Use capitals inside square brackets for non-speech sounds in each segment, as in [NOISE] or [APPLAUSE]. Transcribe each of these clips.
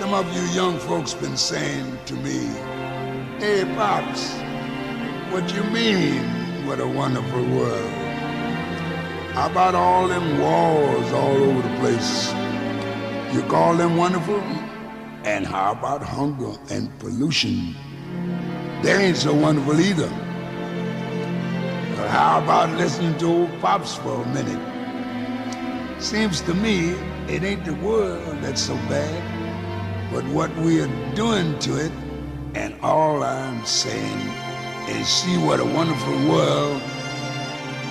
Some of you young folks been saying to me, Hey, Pops, what you mean, what a wonderful world? How about all them wars all over the place? You call them wonderful? And how about hunger and pollution? They ain't so wonderful either. But how about listening to old Pops for a minute? Seems to me it ain't the world that's so bad, but what we are doing to it. And all I'm saying is see what a wonderful world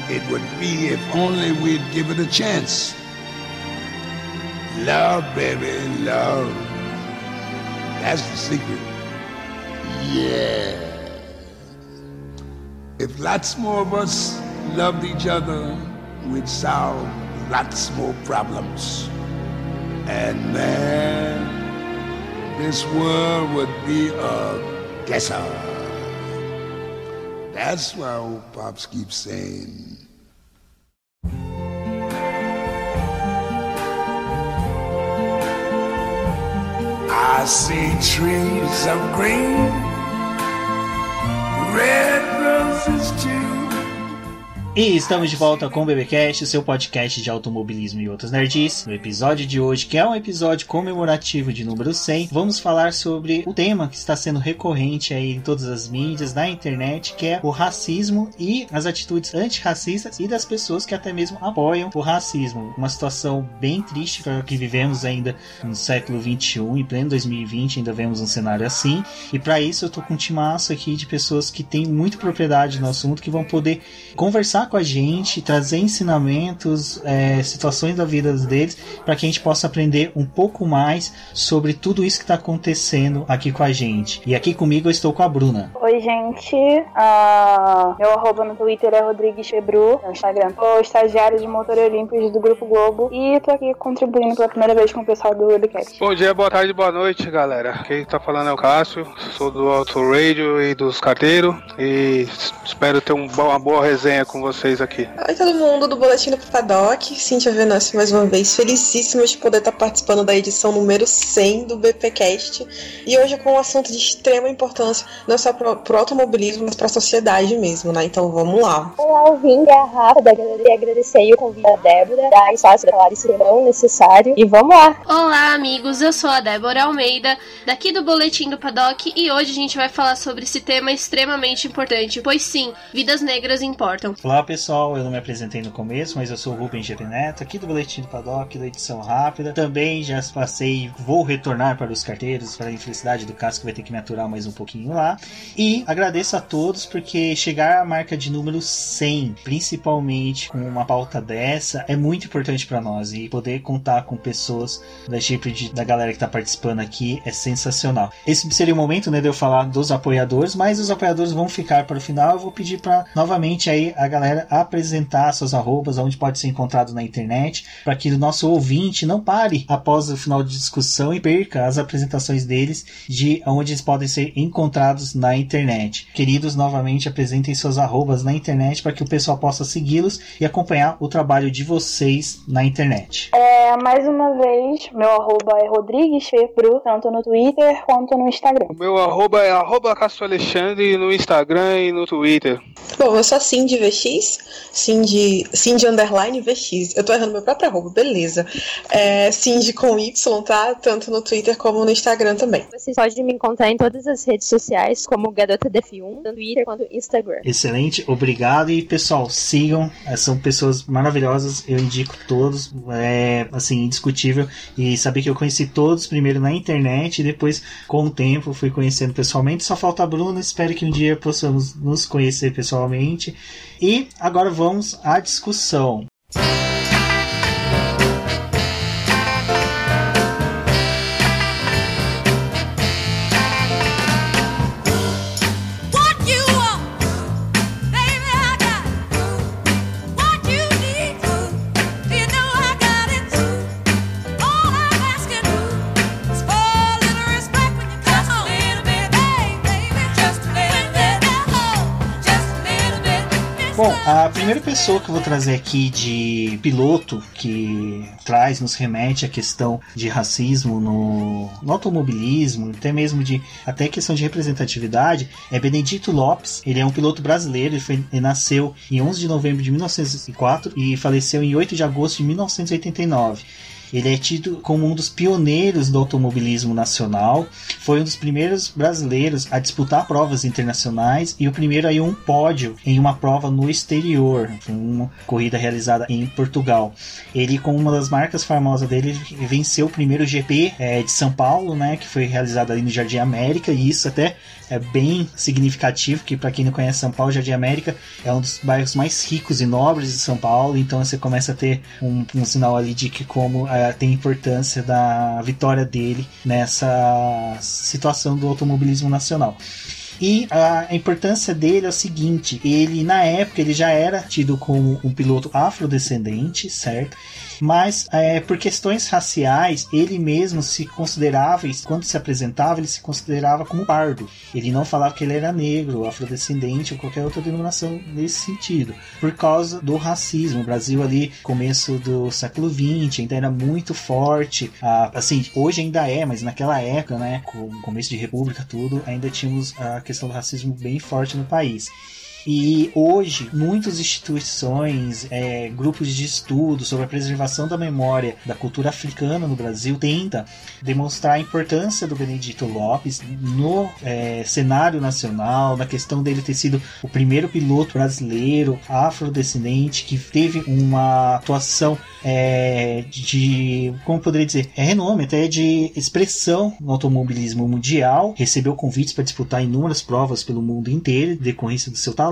it would be if only we'd give it a chance. Love, baby, love. That's the secret. Yeah. If lots more of us loved each other, we'd solve lots more problems. And man, this world would be a guesser. That's why old Pops keeps saying, I see trees of green, red roses too. E estamos de volta com o BBcast, seu podcast de automobilismo e outros nerds. No episódio de hoje, que é um episódio comemorativo de número 100, vamos falar sobre o tema que está sendo recorrente aí em todas as mídias, na internet, que é o racismo e as atitudes antirracistas e das pessoas que até mesmo apoiam o racismo. Uma situação bem triste que vivemos ainda no século 21, em pleno 2020, ainda vemos um cenário assim. E para isso eu tô com um timaço aqui de pessoas que têm muita propriedade no assunto, que vão poder conversar com a gente, trazer ensinamentos, é, situações da vida deles, para que a gente possa aprender um pouco mais sobre tudo isso que está acontecendo aqui com a gente. E aqui comigo eu estou com a Bruna. Oi, gente. Uh, meu arroba no Twitter é Rodrigues Febru, no Instagram. Sou estagiário de motor olímpicos do Grupo Globo e tô aqui contribuindo pela primeira vez com o pessoal do Webcast. Bom dia, boa tarde, boa noite, galera. Quem tá falando é o Cássio, sou do Auto Radio e dos carteiros e espero ter um, uma boa resenha com vocês aqui. Oi, todo mundo do Boletim do Paddock. Cíntia Venâncio mais uma vez, felicíssima de poder estar participando da edição número 100 do BPcast. E hoje com um assunto de extrema importância, não só pro, pro automobilismo, mas para a sociedade mesmo, né? Então vamos lá. Olá, ouvinte, é a Rafa da Galeria. Agradecer o convite da Débora, da espaço para falar esse não necessário. E vamos lá. Olá, amigos. Eu sou a Débora Almeida, daqui do Boletim do Paddock, e hoje a gente vai falar sobre esse tema extremamente importante, pois sim, vidas negras importam. Olá, pessoal. Eu não me apresentei no começo, mas eu sou o Rubens GP Neto, aqui do Boletim do Paddock, da edição rápida. Também já passei, vou retornar para os carteiros, para a infelicidade do Cássio, que vai ter que me aturar mais um pouquinho lá. E agradeço a todos, porque chegar à marca de número 100, principalmente com uma pauta dessa, é muito importante para nós. E poder contar com pessoas da Chipre, da galera que está participando aqui, é sensacional. Esse seria o momento né, de eu falar dos apoiadores, mas os apoiadores vão ficar para o final. Eu vou pedir para novamente aí a galera apresentar suas arrobas, onde pode ser encontrado na internet, para que o nosso ouvinte não pare após o final de discussão e perca as apresentações deles de onde eles podem ser encontrados na internet. Queridos, novamente apresentem suas arrobas na internet para que o pessoal possa segui-los e acompanhar o trabalho de vocês na internet. É, mais uma vez, meu arroba é Rodrigues Febru, tanto no Twitter quanto no Instagram. O meu arroba é arroba Alexandre no Instagram e no Twitter. Bom, eu sou a Cindy VX, Cindy, Cindy Underline VX. Eu tô errando meu próprio arroba, beleza. É, Cindy com Y, tá? Tanto no Twitter como no Instagram também. Vocês podem me encontrar em todas as redes sociais, como Garota Def1, tanto Twitter quanto Instagram. Excelente, obrigado. E pessoal, sigam, é, são pessoas maravilhosas, eu indico todos, é assim, indiscutível. E saber que eu conheci todos primeiro na internet e depois, com o tempo, fui conhecendo pessoalmente. Só falta a Bruna, espero que um dia possamos nos conhecer pessoalmente. E agora vamos à discussão. A primeira pessoa que eu vou trazer aqui de piloto que traz, nos remete à questão de racismo no, no automobilismo, até mesmo de até questão de representatividade, é Benedito Lopes. Ele é um piloto brasileiro, ele, foi, ele nasceu em 11 de novembro de 1904 e faleceu em 8 de agosto de 1989. Ele é tido como um dos pioneiros do automobilismo nacional, foi um dos primeiros brasileiros a disputar provas internacionais e o primeiro a ir um pódio em uma prova no exterior, uma corrida realizada em Portugal. Ele, com uma das marcas famosas dele, venceu o primeiro GP é, de São Paulo, né, que foi realizado ali no Jardim América, e isso até é bem significativo, que para quem não conhece São Paulo, Jardim América é um dos bairros mais ricos e nobres de São Paulo, então você começa a ter um, um sinal ali de que como é, tem importância da vitória dele nessa situação do automobilismo nacional. E a importância dele é o seguinte: ele na época ele já era tido como um piloto afrodescendente, certo? Mas é, por questões raciais, ele mesmo se considerava, quando se apresentava, ele se considerava como pardo. Ele não falava que ele era negro, afrodescendente ou qualquer outra denominação nesse sentido, por causa do racismo. O Brasil ali, começo do século XX, ainda era muito forte. Ah, assim, hoje ainda é, mas naquela época, né, com começo de república, tudo, ainda tínhamos a questão do racismo bem forte no país. E hoje, muitas instituições, é, grupos de estudo sobre a preservação da memória da cultura africana no Brasil tenta demonstrar a importância do Benedito Lopes no é, cenário nacional, na questão dele ter sido o primeiro piloto brasileiro afrodescendente que teve uma atuação é, de, como poderia dizer, é renome, até de expressão no automobilismo mundial, recebeu convites para disputar inúmeras provas pelo mundo inteiro, decorrência do seu talento,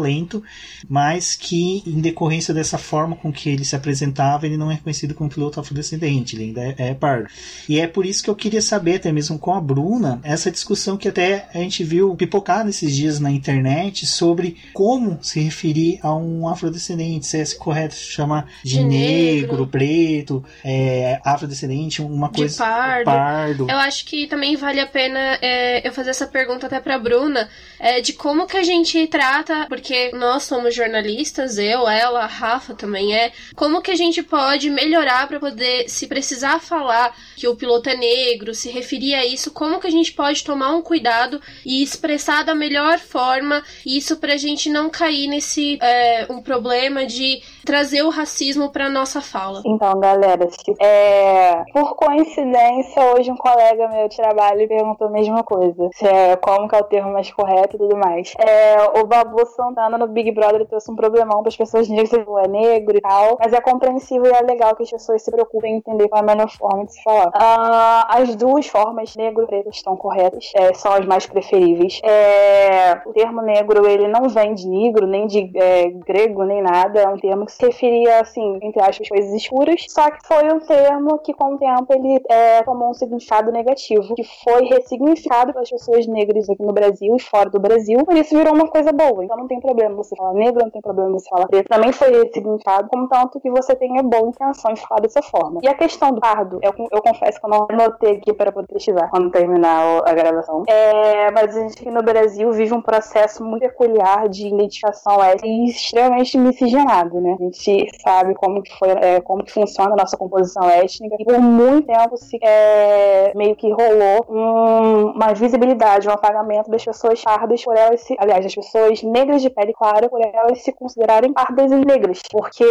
mas que em decorrência dessa forma com que ele se apresentava, ele não é conhecido como piloto afrodescendente, ele ainda é, é pardo. E é por isso que eu queria saber, até mesmo com a Bruna, essa discussão que até a gente viu pipocar nesses dias na internet sobre como se referir a um afrodescendente, se é correto chamar de, de negro, negro preto, é, afrodescendente, uma coisa. De pardo. pardo. Eu acho que também vale a pena é, eu fazer essa pergunta até pra Bruna, é, de como que a gente trata, porque nós somos jornalistas, eu, ela, a Rafa também é, como que a gente pode melhorar para poder, se precisar falar que o piloto é negro, se referir a isso, como que a gente pode tomar um cuidado e expressar da melhor forma isso pra gente não cair nesse é, um problema de trazer o racismo pra nossa fala. Então, galera, é, por coincidência, hoje um colega meu de trabalho perguntou a mesma coisa. Se é, como que é o termo mais correto e tudo mais. É, o Babu Santana no Big Brother trouxe um problemão para as pessoas negras, se é negro e tal. Mas é compreensível e é legal que as pessoas se preocupem em entender qual é a melhor forma de se falar. Uh, as duas formas, negro e preto, estão corretas. É, são as mais preferíveis. É, o termo negro, ele não vem de negro, nem de é, grego, nem nada. É um termo que se referia, assim, entre aspas, coisas escuras. Só que foi um termo que, com o tempo, ele é, tomou um significado negativo, que foi ressignificado pelas pessoas negras aqui no Brasil e fora do Brasil. Por isso virou uma coisa boa. Então não tem problema você falar negro, não tem problema você falar preto. Também foi ressignificado, como tanto que você tenha boa intenção de falar dessa forma. E a questão do pardo, eu, eu confesso que eu não anotei aqui para poder pesquisar quando terminar a gravação. É, mas a gente aqui no Brasil vive um processo muito peculiar de identificação étnica e extremamente miscigenado, né? A gente sabe como que foi, é, como que funciona a nossa composição étnica e por muito tempo se é, meio que rolou um, uma visibilidade, um apagamento das pessoas pardas por elas se, aliás, das pessoas negras de pele clara por elas se considerarem pardas e negras, porque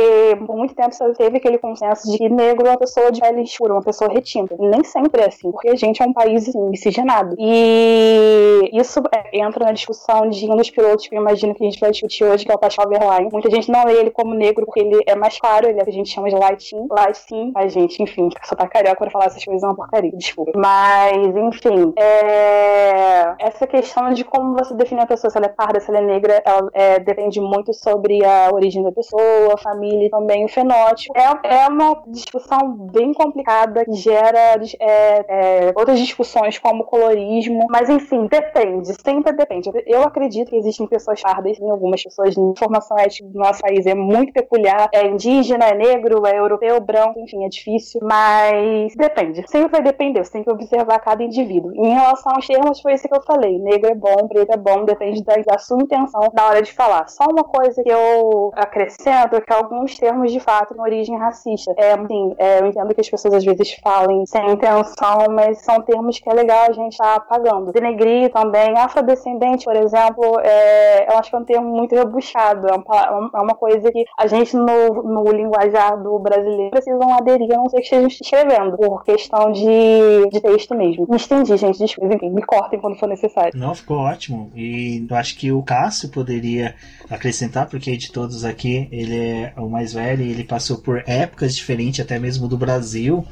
por muito tempo você teve aquele consenso de que negro é uma pessoa de pele escura, uma pessoa retinta. Nem sempre é assim, porque a gente é um país assim, miscigenado. E isso é, entra na discussão de um dos pilotos que eu imagino que a gente vai discutir hoje, que é o Pascal Verlaine. Muita gente não lê ele como negro porque ele é mais claro, ele é o que a gente chama de lighting. Lighting, a gente, enfim, só tá carioca pra falar essas coisas é uma porcaria, desculpa. Mas, enfim, é... essa questão de como você define a pessoa, se ela é parda, se ela é negra, ela é, depende muito sobre a origem da pessoa, a família e também o fenótipo. É, é uma discussão bem complicada que gera é, é, outras discussões como colorismo, mas enfim, depende, sempre depende. Eu acredito que existem pessoas pardas, em algumas pessoas, a formação étnica do nosso país é muito peculiar, é indígena, é negro, é europeu, branco, enfim, é difícil, mas depende, sempre vai depender, você tem que observar cada indivíduo. Em relação aos termos, foi isso que eu falei, negro é bom, preto é bom, depende da, da sua intenção na hora de falar. Só uma coisa que eu acrescento é que alguns termos de fato têm origem racista. É, assim, é, eu entendo que as pessoas às vezes falem sem intenção, mas são termos que é legal a gente estar tá apagando. Denegrir também, afrodescendente, por exemplo, é, eu acho que é um termo muito rebuchado. É uma, é uma coisa que a gente no, no linguajar do brasileiro precisam aderir, a não ser que esteja escrevendo, por questão de, de texto mesmo. Me estendi, gente, desculpa, me cortem quando for necessário. Não, ficou ótimo. E eu acho que o Cássio poderia acrescentar, porque de todos aqui, ele é o mais velho e ele passou por épocas diferentes, até mesmo do Brasil.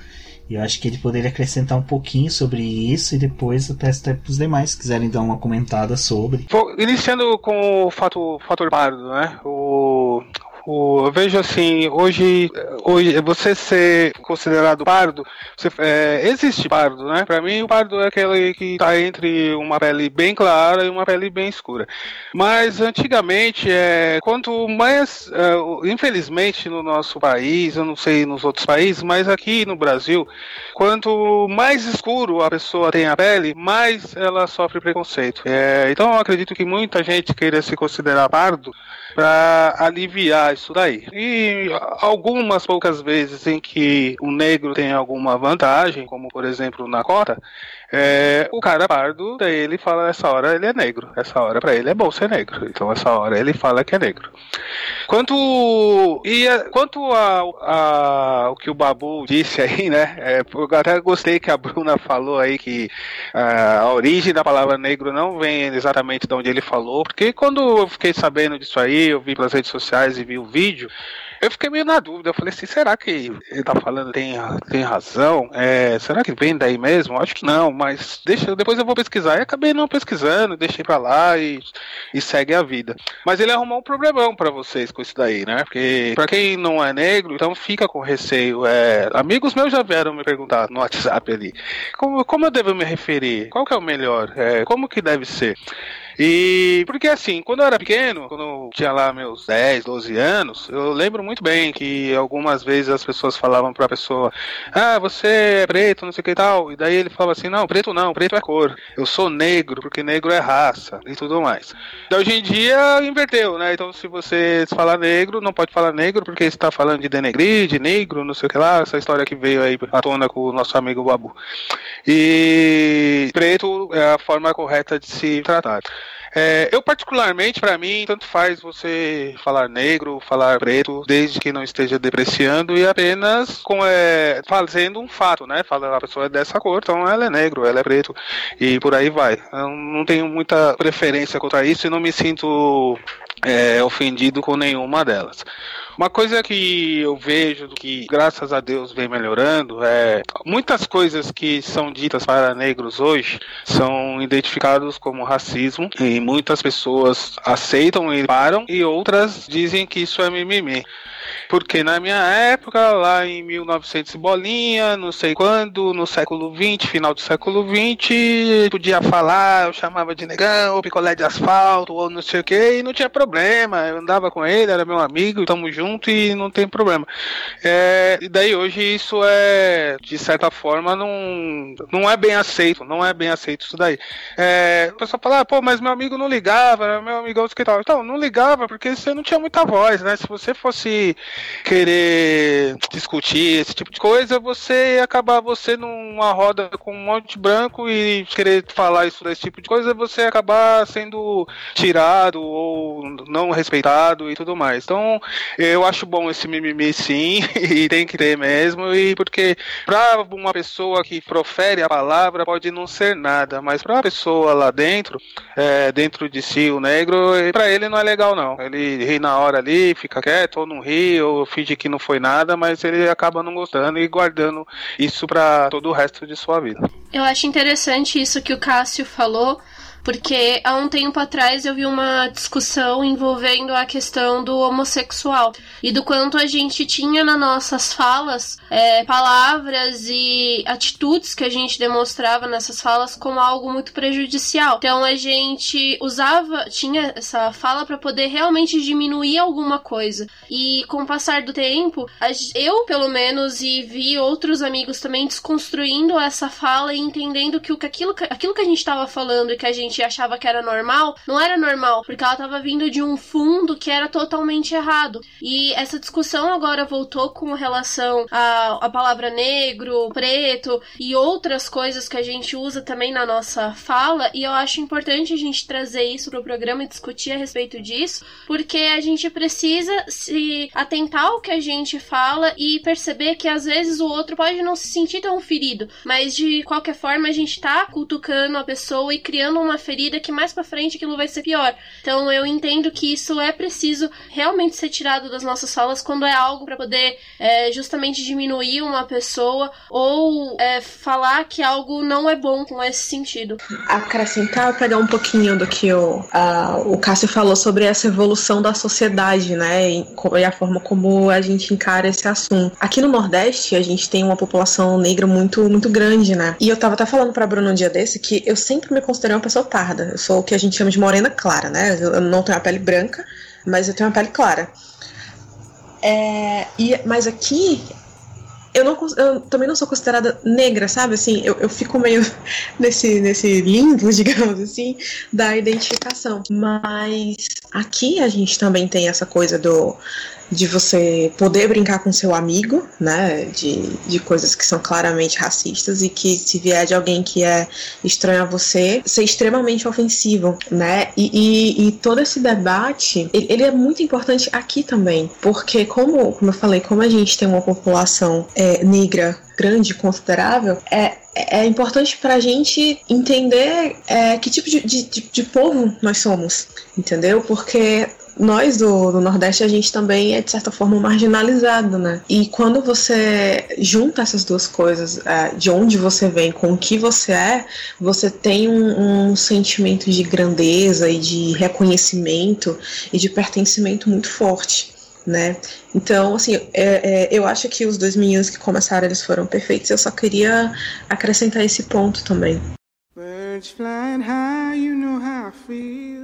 E eu acho que ele poderia acrescentar um pouquinho sobre isso e depois até para os demais se quiserem dar uma comentada sobre. Iniciando com o fato, fator pardo, né? O, o, eu vejo assim, hoje, hoje você ser considerado pardo, você, é, existe pardo, né? Para mim, o pardo é aquele que está entre uma pele bem clara e uma pele bem escura. Mas antigamente, é, quanto mais, é, infelizmente no nosso país, eu não sei nos outros países, mas aqui no Brasil, quanto mais escuro a pessoa tem a pele, mais ela sofre preconceito. É, então eu acredito que muita gente queira se considerar pardo para aliviar isso daí. E algumas poucas vezes em que o negro tem alguma vantagem, como por exemplo na cota, é, o cara pardo, daí ele fala essa hora ele é negro, essa hora para ele é bom ser negro, então essa hora ele fala que é negro. Quanto e quanto a, a, o que o Babu disse aí, né? É, eu até gostei que a Bruna falou aí que a, a origem da palavra negro não vem exatamente de onde ele falou, porque quando eu fiquei sabendo disso aí, eu vi pelas redes sociais e vi o vídeo, eu fiquei meio na dúvida. Eu falei assim, será que ele tá falando tem, tem razão? É, será que vem daí mesmo? Acho que não, mas deixa, depois eu vou pesquisar. E acabei não pesquisando, deixei pra lá e, e segue a vida. Mas ele arrumou um problemão para vocês com isso daí, né? Porque pra quem não é negro, então fica com receio. É, amigos meus já vieram me perguntar no WhatsApp ali. Como, como eu devo me referir? Qual que é o melhor? É, como que deve ser? E porque assim, quando eu era pequeno, quando eu tinha lá meus 10, 12 anos, eu lembro muito bem que algumas vezes as pessoas falavam pra pessoa: Ah, você é preto, não sei o que e tal. E daí ele falava assim: Não, preto não, preto é cor. Eu sou negro, porque negro é raça e tudo mais. Então hoje em dia inverteu, né? Então se você falar negro, não pode falar negro porque está falando de denegrir, de negro, não sei o que lá, essa história que veio aí à tona com o nosso amigo Babu. E preto é a forma correta de se tratar. É, eu, particularmente, para mim, tanto faz você falar negro, falar preto, desde que não esteja depreciando e apenas com, é, fazendo um fato, né? Fala, a pessoa é dessa cor, então ela é negro, ela é preto, e por aí vai. Eu não tenho muita preferência contra isso e não me sinto é, ofendido com nenhuma delas. Uma coisa que eu vejo que, graças a Deus, vem melhorando é muitas coisas que são ditas para negros hoje são identificados como racismo e muitas pessoas aceitam e param e outras dizem que isso é mimimi. Porque na minha época, lá em 1900 bolinha, não sei quando, no século 20, final do século 20, podia falar, eu chamava de negão, ou picolé de asfalto, ou não sei o que, e não tinha problema. Eu andava com ele, era meu amigo, estamos juntos e não tem problema. É, e daí hoje isso é, de certa forma, não, não é bem aceito, não é bem aceito isso daí. É, o pessoal fala, ah, pô, mas meu amigo não ligava, meu amigo que tal. Então, não ligava porque você não tinha muita voz, né? Se você fosse querer discutir esse tipo de coisa, você acabar você numa roda com um monte de branco e querer falar isso desse tipo de coisa, você acabar sendo tirado ou não respeitado e tudo mais. Então, eu acho bom esse mimimi sim, [LAUGHS] e tem que ter mesmo, e porque pra uma pessoa que profere a palavra pode não ser nada, mas pra uma pessoa lá dentro, é, dentro de si, o negro, pra ele não é legal não. Ele ri na hora ali, fica quieto, ou não ri, ou finge que não foi nada, mas ele acaba não gostando e guardando isso para todo o resto de sua vida. Eu acho interessante isso que o Cássio falou, porque há um tempo atrás eu vi uma discussão envolvendo a questão do homossexual e do quanto a gente tinha nas nossas falas é, palavras e atitudes que a gente demonstrava nessas falas como algo muito prejudicial. Então a gente usava, tinha essa fala para poder realmente diminuir alguma coisa. E com o passar do tempo, eu pelo menos e vi outros amigos também desconstruindo essa fala e entendendo que, que aquilo, aquilo que a gente estava falando e que a gente gente achava que era normal, não era normal, porque ela tava vindo de um fundo que era totalmente errado. E essa discussão agora voltou com relação à, à palavra negro, preto e outras coisas que a gente usa também na nossa fala, e eu acho importante a gente trazer isso pro programa e discutir a respeito disso, porque a gente precisa se atentar ao que a gente fala e perceber que às vezes o outro pode não se sentir tão ferido, mas de qualquer forma a gente tá cutucando a pessoa e criando uma ferida que mais para frente aquilo vai ser pior. Então eu entendo que isso é preciso realmente ser tirado das nossas falas quando é algo para poder é, justamente diminuir uma pessoa ou é, falar que algo não é bom com esse sentido. Acrescentar, pegar um pouquinho do que o, o Cássio falou sobre essa evolução da sociedade, né? E, e a forma como a gente encara esse assunto. Aqui no Nordeste, a gente tem uma população negra muito, muito grande, né? E eu tava até falando pra Bruna um dia desse que eu sempre me considerei uma pessoa parda. Eu sou o que a gente chama de morena clara, né? Eu não tenho a pele branca, mas eu tenho a pele clara. É, e, mas aqui eu, não, eu também não sou considerada negra, sabe? Assim, eu, eu fico meio [LAUGHS] nesse, nesse limbo, [LAUGHS] digamos assim, da identificação. Mas aqui a gente também tem essa coisa do de você poder brincar com seu amigo, né? De, de coisas que são claramente racistas e que se vier de alguém que é estranho a você, ser extremamente ofensivo, né? E, e, e todo esse debate, ele, é muito importante aqui também, porque como, como eu falei, como a gente tem uma população é, negra grande, considerável, é, é importante para a gente entender é, que tipo de, de, de, povo nós somos, entendeu? Porque nós do, do, Nordeste, a gente também é, de certa forma, marginalizado, né? E quando você junta essas duas coisas, é, de onde você vem com o que você é, você tem um, um sentimento de grandeza e de reconhecimento e de pertencimento muito forte. Né? Então, assim, é, é, eu acho que os dois meninos que começaram, eles foram perfeitos. Eu só queria acrescentar esse ponto também. Birds flying high, you know how I feel.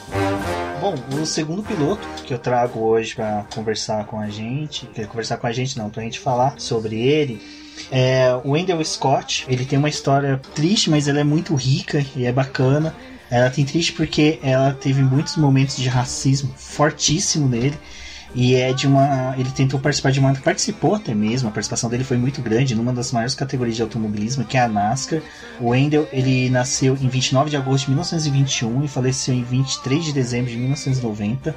Bom, o segundo piloto que eu trago hoje para conversar com a gente, conversar com a gente não, pra gente falar sobre ele, é o Wendell Scott. Ele tem uma história triste, mas ela é muito rica e é bacana. Ela tem triste porque ela teve muitos momentos de racismo fortíssimo nele. E é de uma. Ele tentou participar de uma. Participou até mesmo, a participação dele foi muito grande numa das maiores categorias de automobilismo, que é a NASCAR. O Wendell, ele nasceu em 29 de agosto de 1921 e faleceu em 23 de dezembro de 1990.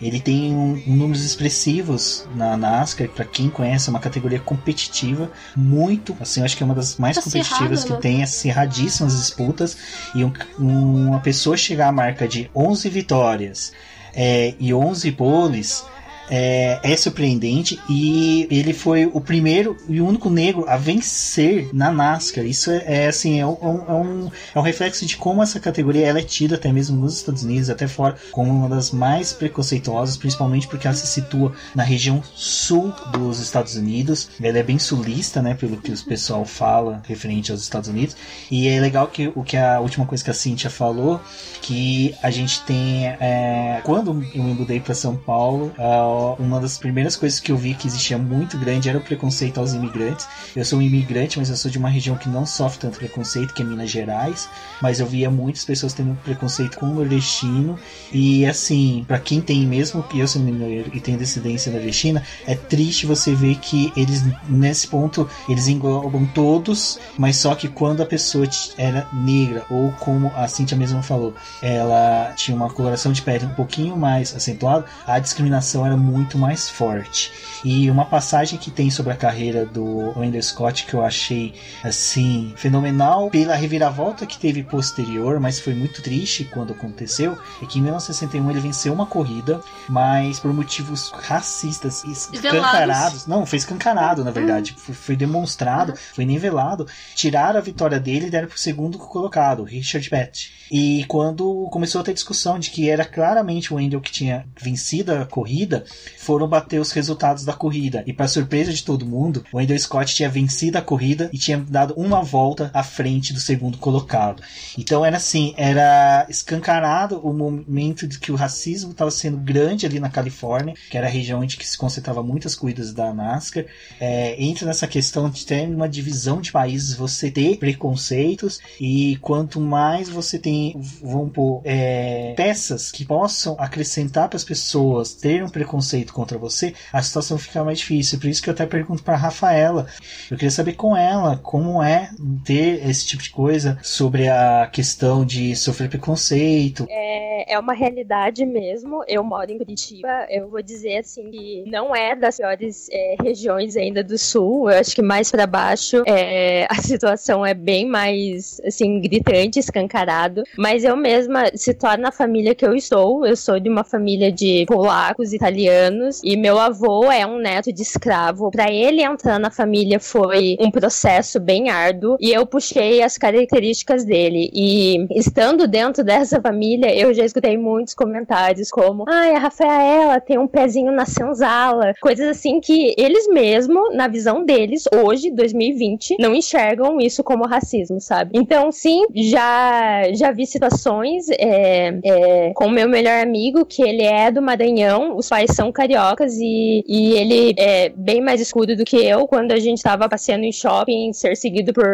Ele tem um, um números expressivos na NASCAR, para quem conhece, é uma categoria competitiva, muito, assim, eu acho que é uma das mais competitivas que né? tem, acirradíssimas disputas. E um, uma pessoa chegar à marca de 11 vitórias é, e 11 poles é, é, surpreendente e ele foi o primeiro e único negro a vencer na NASCAR. Isso é, é assim, é um, é, um, é um reflexo de como essa categoria ela é tida até mesmo nos Estados Unidos, até fora, como uma das mais preconceituosas, principalmente porque ela se situa na região sul dos Estados Unidos. Ela é bem sulista, né, pelo que o pessoal fala referente aos Estados Unidos. E é legal que o que a última coisa que a Cintia falou, que a gente tem é, quando eu me mudei para São Paulo, uh, uma das primeiras coisas que eu vi que existia muito grande era o preconceito aos imigrantes. Eu sou um imigrante, mas eu sou de uma região que não sofre tanto preconceito, que é Minas Gerais, mas eu via muitas pessoas tendo preconceito com o nordestino. E assim, para quem tem mesmo que eu sou mineiro e tenho descendência nordestina, é triste você ver que eles nesse ponto eles englobam todos, mas só que quando a pessoa era negra ou como a Cintia mesmo falou, ela tinha uma coloração de pele um pouquinho mais acentuada, a discriminação era muito mais forte. E uma passagem que tem sobre a carreira do Wendell Scott que eu achei assim fenomenal pela reviravolta que teve posterior, mas foi muito triste quando aconteceu, é que em 1961 ele venceu uma corrida, mas por motivos racistas escancarados. Não, foi escancarado, na verdade. Hum. Foi, demonstrado, uhum. foi nivelado. Tiraram a vitória dele e deram pro segundo colocado, Richard Petty. E quando começou a ter discussão de que era claramente o Wendell que tinha vencido a corrida, foram bater os resultados da corrida. E para surpresa de todo mundo, o Wendell Scott tinha vencido a corrida e tinha dado uma volta à frente do segundo colocado. Então era assim, era escancarado o momento de que o racismo estava sendo grande ali na Califórnia, que era a região onde que se concentrava muitas corridas da NASCAR. É, entra nessa questão de ter uma divisão de países, você ter preconceitos e quanto mais você tem, vamos pôr, é, peças que possam acrescentar para as pessoas terem um preconceito contra você, a situação fica mais difícil. Por isso que eu até pergunto para Rafaela. Eu queria saber com ela como é ter esse tipo de coisa sobre a questão de sofrer preconceito. É, é uma realidade mesmo. Eu moro em Curitiba. Eu vou dizer assim que não é das piores é, regiões ainda do sul. Eu acho que mais para baixo é, a situação é bem mais assim gritante, escancarado. Mas eu mesma se torna a família que eu estou. Eu sou de uma família de polacos, italianos e meu avô é um neto de escravo. Para ele entrar na família foi um processo bem árduo e eu puxei as características dele. E estando dentro dessa família, eu já escutei muitos comentários como: "Ai, a Rafaela tem um pezinho na senzala", coisas assim que eles mesmo, na visão deles, hoje, 2020, não enxergam isso como racismo, sabe? Então, sim, já já vi situações é, é, com meu melhor amigo que ele é do Maranhão, os pais são cariocas e, e ele é bem mais escuro do que eu quando a gente tava passeando em shopping, ser seguido por,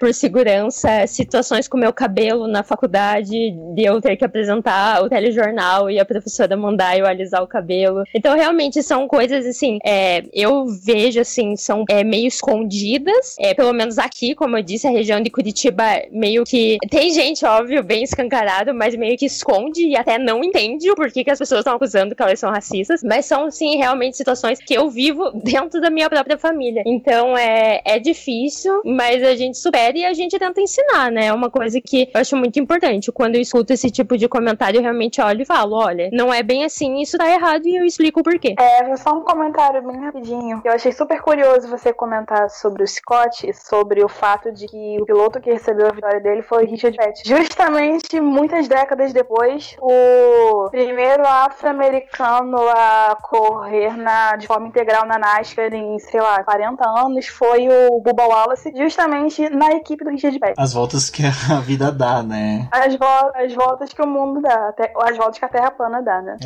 por segurança, situações com meu cabelo na faculdade, de eu ter que apresentar o telejornal e a professora mandar eu alisar o cabelo. Então, realmente, são coisas, assim, é, eu vejo, assim, são é, meio escondidas, é, pelo menos aqui, como eu disse, a região de Curitiba meio que... Tem gente, óbvio, bem escancarado, mas meio que esconde e até não entende o porquê que as pessoas estão acusando que elas são racistas, mas são, sim, realmente situações que eu vivo [LAUGHS] dentro da minha própria família. Então, é, é difícil, mas a gente supera e a gente tenta ensinar, né? É uma coisa que eu acho muito importante. Quando eu escuto esse tipo de comentário, eu realmente olho e falo: olha, não é bem assim, isso tá errado e eu explico o porquê. É, só um comentário bem rapidinho. Eu achei super curioso você comentar sobre o Scott, sobre o fato de que o piloto que recebeu a vitória dele foi Richard Petty. [LAUGHS] Justamente muitas décadas depois, o primeiro afro-americano a correr na, de forma integral na NASCAR em, sei lá, 40 anos foi o Bubba Wallace, justamente na equipe do Richard Petty. As voltas que a [LAUGHS] vida dá, né? As, vo as voltas que o mundo dá, as voltas que a Terra plana dá, né?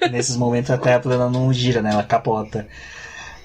É, nesses momentos a Terra plana não gira, né? Ela capota.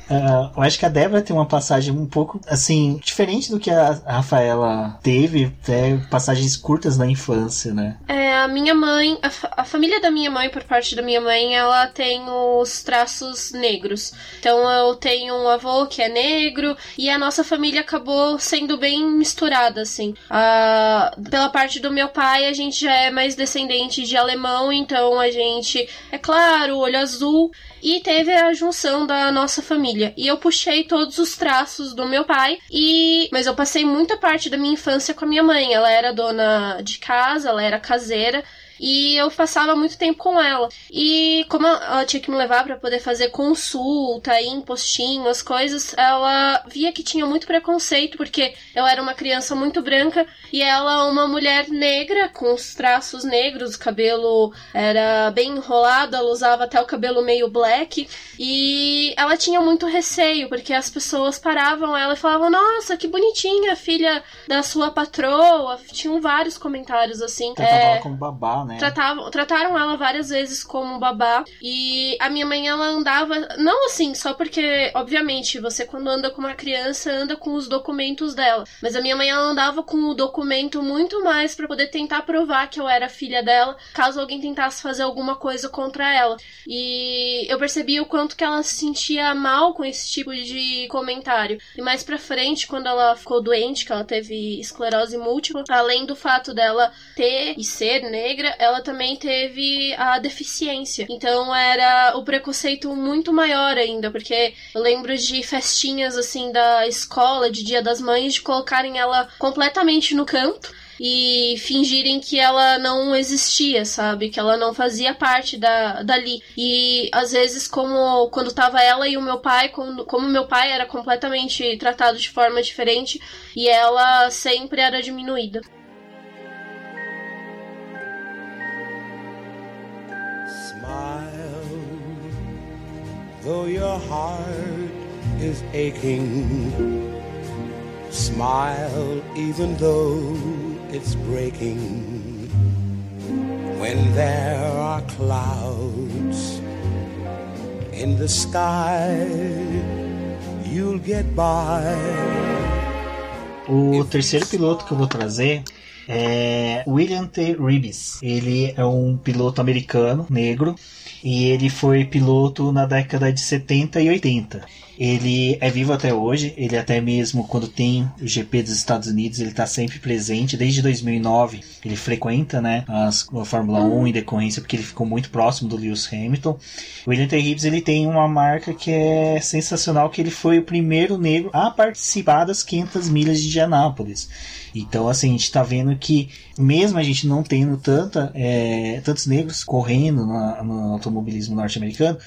Uh, eu acho que a Débora tem uma passagem um pouco, assim, diferente do que a Rafaela teve, até passagens curtas na infância, né? É, a minha mãe, a, a, família da minha mãe, por parte da minha mãe, ela tem os traços negros. Então eu tenho um avô que é negro e a nossa família acabou sendo bem misturada, assim. Uh, pela parte do meu pai, a gente já é mais descendente de alemão, então a gente, é claro, olho azul. E teve a junção da nossa família. E eu puxei todos os traços do meu pai. E mas eu passei muita parte da minha infância com a minha mãe. Ela era dona de casa, ela era caseira. E eu passava muito tempo com ela. E como ela tinha que me levar para poder fazer consulta, ir em postinho, as coisas, ela via que tinha muito preconceito, porque eu era uma criança muito branca e ela uma mulher negra, com os traços negros, o cabelo era bem enrolado, ela usava até o cabelo meio black. E ela tinha muito receio, porque as pessoas paravam ela e falavam: Nossa, que bonitinha, filha da sua patroa. Tinham vários comentários assim. Tratava é... ela como babá, né? Tratavam, trataram ela várias vezes como babá. E a minha mãe, ela andava. Não assim, só porque, obviamente, você quando anda com uma criança, anda com os documentos dela. Mas a minha mãe, ela andava com o documento muito mais para poder tentar provar que eu era filha dela, caso alguém tentasse fazer alguma coisa contra ela. E eu percebi o quanto que ela se sentia mal com esse tipo de comentário. E mais pra frente, quando ela ficou doente, que ela teve esclerose múltipla, além do fato dela ter e ser negra, ela também teve a deficiência. Então era o preconceito muito maior ainda, porque eu lembro de festinhas assim da escola, de Dia das Mães, de colocarem ela completamente no canto e fingirem que ela não existia, sabe? Que ela não fazia parte da, dali. E às vezes, como quando tava ela e o meu pai, como, como meu pai era completamente tratado de forma diferente e ela sempre era diminuída. Smile, though your heart is aching. Smile, even though it's breaking when there are clouds in the sky. You'll get by. O terceiro piloto que eu vou trazer é William T. Ribes. Ele é um piloto americano, negro, e ele foi piloto na década de 70 e 80. Ele é vivo até hoje, ele até mesmo quando tem o GP dos Estados Unidos, ele está sempre presente. Desde 2009 ele frequenta né, as, a Fórmula 1 em decorrência porque ele ficou muito próximo do Lewis Hamilton. O William T. Reeves ele tem uma marca que é sensacional, que ele foi o primeiro negro a participar das 500 milhas de Indianápolis. Então, assim, a gente está vendo que, mesmo a gente não tendo tanta, é, tantos negros correndo no, no automobilismo norte-americano,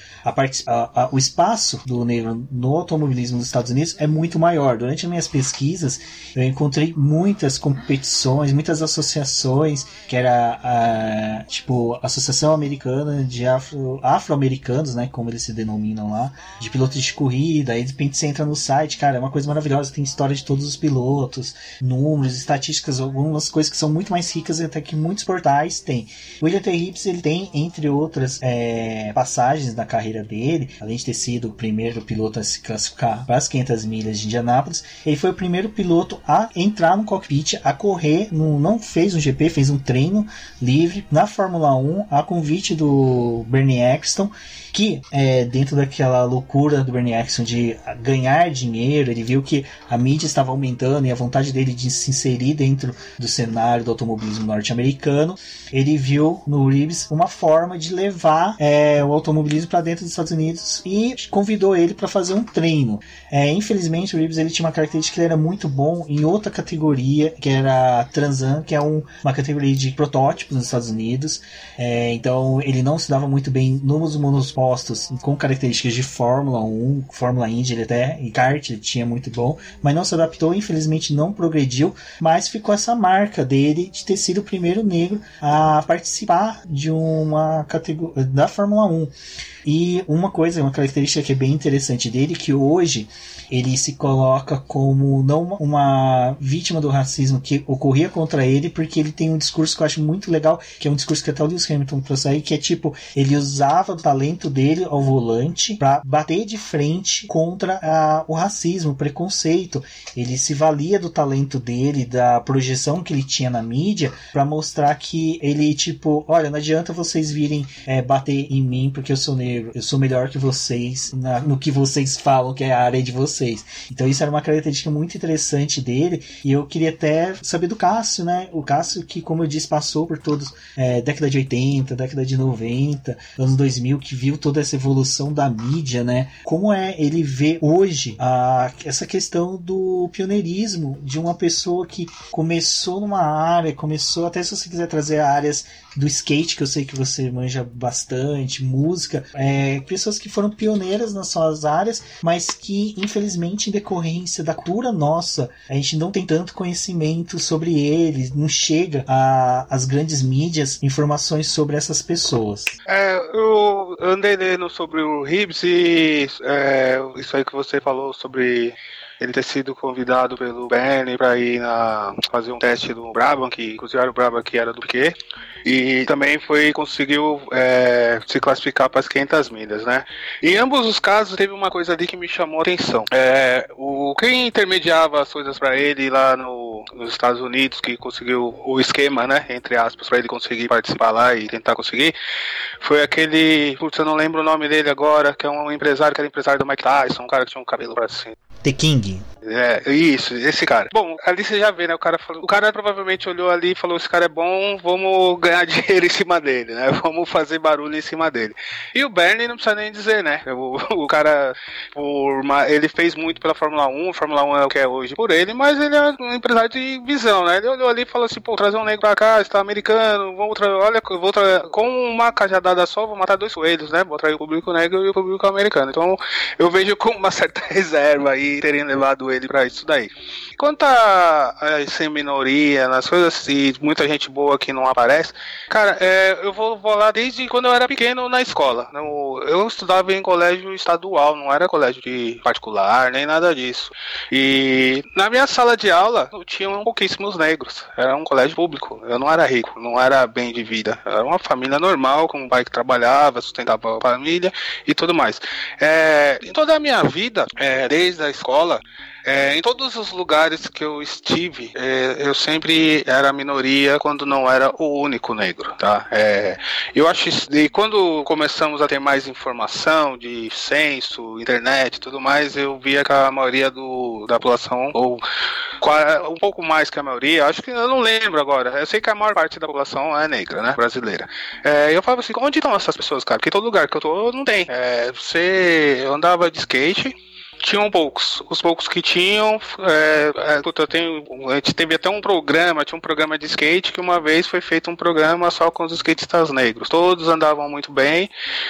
o espaço do negro no automobilismo dos Estados Unidos é muito maior. Durante as minhas pesquisas, eu encontrei muitas competições, muitas associações, que era a, tipo, Associação Americana de Afro, Afro-Americanos, né, como eles se denominam lá, de pilotos de corrida. Aí de repente você entra no site, cara, é uma coisa maravilhosa, tem história de todos os pilotos, números, estatísticas, algumas coisas que são muito mais ricas até que muitos portais têm. O William T. Hibbs, ele tem, entre outras é, passagens da carreira dele, além de ter sido o primeiro piloto a se classificar para as 500 milhas de Indianápolis, ele foi o primeiro piloto a entrar no cockpit, a correr, no, não fez um GP, fez um treino livre na Fórmula 1, a convite do Bernie Eccleston, que é, dentro daquela loucura do Bernie Eccleston de ganhar dinheiro, ele viu que a mídia estava aumentando e a vontade dele de se inserir dentro do cenário do automobilismo norte-americano, ele viu no Reeves uma forma de levar é, o automobilismo para dentro dos Estados Unidos e convidou ele para fazer um treino. É, infelizmente, o Reeves ele tinha uma característica que ele era muito bom em outra categoria, que era Transan, que é um, uma categoria de protótipos nos Estados Unidos. É, então, ele não se dava muito bem nos monospostos com características de Fórmula 1, Fórmula Indy, ele até em kart ele tinha muito bom, mas não se adaptou, infelizmente não progrediu, mas ficou essa marca dele de ter sido o primeiro negro a participar de uma categoria da Fórmula 1. E uma coisa, uma característica que é bem interessante dele, que hoje ele se coloca como não uma vítima do racismo que ocorria contra ele, porque ele tem um discurso que eu acho muito legal, que é um discurso que até o Lewis Hamilton trouxe aí, que é tipo, ele usava o talento dele ao volante para bater de frente contra a, o racismo, o preconceito. Ele se valia do talento dele, da projeção que ele tinha na mídia, para mostrar que ele, tipo, olha, não adianta vocês virem é, bater em mim porque eu sou negro, eu sou melhor que vocês na, no que vocês falam que é a área de vocês. Então isso era uma característica muito interessante dele e eu queria até saber do Cássio, né? O Cássio que, como eu disse, passou por todos é, década de 80, década de 90, anos 2000, que viu toda essa evolução da mídia, né? Como é ele vê hoje a, essa questão do pioneirismo de uma pessoa que começou numa área, começou até se você quiser trazer áreas do skate, que eu sei que você manja bastante, música, é, pessoas que foram pioneiras nas suas áreas, mas que infelizmente em decorrência da cultura nossa, a gente não tem tanto conhecimento sobre eles, não chega às grandes mídias informações sobre essas pessoas. É, eu andei lendo sobre o Hibbs e é, isso aí que você falou sobre ele ter sido convidado pelo Benny para ir na, fazer um teste do Brabham, que inclusive era o Brabham que era do Piquet, e também foi conseguiu é, se classificar para as 500 milhas, né? Em ambos os casos teve uma coisa ali que me chamou a atenção. É, o quem intermediava as coisas para ele lá no, nos Estados Unidos, que conseguiu o esquema, né, entre aspas, para ele conseguir participar lá e tentar conseguir, foi aquele, putz, eu não lembro o nome dele agora, que é um empresário, que era empresário do Mike Tyson, um cara que tinha um cabelo para cima. The King. É, isso, esse cara. Bom, ali você já vê, né? O cara falou, o cara provavelmente olhou ali e falou: esse cara é bom, vamos [LAUGHS] ganhar dinheiro em cima dele, né? [LAUGHS] Vamos fazer barulho em cima dele. E o Bernie não precisa nem dizer, né? O, [LAUGHS] o cara, por uma, ele fez muito pela Fórmula 1, a Fórmula 1 é o que é hoje por ele, mas ele é um empresário de visão, né? Ele olhou ali e falou assim: pô, trazer um negro pra cá, está americano, vamos tra olha, vou tra com uma cajadada só, vou matar dois coelhos, né? Vou atrair o público negro e o público americano. Então eu vejo com uma certa reserva aí terem levado ele para isso daí. Quanto a, a ser minoria, nas coisas e muita gente boa que não aparece, cara, é, eu vou, vou lá desde quando eu era pequeno na escola. No, eu estudava em colégio estadual, não era colégio de particular, nem nada disso. E na minha sala de aula tinham pouquíssimos negros. Era um colégio público. Eu não era rico, não era bem de vida. Era uma família normal, com um pai que trabalhava, sustentava a família e tudo mais. É, em toda a minha vida, é, desde a escola, é, em todos os lugares que eu estive, é, eu sempre era minoria quando não era o único negro, tá? É, eu acho e quando começamos a ter mais informação de censo, internet, e tudo mais, eu via que a maioria do, da população ou um pouco mais que a maioria, acho que eu não lembro agora. Eu sei que a maior parte da população é negra, né, brasileira. É, eu falava assim, onde estão essas pessoas, cara? Porque todo lugar que eu tô não tem. É, você andava de skate tinham poucos. Os poucos que tinham, é, é, eu tenho, a gente teve até um programa, tinha um programa de skate que uma vez foi feito um programa só com os skatistas negros. Todos andavam muito bem,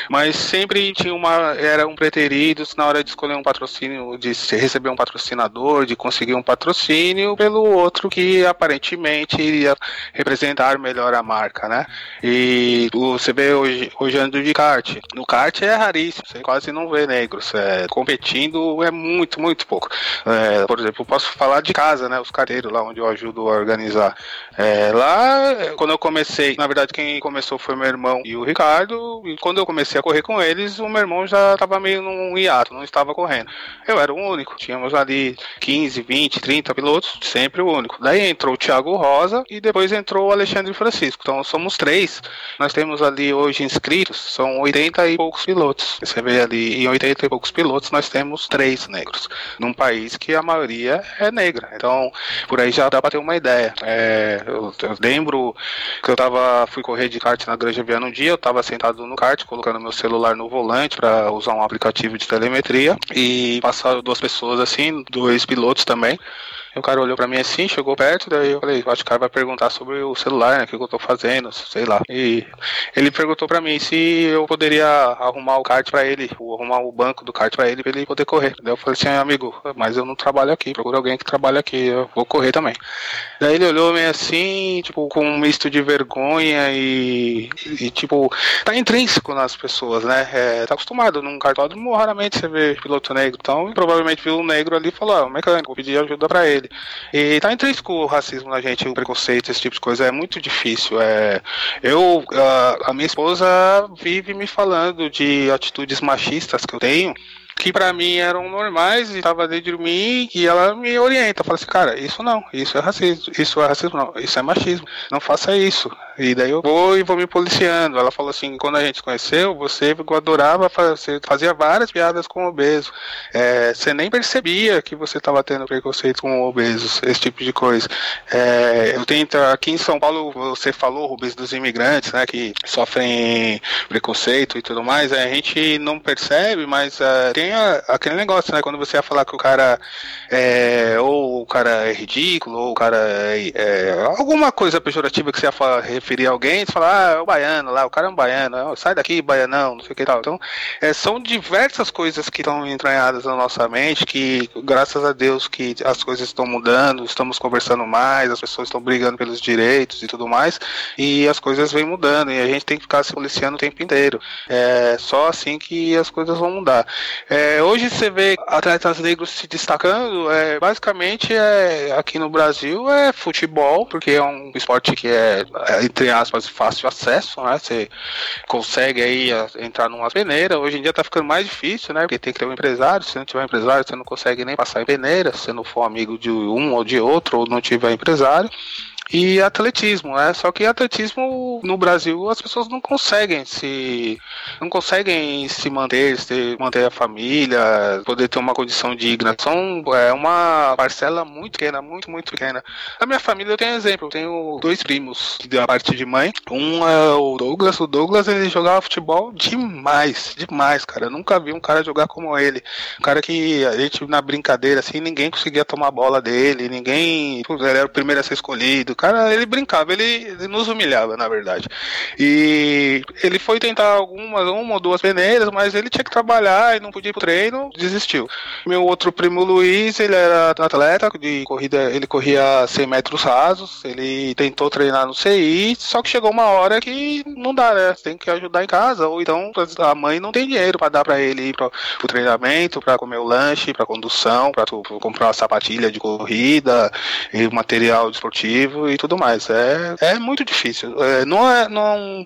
mas sempre tinha uma, eram preteridos na hora de escolher um patrocínio, de receber um patrocinador, de conseguir um patrocínio pelo outro que aparentemente iria representar melhor a marca, né? E você vê hoje, hoje ando de kart. No kart é raríssimo, você quase não vê negros é, competindo é muito, muito pouco. É, por exemplo, posso falar de casa, né? Os carteiros lá onde eu ajudo a organizar. É, lá, quando eu comecei, na verdade, quem começou foi meu irmão e o Ricardo. E quando eu comecei a correr com eles, o meu irmão já estava meio num hiato, não estava correndo. Eu era o único. Tínhamos ali 15, 20, 30 pilotos, sempre o único. Daí entrou o Thiago Rosa e depois entrou o Alexandre Francisco. Então somos três. Nós temos ali hoje inscritos, são 80 e poucos pilotos. Você vê ali, em 80 e poucos pilotos, nós temos três três negros, num país que a maioria é negra. Então, por aí já dá para ter uma ideia. É, eu, eu, lembro que eu tava, fui correr de kart na Granja Viana um dia, eu estava sentado no kart, colocando meu celular no volante para usar um aplicativo de telemetria e passaram duas pessoas assim, dois pilotos também. O cara olhou pra mim assim, chegou perto, daí eu falei, acho que o cara vai perguntar sobre o celular, né? O que eu tô fazendo, sei lá. E ele perguntou pra mim se eu poderia arrumar o kart pra ele, ou arrumar o banco do kart pra ele, pra ele poder correr. Daí eu falei assim, amigo, mas eu não trabalho aqui, procura alguém que trabalha aqui, eu vou correr também. Daí ele olhou meio assim, tipo, com um misto de vergonha e, e tipo, tá intrínseco nas pessoas, né? É, tá acostumado num cartódromo, raramente você vê piloto negro, então provavelmente viu um negro ali e falou, ah, mecânico, vou pedir ajuda pra ele dele. E tá intrínseco o racismo na gente, o preconceito, esse tipo de coisa. É muito difícil. É, eu, a, a minha esposa vive me falando de atitudes machistas que eu tenho que para mim eram normais e estava dentro de mim e ela me orienta, fala assim, cara, isso não, isso é racismo, isso é racismo não, isso é machismo, não faça isso. E daí eu vou e vou me policiando. Ela falou assim, quando a gente conheceu, você adorava fazer, fazia várias piadas com obeso. É, você nem percebia que você estava tendo preconceito com obesos, esse tipo de coisa. É, eu tento, aqui em São Paulo, você falou, Rubens, dos imigrantes, né, que sofrem preconceito e tudo mais, a gente não percebe, mas uh, tem a, aquele negócio, né, quando você ia falar que o cara é, ou o cara é ridículo, ou o cara é, é alguma coisa pejorativa que você ia falar, referir a alguém, você fala, ah, é o baiano lá, o cara é um baiano, sai daqui, baianão, não sei o que tal. Então, é, são diversas coisas que estão entranhadas na nossa mente, que graças a Deus que as coisas estão mudando, estamos conversando mais, as pessoas estão brigando pelos direitos e tudo mais, e as coisas vêm mudando, e a gente tem que ficar se policiando o tempo inteiro. É só assim que as coisas vão mudar. É, hoje você vê atletas negros se destacando, é, basicamente é, aqui no Brasil é futebol, porque é um esporte que é, é entre aspas, fácil acesso, né? Você consegue aí entrar numa peneira. Hoje em dia tá ficando mais difícil, né? Porque tem que ter um empresário. Se não tiver empresário, você não consegue nem passar em peneira. Se não for amigo de um ou de outro, ou não tiver empresário e atletismo, né? Só que atletismo no, Brasil as pessoas não conseguem se não conseguem se manter, se manter a família, poder ter uma condição digna. São é uma parcela muito pequena, muito muito pequena. A minha família eu tenho exemplo, eu tenho dois primos da parte de mãe. Um é o Douglas, o Douglas ele jogava futebol demais, demais, cara. Eu nunca vi um cara jogar como ele. Um cara que a gente na brincadeira assim, ninguém conseguia tomar a bola dele, ninguém, ele era o primeiro a ser escolhido. Cara, ele brincava, ele, ele nos humilhava, na verdade. E ele foi tentar algumas, uma ou duas peneiras, mas ele tinha que trabalhar e não podia ir pro treino, desistiu. Meu outro primo Luiz, ele era atleta de corrida, ele corria 100 metros rasos, ele tentou treinar no CI, só que chegou uma hora que não dá, né? Tem que ajudar em casa, ou então a mãe não tem dinheiro para dar para ele ir pro, pro treinamento, para comer o lanche, para condução, para comprar uma sapatilha de corrida, e material esportivo e tudo mais. É, é muito difícil. É, não, é, não,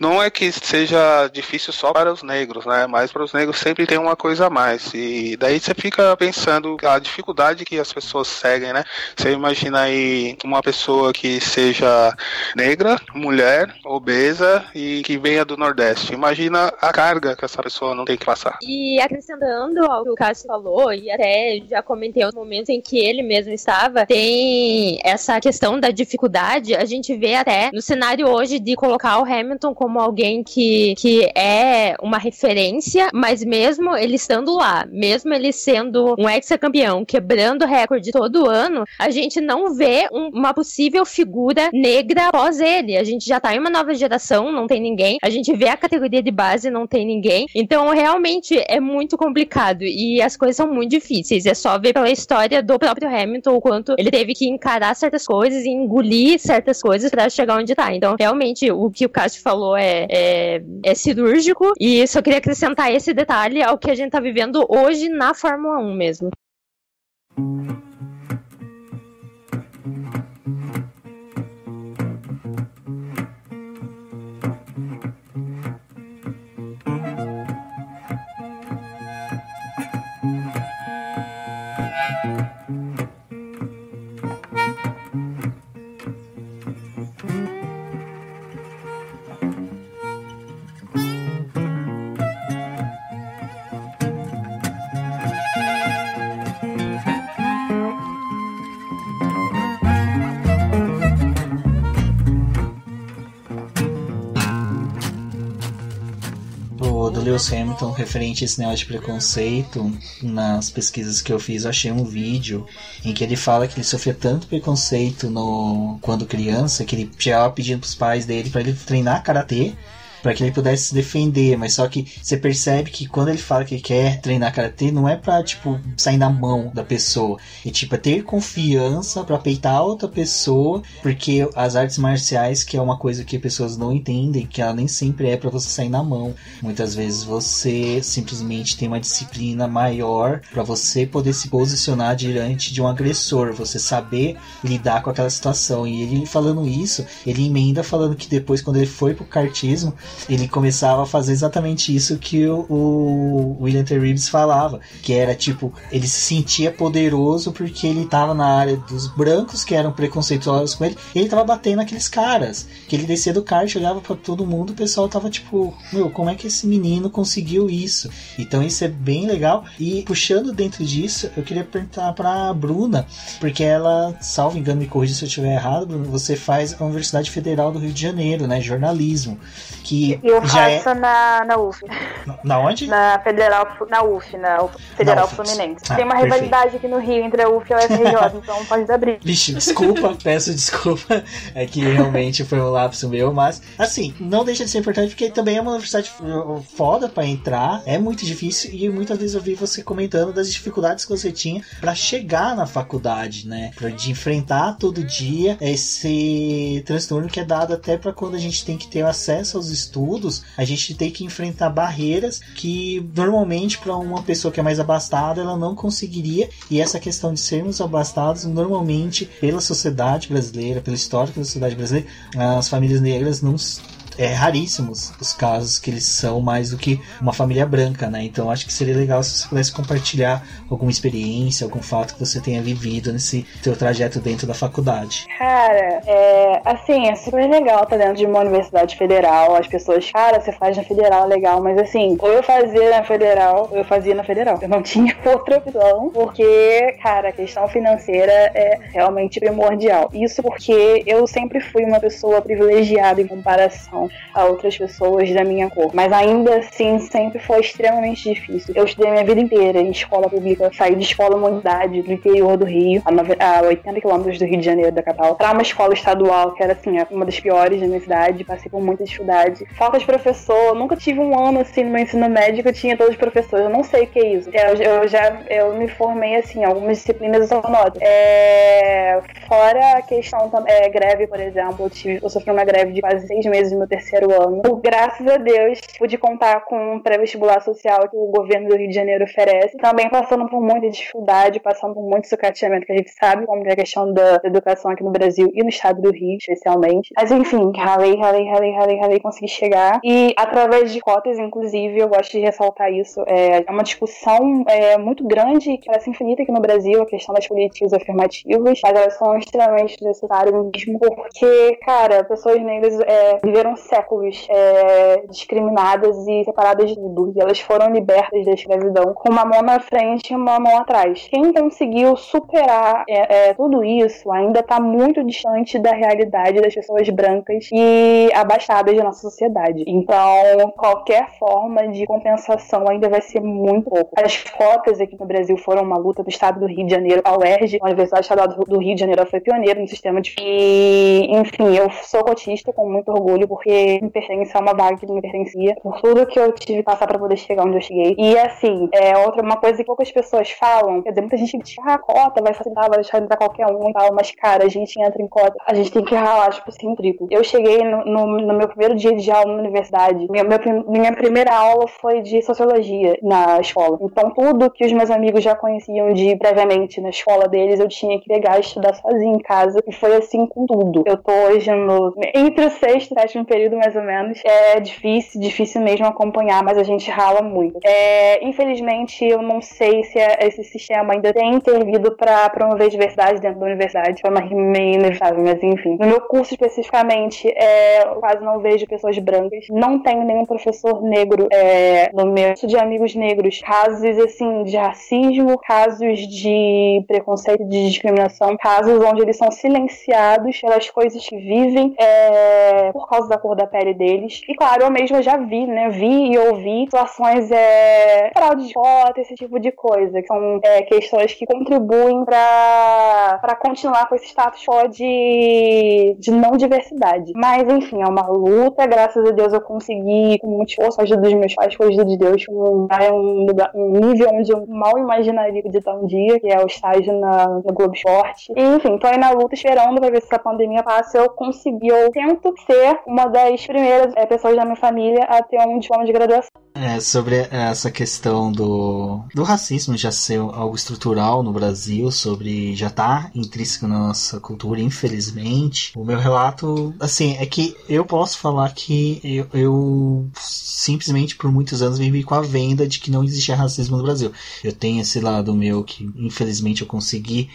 não é que seja difícil só para os negros, né? Mas para os negros sempre tem uma coisa a mais. E daí você fica pensando a dificuldade que as pessoas seguem, né? Você imagina aí uma pessoa que seja negra, mulher, obesa e que venha do Nordeste. Imagina a carga que essa pessoa não tem que passar. E acrescentando ao que o Cássio falou, e até já comentei os momentos em que ele mesmo estava, tem essa questão da dificuldade. A gente vê até no cenário hoje de colocar o Hamilton como alguém que, que é uma referência, mas mesmo ele estando lá, mesmo ele sendo um ex-campeão, quebrando recorde todo ano, a gente não vê um, uma possível figura negra após ele. A gente já tá em uma nova geração, não tem ninguém. A gente vê a categoria de base, não tem ninguém. Então, realmente é muito complicado e as coisas são muito difíceis. É só ver pela história do próprio Hamilton o quanto ele teve que encarar certas coisas e engolir certas coisas para chegar onde tá. Então, realmente, o que o Cássio falou é, é, é cirúrgico e só queria acrescentar esse detalhe ao que a gente tá vivendo hoje na Fórmula 1 mesmo. Lewis Hamilton referente a esse negócio de preconceito, nas pesquisas que eu fiz, eu achei um vídeo em que ele fala que ele sofria tanto preconceito no quando criança que ele chegava pedindo pros pais dele para ele treinar karatê para que ele pudesse se defender, mas só que você percebe que quando ele fala que quer treinar karatê, não é pra, tipo, sair na mão da pessoa. E, tipo, é ter confiança para peitar outra pessoa, porque as artes marciais, que é uma coisa que pessoas não entendem, que ela nem sempre é para você sair na mão. Muitas vezes você simplesmente tem uma disciplina maior para você poder se posicionar diante de um agressor, você saber lidar com aquela situação. E ele falando isso, ele emenda falando que depois, quando ele foi pro kartismo, ele começava a fazer exatamente isso que o, o William T. Reeves falava, que era tipo, ele se sentia poderoso porque ele tava na área dos brancos que eram preconceituosos com ele, e ele tava batendo aqueles caras, que ele descia do kart, olhava para todo mundo, o pessoal tava tipo, meu, como é que esse menino conseguiu isso? Então isso é bem legal, e puxando dentro disso, eu queria perguntar pra Bruna, porque ela, salvo engano, me corrija se eu estiver errado, Bruno, você faz a Universidade Federal do Rio de Janeiro, né, jornalismo, que eu faço é... na, na UF. Na onde? Na Federal, na UF, na Federal UF. Fluminense. Ah, Tem uma perfeito. rivalidade aqui no Rio entre a UF e a UFRJ, [LAUGHS] então pode dar briga. Vixe, desculpa, [LAUGHS] peço desculpa. É que realmente foi um lapso meu, mas assim, não deixa de ser importante porque também é uma universidade foda pra entrar, é muito difícil e muitas vezes eu vi você comentando das dificuldades que você tinha pra chegar na faculdade, né? Pra de enfrentar todo dia esse transtorno que é dado até pra quando a gente tem que ter acesso aos estudos, a gente tem que enfrentar barreiras que normalmente para uma pessoa que é mais abastada ela não conseguiria. E essa questão de sermos abastados, normalmente pela sociedade brasileira, pelo histórico da sociedade brasileira, as famílias negras não é raríssimos os casos que eles são mais do que uma família branca, né? Então acho que seria legal se você pudesse compartilhar alguma experiência, algum fato que você tenha vivido nesse teu trajeto dentro da faculdade. Cara, é, assim, é super legal estar dentro de uma universidade federal. As pessoas, cara, você faz na federal, legal, mas assim, ou eu fazia na federal, ou eu fazia na federal. Eu não [LAUGHS] tinha outra opção, porque, cara, a questão financeira é realmente primordial. Isso porque eu sempre fui uma pessoa privilegiada em comparação a outras pessoas da minha cor. Mas ainda assim, sempre foi extremamente difícil. Eu estudei minha vida inteira em escola pública, saí de escola humanidade do interior do Rio, a, 80 quilômetros do Rio de Janeiro, da capital, para uma escola estadual, que era assim, uma das piores da minha cidade, passei por muita dificuldade. Falta de professor, nunca tive um ano assim no meu ensino médio que eu tinha todos os professores. Eu não sei o que é isso. Eu, eu já eu me formei assim, algumas disciplinas eu só noto. É, fora a questão é, greve, por exemplo, eu, tive, eu sofri uma greve de quase seis meses no meu terceiro ano. Graças a Deus, pude contar com um pré-vestibular social que o governo do Rio de Janeiro oferece. Também passando por muita dificuldade, passando por muito sucateamento, que a gente sabe como é a questão da educação aqui no Brasil e no estado do Rio, especialmente. Mas enfim, ralei, ralei, ralei, ralei, ralei, consegui chegar. E através de cotas, inclusive, eu gosto de ressaltar isso. É, é uma discussão é, muito grande, que parece infinita aqui no Brasil, a questão das políticas afirmativas, mas elas são extremamente necessárias mesmo, porque, cara, pessoas negras é, viveram séculos é, discriminadas e separadas de tudo. E elas foram libertas da escravidão com uma mão na frente e uma mão atrás. Quem conseguiu superar é, é, tudo isso ainda está muito distante da realidade das pessoas brancas e abastadas da nossa sociedade. Então, qualquer forma de compensação ainda vai ser muito pouco. As cotas aqui no Brasil foram uma luta do estado do Rio de Janeiro, a UERJ, a Universidade Estadual do Rio de Janeiro, foi pioneira no sistema de. E, enfim, eu sou cotista com muito orgulho, porque me pertence a uma vaga que me pertencia, por tudo que eu tive que passar para poder chegar onde eu cheguei. E, assim, é outra uma coisa que poucas pessoas falam, quer dizer, muita gente diz, ah, a cota vai facilitar, vai deixar entrar qualquer um e tal, mas, cara, a gente entra em cota, a gente tem que ralar, tipo assim, triplo. Eu cheguei no, no, no meu primeiro dia de aula na universidade, minha, minha, minha primeira aula foi de sociologia na escola. Então, tudo que os meus amigos já conheciam de previamente na escola deles, eu tinha que pegar e estudar sozinha em casa. E foi assim com tudo. Eu tô hoje no. Entre o sexto e sétimo período, mais ou menos. É difícil, difícil mesmo acompanhar, mas a gente rala muito. É, infelizmente, eu não sei se esse sistema ainda tem intervido para promover diversidade dentro da universidade. Foi uma meio inevitável, mas enfim. No meu curso especificamente, é, eu quase não vejo pessoas brancas. Não tenho nenhum professor negro é, no meu de amigos negros. Casos assim de racismo, casos de preconceito, de discriminação, casos onde eles são silenciados pelas coisas que vivem é, por causa da cor da pele deles. E claro, eu mesma já vi, né? Vi e ouvi situações é, fraude de foto, esse tipo de coisa, que são é, questões que contribuem para continuar com esse status quo de, de não diversidade. Mas enfim, é uma luta, graças a Deus eu consegui, com muito esforço, a ajuda dos meus pais, com a ajuda de Deus, um, um, um nível onde eu mal imaginaria de estar um dia, que é o estágio na, no Globo Esporte. E, enfim, tô aí na luta esperando pra ver se essa pandemia passa. Eu consegui, eu tento ser uma das primeiras é, pessoas da minha família a ter um diploma de graduação. É, sobre essa questão do, do racismo já ser algo estrutural no Brasil, sobre já tá intrínseco na nossa cultura, infelizmente. O meu relato, assim, é que eu posso falar que eu, eu simplesmente por muitos anos vivi com a venda de que não existia racismo no Brasil. Eu tenho esse lado meu que infelizmente eu consegui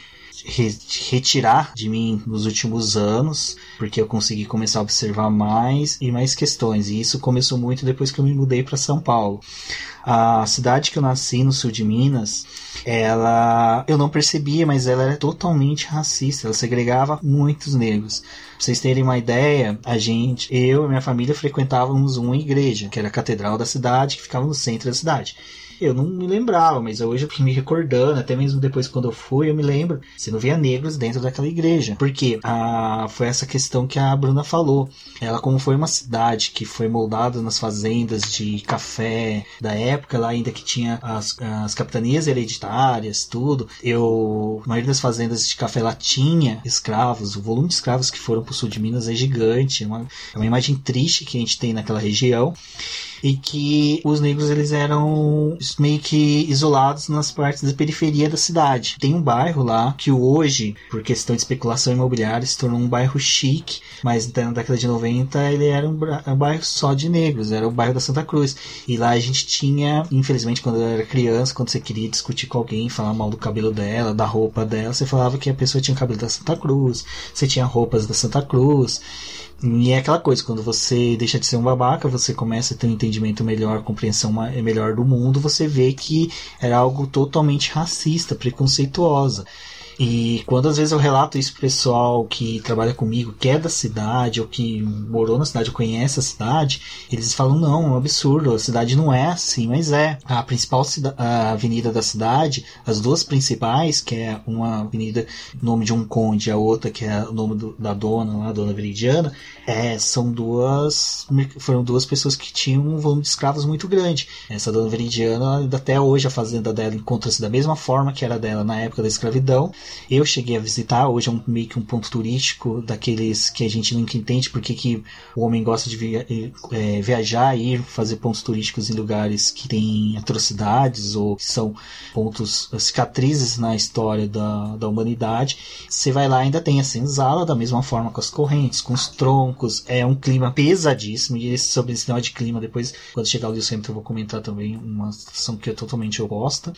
retirar de mim nos últimos anos, porque eu consegui começar a observar mais e mais questões. E isso começou muito depois que eu me mudei para São Paulo. A cidade que eu nasci, no sul de Minas, ela eu não percebia, mas ela era totalmente racista. Ela segregava muitos negros. Pra vocês terem uma ideia, a gente, eu e minha família frequentávamos uma igreja, que era a catedral da cidade, que ficava no centro da cidade. Eu não me lembrava, mas hoje eu me recordando, até mesmo depois quando eu fui, eu me lembro. Você não via negros dentro daquela igreja. Porque a, foi essa questão que a Bruna falou. Ela, como foi uma cidade que foi moldada nas fazendas de café da época, lá ainda que tinha as, as capitanias hereditárias, tudo. Eu, a maioria das fazendas de café lá tinha escravos. O volume de escravos que foram pro sul de Minas é gigante. É uma, é uma imagem triste que a gente tem naquela região. E que os negros eles eram meio que isolados nas partes da periferia da cidade. Tem um bairro lá que hoje, por questão de especulação imobiliária, se tornou um bairro chique, mas na década de 90 ele era um, bairro só de negros, era o bairro da Santa Cruz. E lá a gente tinha, infelizmente, quando eu era criança, quando você queria discutir com alguém, falar mal do cabelo dela, da roupa dela, você falava que a pessoa tinha cabelo da Santa Cruz, você tinha roupas da Santa Cruz. E é aquela coisa, quando você deixa de ser um babaca, você começa a ter um entendimento melhor, compreensão melhor do mundo, você vê que era algo totalmente racista, preconceituosa. E quando às vezes eu relato isso pro pessoal que trabalha comigo, que é da cidade, ou que morou na cidade, ou conhece a cidade, eles falam, não, é um absurdo, a cidade não é assim, mas é. A principal a avenida da cidade, as duas principais, que é uma avenida nome de um conde, a outra que é o nome do, da dona, lá, a dona Veridiana, é, são duas. Foram duas pessoas que tinham um volume de escravos muito grande. Essa dona Veridiana, até hoje a fazenda dela encontra-se da mesma forma que era dela na época da escravidão. Eu cheguei a visitar, hoje é um, meio que um ponto turístico daqueles que a gente nunca entende porque que o homem gosta de via, é, viajar e ir fazer pontos turísticos em lugares que têm atrocidades ou que são pontos, cicatrizes na história da, da humanidade. Você vai lá ainda tem a senzala, da mesma forma com as correntes, com os troncos é um clima pesadíssimo. E esse, sobre esse negócio de clima, depois, quando chegar o Lewis Hamilton, eu vou comentar também uma situação que é totalmente oposta.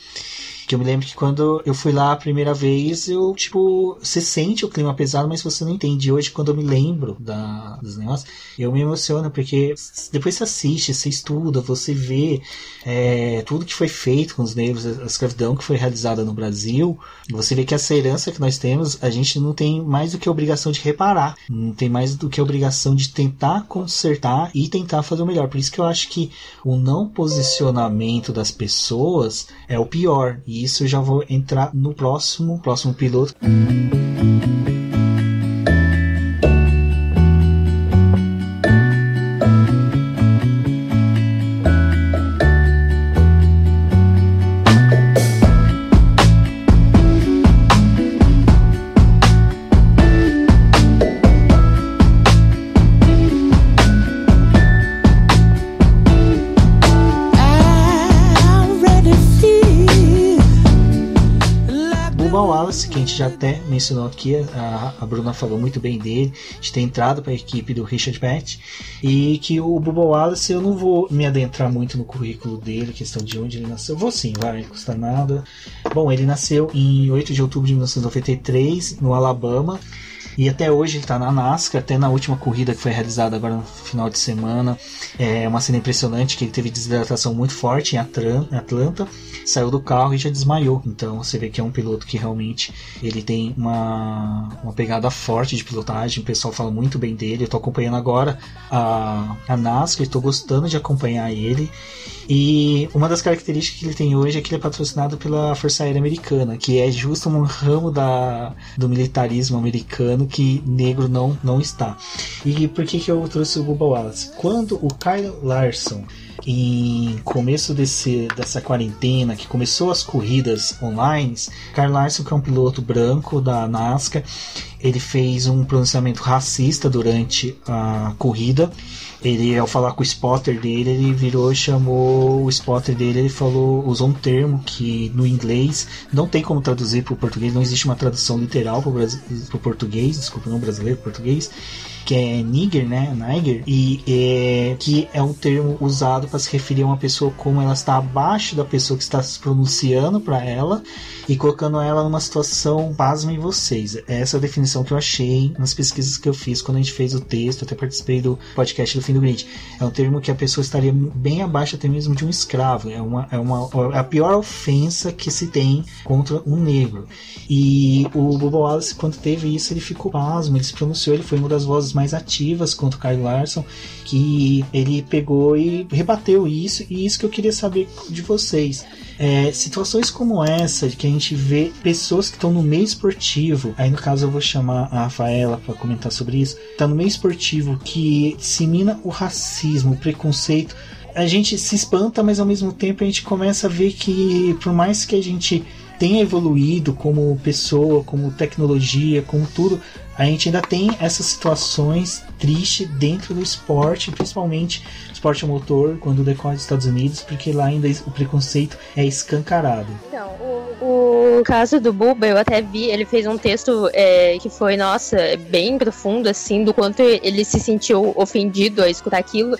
Que eu me lembro que quando eu fui lá a primeira vez, eu, tipo, você sente o clima pesado, mas você não entende. Hoje, quando eu me lembro da, dos negócios, eu me emociono, porque depois você assiste, você estuda, você vê é, tudo que foi feito com os negros, a escravidão que foi realizada no Brasil, você vê que essa herança que nós temos, a gente não tem mais do que a obrigação de reparar, não tem mais do que a obrigação de tentar consertar e tentar fazer o melhor. Por isso que eu acho que o não posicionamento das pessoas é o pior. E isso eu já vou entrar no próximo, próximo piloto. Até mencionou aqui, a, a Bruna falou muito bem dele, de ter entrado para a equipe do Richard Pett, e que o Bubba Wallace, eu não vou me adentrar muito no currículo dele, questão de onde ele nasceu. Vou sim, vai, custa nada. Bom, ele nasceu em 8 de outubro de 1993, no Alabama. E até hoje ele está na NASCAR, até na última corrida que foi realizada agora no final de semana. É uma cena impressionante que ele teve desidratação muito forte em Atlanta, saiu do carro e já desmaiou. Então você vê que é um piloto que realmente ele tem uma, uma pegada forte de pilotagem. O pessoal fala muito bem dele. Eu estou acompanhando agora a, a NASCAR, estou gostando de acompanhar ele. E uma das características que ele tem hoje é que ele é patrocinado pela Força Aérea Americana, que é justo um ramo da, do militarismo americano que negro não, não está. E por que, que eu trouxe o Bubba Wallace? Quando o Kyle Larson em começo desse, dessa quarentena, que começou as corridas online, Kyle Larson, que é um piloto branco da NASCAR, ele fez um pronunciamento racista durante a corrida ele, ao falar com o spotter dele, ele virou chamou o spotter dele, ele falou, usou um termo que no inglês não tem como traduzir para o português, não existe uma tradução literal para o português, desculpa, não brasileiro, português que é nigger, né? Niger, e é, que é um termo usado para se referir a uma pessoa como ela está abaixo da pessoa que está se pronunciando para ela e colocando ela numa situação, pasmem vocês. Essa é a definição que eu achei nas pesquisas que eu fiz quando a gente fez o texto, até participei do podcast do Fim do Grid. É um termo que a pessoa estaria bem abaixo até mesmo de um escravo. É, uma, é, uma, é a pior ofensa que se tem contra um negro. E o Bobo Wallace, quando teve isso, ele ficou pasmo, ele se pronunciou, ele foi uma das vozes mais ativas contra o Kyle Larson, que ele pegou e rebateu isso, e isso que eu queria saber de vocês. É, situações como essa, que a gente vê pessoas que estão no meio esportivo, aí no caso eu vou chamar a Rafaela para comentar sobre isso, está no meio esportivo que dissemina o racismo, o preconceito. A gente se espanta, mas ao mesmo tempo a gente começa a ver que, por mais que a gente tenha evoluído como pessoa, como tecnologia, como tudo, a gente ainda tem essas situações triste dentro do esporte, principalmente esporte motor, quando decorre dos Estados Unidos, porque lá ainda o preconceito é escancarado. Então, o, o caso do Buba, eu até vi, ele fez um texto é, que foi, nossa, bem profundo, assim, do quanto ele se sentiu ofendido a escutar aquilo.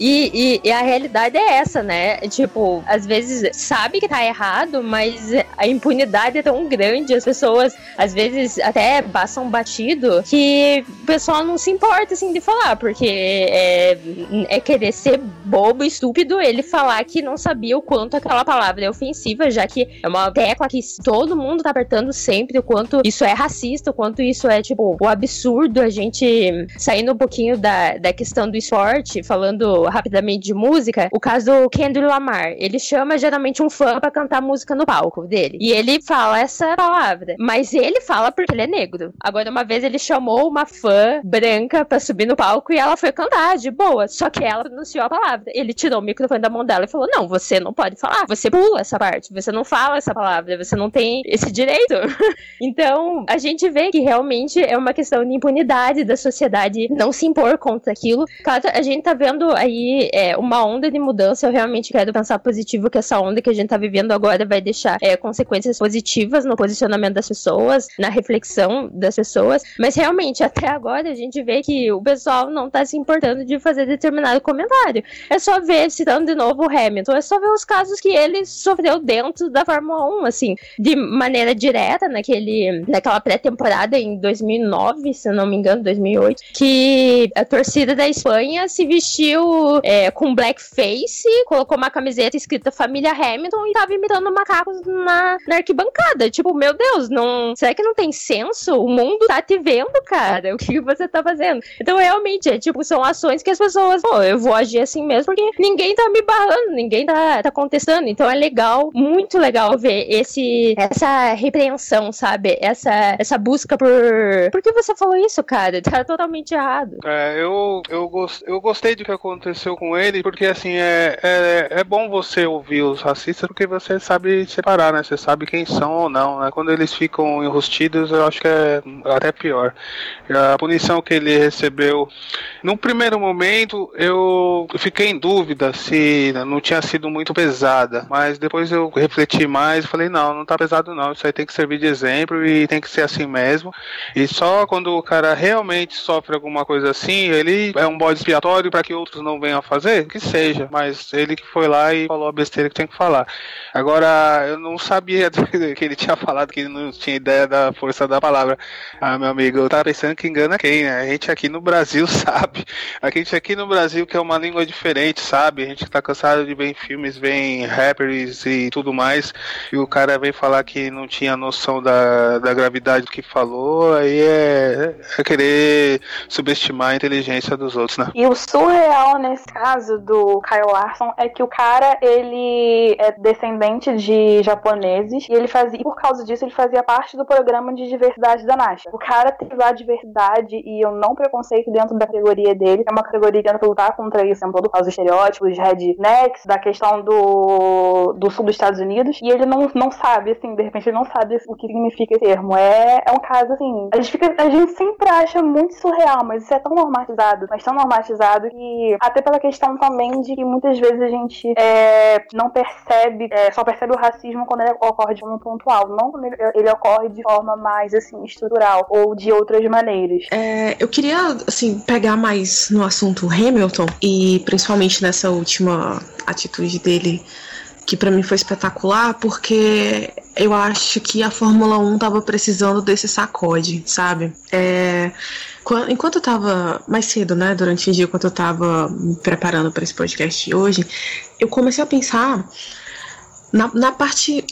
E, e, e, a realidade é essa, né? Tipo, às vezes sabe que tá errado, mas a impunidade é tão grande, as pessoas às vezes até passam batido que o pessoal não se importa assim de falar, porque é, é querer ser bobo, estúpido, ele falar que não sabia o quanto aquela palavra é ofensiva, já que é uma tecla que todo mundo tá apertando sempre, o quanto isso é racista, o quanto isso é, tipo, o absurdo, a gente saindo um pouquinho da, da questão do esporte, falando rapidamente de música, o caso do Kendrick Lamar. Ele chama geralmente um fã para cantar música no palco dele. E ele fala essa palavra. Mas ele fala porque ele é negro. Agora, uma vez ele chamou uma fã branca para subir no palco e ela foi cantar de boa. Só que ela pronunciou a palavra. Ele tirou o microfone da mão dela e falou: Não, você não pode falar. Você pula essa parte. Você não fala essa palavra. Você não tem esse direito. [LAUGHS] então, a gente vê que realmente é uma questão de impunidade da sociedade não se impor contra aquilo. Claro, a gente tá vendo aí é, uma onda de mudança. Eu realmente quero pensar positivo que essa onda que a gente tá vivendo agora vai deixar é, consequências positivas no posicionamento das pessoas, na reflexão das pessoas. Mas realmente, até agora, a gente vê que o pessoal não tá se importando de fazer determinado comentário. É só ver, citando de novo o Hamilton, é só ver os casos que ele sofreu dentro da Fórmula 1, assim, de maneira direta, naquele, naquela pré-temporada em 2009, se não me engano, 2008, que a torcida da Espanha se vestiu é, com blackface, colocou uma camiseta escrita Família Hamilton e tava imitando macacos na, na arquibancada. Tipo, meu Deus, não. Será que não tem senso? O mundo tá te vendo, cara. [LAUGHS] O que você tá fazendo? Então, realmente, é tipo, são ações que as pessoas, pô, eu vou agir assim mesmo, porque ninguém tá me barrando, ninguém tá, tá contestando. Então é legal, muito legal ver esse, essa repreensão, sabe? Essa, essa busca por. Por que você falou isso, cara? Tá totalmente errado. É, eu, eu, gost, eu gostei do que aconteceu aconteceu com ele, porque assim, é, é, é bom você ouvir os racistas porque você sabe separar, né? Você sabe quem são ou não, né? Quando eles ficam enrustidos, eu acho que é até pior. A punição que ele recebeu, num primeiro momento, eu fiquei em dúvida se não tinha sido muito pesada, mas depois eu refleti mais e falei, não, não tá pesado não, isso aí tem que servir de exemplo e tem que ser assim mesmo. E só quando o cara realmente sofre alguma coisa assim, ele é um bode expiatório para que outros não venham a fazer, que seja, mas ele que foi lá e falou a besteira que tinha que falar. Agora, eu não sabia [LAUGHS] que ele tinha falado que ele não tinha ideia da força da palavra. Ah, meu amigo, eu tava pensando que engana quem, né? A gente aqui no Brasil [LAUGHS] sabe. A gente aqui no Brasil que é uma língua diferente, sabe? A gente tá cansado de ver filmes, ver rappers e tudo mais, e o cara vem falar que não tinha noção da, da gravidade do que falou, aí é, é querer subestimar a inteligência dos outros, né? E o surreal nesse nesse caso do Kyle Larson é que o cara, ele é descendente de japoneses e ele fazia, por causa disso, ele fazia parte do programa de diversidade da NASA. O cara teve lá diversidade e eu não preconceito dentro da categoria dele, é uma categoria que tenta lutar contra isso, por causa dos estereótipos, de rednecks, da questão do, do sul dos Estados Unidos, e ele não, não sabe, assim, de repente ele não sabe o que significa esse termo. É, é um caso, assim, a gente, fica, a gente sempre acha muito surreal, mas isso é tão normatizado, mas tão normatizado que até pela questão também de que muitas vezes a gente é, não percebe, é, só percebe o racismo quando ele ocorre de forma pontual, não quando ele, ele ocorre de forma mais assim estrutural ou de outras maneiras. É, eu queria assim pegar mais no assunto Hamilton e principalmente nessa última atitude dele que para mim foi espetacular, porque eu acho que a Fórmula 1 tava precisando desse sacode, sabe? É, enquanto eu tava mais cedo, né, durante o dia, enquanto eu tava me preparando para esse podcast de hoje, eu comecei a pensar na, na parte.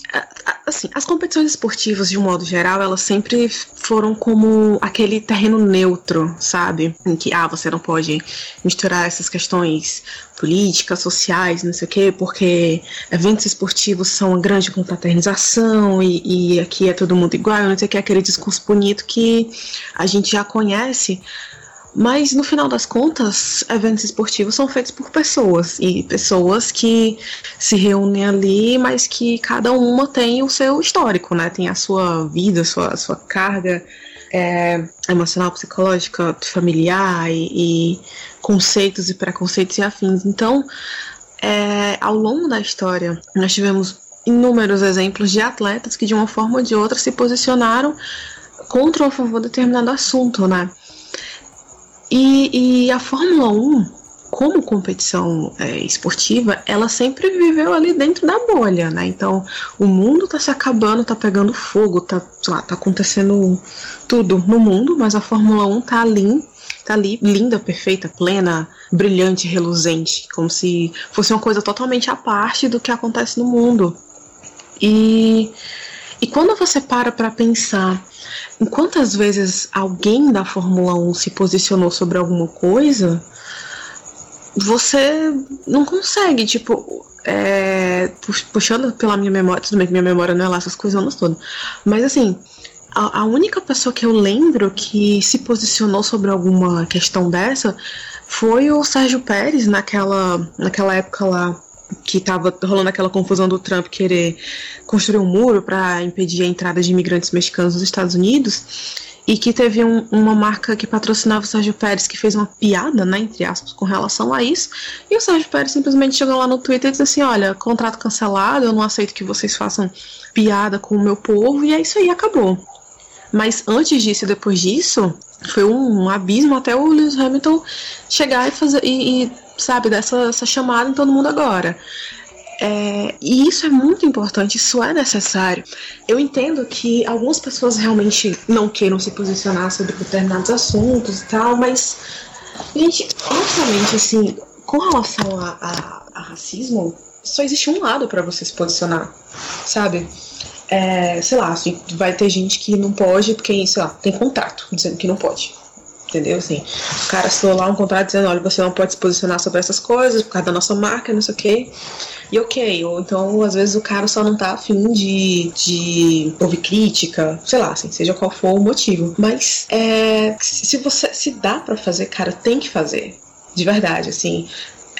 Assim, as competições esportivas, de um modo geral, elas sempre foram como aquele terreno neutro, sabe? Em que, ah, você não pode misturar essas questões políticas, sociais, não sei o quê, porque eventos esportivos são uma grande confraternização e, e aqui é todo mundo igual, não sei o que, aquele discurso bonito que a gente já conhece mas no final das contas, eventos esportivos são feitos por pessoas e pessoas que se reúnem ali, mas que cada uma tem o seu histórico, né? Tem a sua vida, a sua, a sua carga é, emocional, psicológica, familiar e, e, conceitos e preconceitos e afins. Então, é, ao longo da história, nós tivemos inúmeros exemplos de atletas que, de uma forma ou de outra, se posicionaram contra ou a favor de determinado assunto, né? E, e a Fórmula 1, como competição é, esportiva, ela sempre viveu ali dentro da bolha, né? Então, o mundo tá se acabando, tá pegando fogo, tá, lá, tá acontecendo tudo no mundo, mas a Fórmula 1 tá ali, tá ali linda, perfeita, plena, brilhante, reluzente, como se fosse uma coisa totalmente à parte do que acontece no mundo. E, e quando você para para pensar quantas vezes alguém da Fórmula 1 se posicionou sobre alguma coisa, você não consegue, tipo, é, puxando pela minha memória, tudo bem que minha memória não é lá essas coisas todas, mas assim, a, a, única pessoa que eu lembro que se posicionou sobre alguma questão dessa foi o Sérgio Pérez naquela, naquela época lá que estava rolando aquela confusão do Trump querer construir um muro para impedir a entrada de imigrantes mexicanos nos Estados Unidos e que teve um, uma marca que patrocinava o Sérgio Pérez que fez uma piada, né, entre aspas, com relação a isso. E o Sérgio Pérez simplesmente chegou lá no Twitter e disse assim: Olha, contrato cancelado, eu não aceito que vocês façam piada com o meu povo, e é isso aí, acabou. Mas antes disso e depois disso, foi um, abismo até o Lewis Hamilton chegar e fazer. E, e sabe, dessa essa chamada em todo mundo agora. É, e isso é muito importante, isso é necessário. Eu entendo que algumas pessoas realmente não queiram se posicionar sobre determinados assuntos e tal, mas, gente, honestamente, assim, com relação a, a, a racismo, só existe um lado para você se posicionar, sabe? É, sei lá, assim, vai ter gente que não pode porque, sei lá, tem contrato dizendo que não pode. Entendeu? Assim, o cara assinou lá um contrato dizendo, olha, você não pode se posicionar sobre essas coisas por causa da nossa marca, não sei o quê. E ok, ou então às vezes o cara só não tá afim de, de ouvir crítica, sei lá, assim, seja qual for o motivo. Mas é, se você se dá para fazer, cara, tem que fazer. De verdade, assim.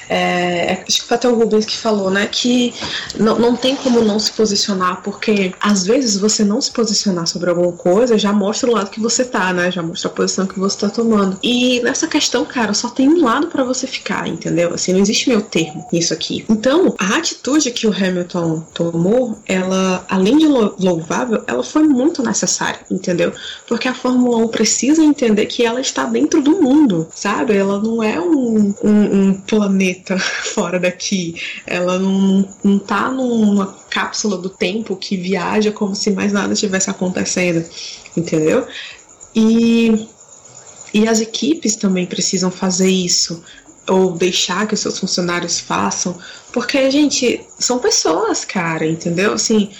É, acho que foi até o Rubens que falou, né? Que não, não tem como não se posicionar, porque às vezes você não se posicionar sobre alguma coisa já mostra o lado que você tá, né? Já mostra a posição que você tá tomando. E nessa questão, cara, só tem um lado para você ficar, entendeu? Assim, não existe meio termo nisso aqui. Então, a atitude que o Hamilton tomou, ela, além de louvável, ela foi muito necessária, entendeu? Porque a Fórmula 1 precisa entender que ela está dentro do mundo, sabe? Ela não é um, um, um planeta [LAUGHS] fora daqui. Ela não, não tá numa cápsula do tempo que viaja como se mais nada tivesse acontecendo, entendeu? E, e as equipes também precisam fazer isso, ou deixar que os seus funcionários façam, porque, gente, são pessoas, cara, entendeu? Assim,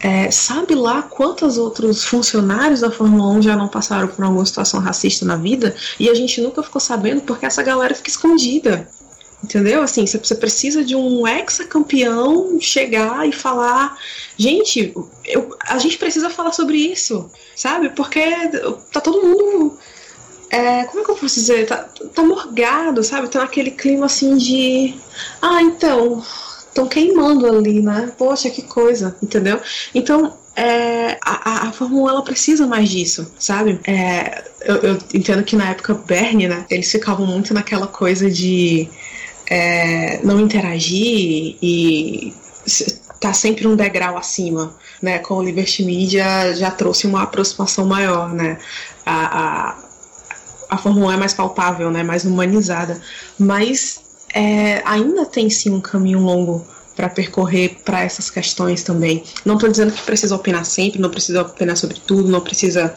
é, sabe lá quantos outros funcionários da Fórmula 1 já não passaram por alguma situação racista na vida e a gente nunca ficou sabendo porque essa galera fica escondida. Entendeu? Assim, você precisa de um ex-campeão chegar e falar: gente, eu, a gente precisa falar sobre isso, sabe? Porque tá todo mundo. É, como é que eu posso dizer? Tá, tá morgado, sabe? Tá naquele clima assim de. Ah, então. Estão queimando ali, né? Poxa, que coisa, entendeu? Então, é, a, a Fórmula 1 ela precisa mais disso, sabe? É, eu, eu, entendo que na época Bernie, né, eles ficavam muito naquela coisa de é, não interagir e tá sempre um degrau acima, né? Com o Liberty Media já trouxe uma aproximação maior, né? A, a, a Fórmula 1 é mais palpável, né? Mais humanizada, mas é, ainda tem sim um caminho longo para percorrer para essas questões também. Não estou dizendo que precisa opinar sempre, não precisa opinar sobre tudo, não precisa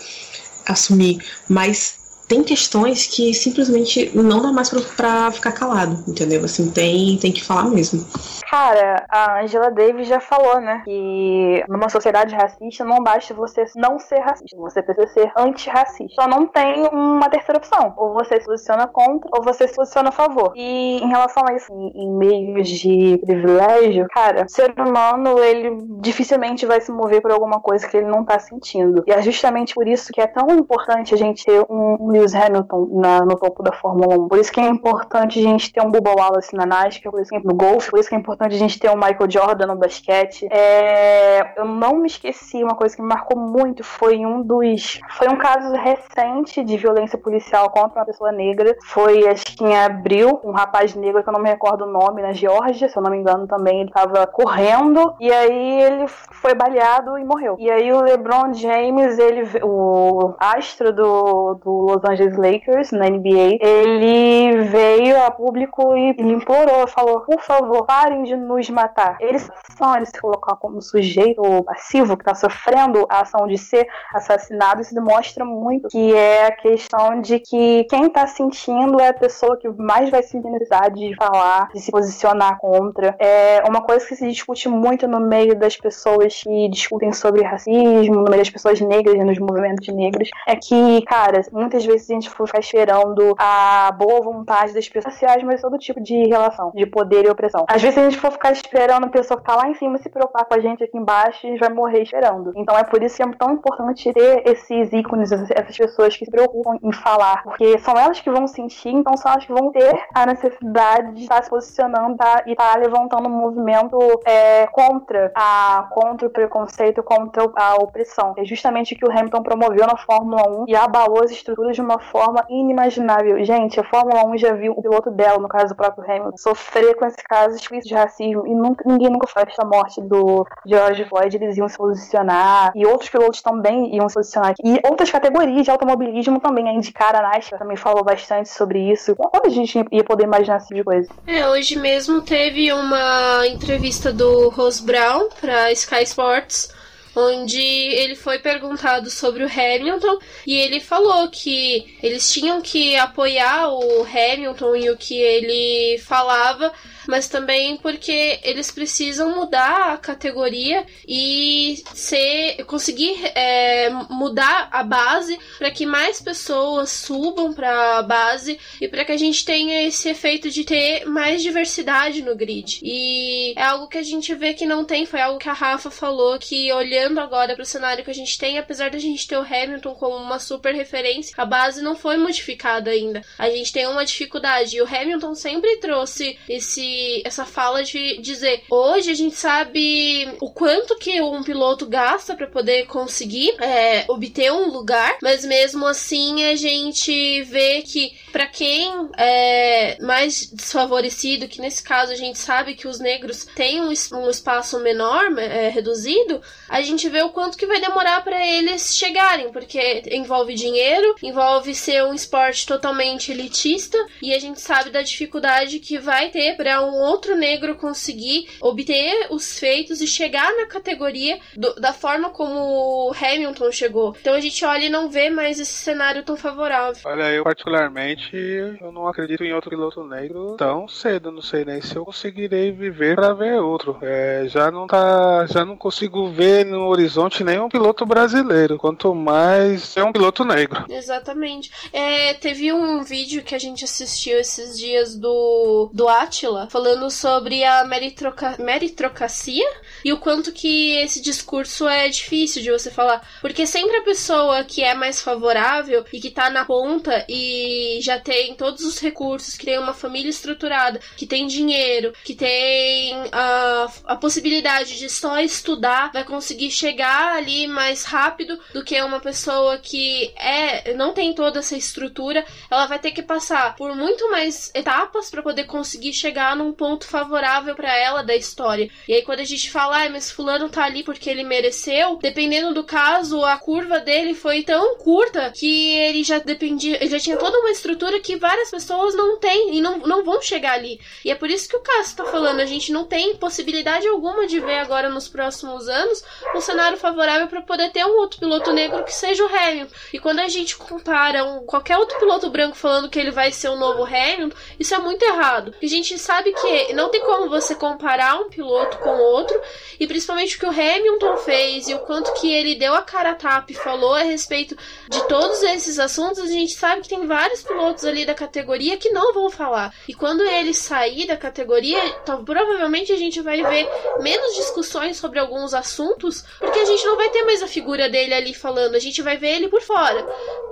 assumir, mas tem questões que simplesmente não dá mais pra, ficar calado, entendeu? Assim, tem, tem que falar mesmo. Cara, a Angela Davis já falou, né? Que numa sociedade racista não basta você não ser racista, você precisa ser antirracista. Só não tem uma terceira opção. Ou você se posiciona contra, ou você se posiciona a favor. E em relação a isso, em, meios de privilégio, cara, o ser humano, ele dificilmente vai se mover por alguma coisa que ele não tá sentindo. E é justamente por isso que é tão importante a gente ter um Lewis Hamilton na, no topo da Fórmula 1. Por isso que é importante a gente ter um Bubba Wallace na NASCAR, por é no golfe, por isso que é importante a gente ter um Michael Jordan no basquete. É, eu não me esqueci, uma coisa que me marcou muito foi um dos. Foi um caso recente de violência policial contra uma pessoa negra. Foi, acho que em abril, um rapaz negro que eu não me recordo o nome, na Geórgia, se eu não me engano também, ele tava correndo e aí ele foi baleado e morreu. E aí o LeBron James, ele, o astro do, do Los Angeles Lakers na NBA, ele veio a público e implorou, falou: por favor, parem de nos matar. Eles são, eles se colocar como sujeito passivo que está sofrendo a ação de ser assassinado, isso demonstra muito que é a questão de que quem está sentindo é a pessoa que mais vai sentir necessidade de falar, de se posicionar contra. É uma coisa que se discute muito no meio das pessoas que discutem sobre racismo, no meio das pessoas negras nos movimentos negros, é que, cara, muitas vezes a gente for esperando a boa vontade das pessoas sociais, mas todo tipo de relação, de poder e opressão. Às vezes a gente for ficar esperando a pessoa que tá lá em cima se preocupar com a gente aqui embaixo, a gente vai morrer esperando. Então é por isso que é tão importante ter esses ícones, essas pessoas que se preocupam em falar, porque são elas que vão sentir, então são elas que vão ter a necessidade de estar se posicionando tá, e estar tá levantando um movimento é, contra a contra o preconceito, contra a opressão. É justamente o que o Hamilton promoveu na Fórmula 1 e abalou as estruturas de uma forma inimaginável. Gente, a Fórmula 1 já viu o piloto dela, no caso do próprio Hamilton, sofrer com esse caso de racismo e nunca, ninguém nunca faz a morte do George Floyd, eles iam se posicionar e outros pilotos também iam se posicionar. E outras categorias de automobilismo também, a indicar a NASCAR também falou bastante sobre isso. Quando a gente ia poder imaginar esse tipo de coisa? É, hoje mesmo teve uma entrevista do Ross Brown para Sky Sports onde ele foi perguntado sobre o Hamilton e ele falou que eles tinham que apoiar o Hamilton e o que ele falava, mas também porque eles precisam mudar a categoria e ser conseguir é, mudar a base para que mais pessoas subam para a base e para que a gente tenha esse efeito de ter mais diversidade no grid. E é algo que a gente vê que não tem, foi algo que a Rafa falou que olhando agora para o cenário que a gente tem, apesar da gente ter o Hamilton como uma super referência, a base não foi modificada ainda. A gente tem uma dificuldade e o Hamilton sempre trouxe esse essa fala de dizer hoje a gente sabe o quanto que um piloto gasta para poder conseguir é, obter um lugar, mas mesmo assim a gente vê que para quem é mais desfavorecido, que nesse caso a gente sabe que os negros têm um, um espaço menor, é, reduzido, a gente vê o quanto que vai demorar para eles chegarem, porque envolve dinheiro, envolve ser um esporte totalmente elitista e a gente sabe da dificuldade que vai ter para um outro negro conseguir obter os feitos e chegar na categoria do, da forma como Hamilton chegou. Então a gente olha e não vê mais esse cenário tão favorável. Olha, eu particularmente eu não acredito em outro piloto negro tão cedo, não sei nem se eu conseguirei viver para ver outro. É, já não tá, já não consigo ver no horizonte nenhum piloto brasileiro, quanto mais é um piloto negro. Exatamente. É, teve um vídeo que a gente assistiu esses dias do do Atila falando sobre a meritroca, meritocracia e o quanto que esse discurso é difícil de você falar, porque sempre a pessoa que é mais favorável e que tá na ponta e já tem todos os recursos, que tem uma família estruturada, que tem dinheiro, que tem a, a possibilidade de só estudar, vai conseguir chegar ali mais rápido do que uma pessoa que é não tem toda essa estrutura, ela vai ter que passar por muito mais etapas para poder conseguir chegar num ponto favorável para ela da história. E aí quando a gente fala, ah, mas fulano tá ali porque ele mereceu, dependendo do caso, a curva dele foi tão curta que ele já dependia, ele já tinha toda uma estrutura que várias pessoas não têm e não, não vão chegar ali. E é por isso que o Cássio tá falando, a gente não tem possibilidade alguma de ver agora nos próximos anos um cenário favorável para poder ter um outro piloto negro que seja o Hamilton. E quando a gente compara um, qualquer outro piloto branco falando que ele vai ser o novo Hamilton, isso é muito errado. A gente sabe que não tem como você comparar um piloto com outro, e principalmente o que o Hamilton fez e o quanto que ele deu a cara a tapa e falou a respeito de todos esses assuntos, a gente sabe que tem vários pilotos ali da categoria que não vão falar. E quando ele sair da categoria, então, provavelmente a gente vai ver menos discussões sobre alguns assuntos, porque a gente não vai ter mais a figura dele ali falando, a gente vai ver ele por fora.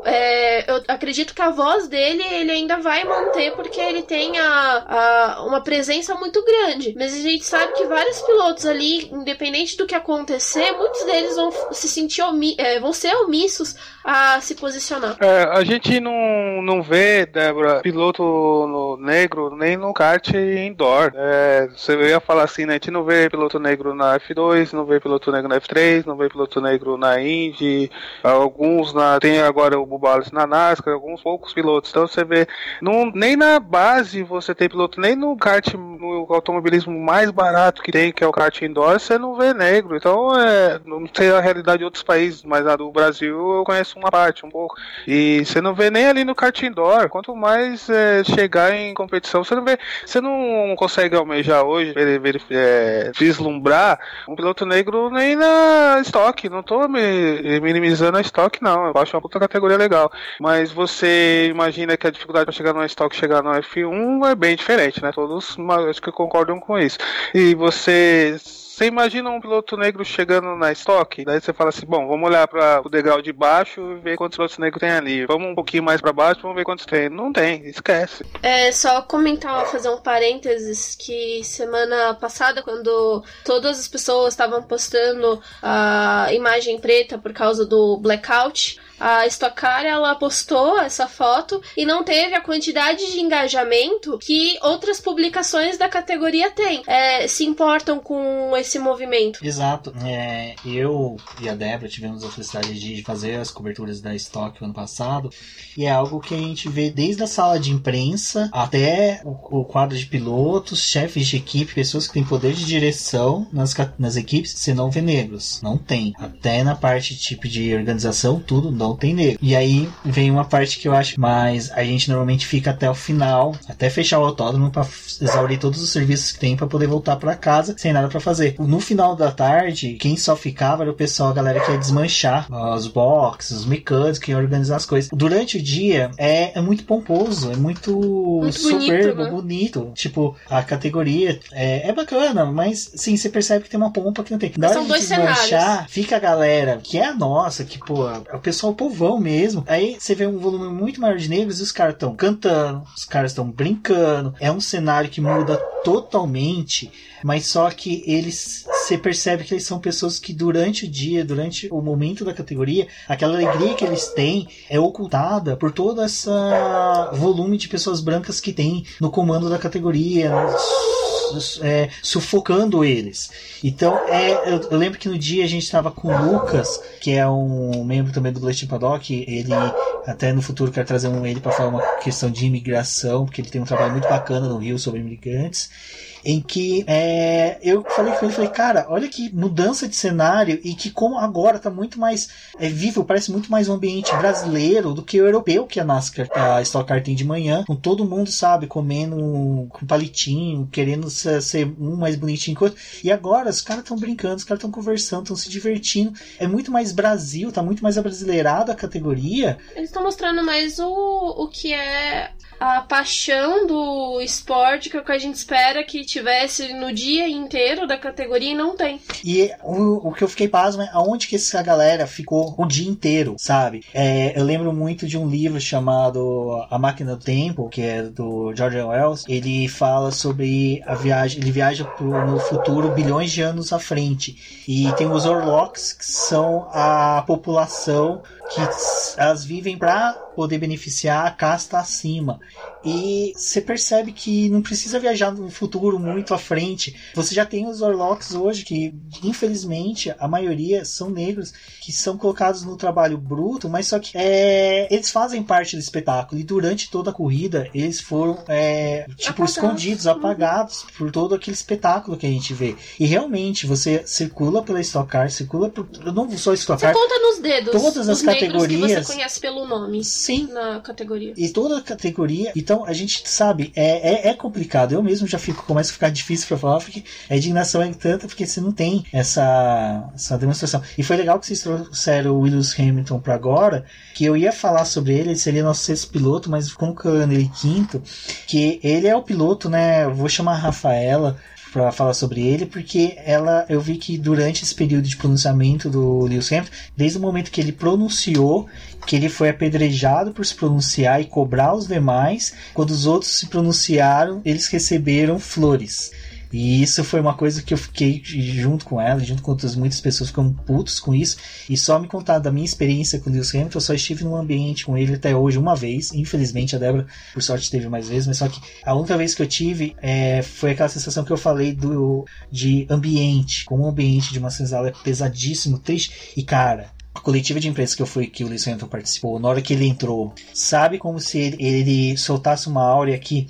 é, eu acredito que a voz dele ele ainda vai manter porque ele tem a, a, uma presença muito grande. Mas a gente sabe que vários pilotos ali, independente do que acontecer, muitos deles vão se sentir é, vão ser omissos a se posicionar. É, a gente não, não vê, Débora, piloto negro nem no kart indoor. É, você ia falar assim, né? A gente não vê piloto negro na F2, não vê piloto negro na F3, não vê piloto negro na Indy, alguns na. Tem agora o Bubales na NASCAR, alguns poucos pilotos. Então você vê. Não, nem na base você tem piloto, nem no kart, no automobilismo mais barato que tem, que é o kart indoor, você não vê negro. Então é. Não sei a realidade de outros países, mas a do Brasil eu conheço uma parte, um pouco. E você não vê nem ali no kart indoor. Quanto mais é, chegar em competição, você não vê. Você não consegue almejar hoje, ver, ver, é, vislumbrar um piloto negro nem na estoque. Não tô me, minimizando a estoque, não. Eu acho uma puta categoria legal. Mas você imagina que a dificuldade para chegar no estoque chegar no F1 é bem diferente, né? Todos acho que concordam com isso. E você você imagina um piloto negro chegando na estoque, daí você fala assim, bom, vamos olhar para o degrau de baixo ver quantos pilotos negros tem ali. Vamos um pouquinho mais para baixo, vamos ver quantos tem. Não tem, esquece. É só comentar, fazer um parênteses que semana passada, quando todas as pessoas estavam postando a imagem preta por causa do blackout, a Stock Car ela postou essa foto e não teve a quantidade de engajamento que outras publicações da categoria têm. É, se importam com esse movimento. Exato. É, eu e a Débora tivemos a felicidade de fazer as coberturas da Stock ano passado e é algo que a gente vê desde a sala de imprensa até o, o quadro de pilotos, chefes de equipe, pessoas que têm poder de direção nas, nas equipes, você não vê negros. Não tem. Até na parte tipo de organização, tudo não tem negro. E aí vem uma parte que eu acho mais. A gente normalmente fica até o final, até fechar o autódromo para exaurir todos os serviços que tem para poder voltar para casa sem nada para fazer. No final da tarde, quem só ficava era o pessoal, a galera que ia desmanchar os boxes, os mecânicos, que ia organizar as coisas. Durante o dia é, é muito pomposo, é muito, muito superbo, bonito, né? bonito. Tipo, a categoria é, é bacana, mas sim, você percebe que tem uma pompa que não tem. Na hora de desmanchar, cenários. fica a galera que é a nossa, que, pô, o pessoal povão mesmo. Aí você vê um volume muito maior de negros e os caras estão cantando, os caras estão brincando. É um cenário que muda totalmente, mas só que eles você percebe que eles são pessoas que durante o dia, durante o momento da categoria, aquela alegria que eles têm é ocultada por todo esse volume de pessoas brancas que tem no comando da categoria. É, sufocando eles. Então, é, eu, eu, lembro que no dia a gente estava com o Lucas, que é um membro também do Boletim Paddock. Ele, até no futuro, quer trazer um, ele para falar uma questão de imigração, porque ele tem um trabalho muito bacana no Rio sobre imigrantes em que é, eu falei com ele, falei, cara, olha que mudança de cenário e que como agora tá muito mais é, vivo, parece muito mais um ambiente brasileiro do que o europeu que a NASCAR, a Stock Car tem de manhã, com todo mundo, sabe, comendo com palitinho, querendo ser, ser um mais bonitinho que o outro. E agora os caras estão brincando, os caras estão conversando, estão se divertindo. É muito mais Brasil, tá muito mais abrasileirado a categoria. Eles estão mostrando mais o, o que é a paixão do esporte, que a gente espera que tivesse no dia inteiro da categoria e não tem. E o, o que eu fiquei pasmo é aonde que essa galera ficou o dia inteiro, sabe? É, eu lembro muito de um livro chamado A Máquina do Tempo, que é do George Wells. Ele fala sobre a viagem, ele viaja pro, no futuro bilhões de anos à frente. E tem os Orlocks, que são a população que elas vivem para poder beneficiar a casta acima. E você percebe que não precisa viajar no futuro muito à frente. Você já tem os Orlocks hoje, que infelizmente a maioria são negros, que são colocados no trabalho bruto, mas só que é, eles fazem parte do espetáculo. E durante toda a corrida, eles foram é, tipo apagados. escondidos, apagados por todo aquele espetáculo que a gente vê. E realmente você circula pela Stock Car, circula por. Não só Stock Car. Você conta nos dedos. Todas as categorias. que você conhece pelo nome. Sim. Na categoria. E toda a categoria. Então a gente sabe, é, é, é complicado. Eu mesmo já fico, começa a ficar difícil para falar, porque a indignação é tanta, porque você não tem essa, essa demonstração. E foi legal que vocês trouxeram o Willis Hamilton para agora, que eu ia falar sobre ele, ele seria nosso sexto piloto, mas colocando ele quinto, que ele é o piloto, né? Vou chamar a Rafaela para falar sobre ele, porque ela eu vi que durante esse período de pronunciamento do Lewis Hamilton, desde o momento que ele pronunciou que ele foi apedrejado por se pronunciar e cobrar os demais. Quando os outros se pronunciaram, eles receberam flores. E isso foi uma coisa que eu fiquei junto com ela, junto com outras muitas pessoas ficam putos com isso. E só me contar da minha experiência com o Lewis Hamilton, eu só estive num ambiente com ele até hoje uma vez. Infelizmente a Débora, por sorte, teve mais vezes, mas só que a única vez que eu tive é, foi aquela sensação que eu falei do de ambiente. Como o ambiente de uma senzala é pesadíssimo, triste. E cara, a coletiva de imprensa que eu fui, que o Lewis Hamilton participou, na hora que ele entrou, sabe como se ele, ele soltasse uma áurea que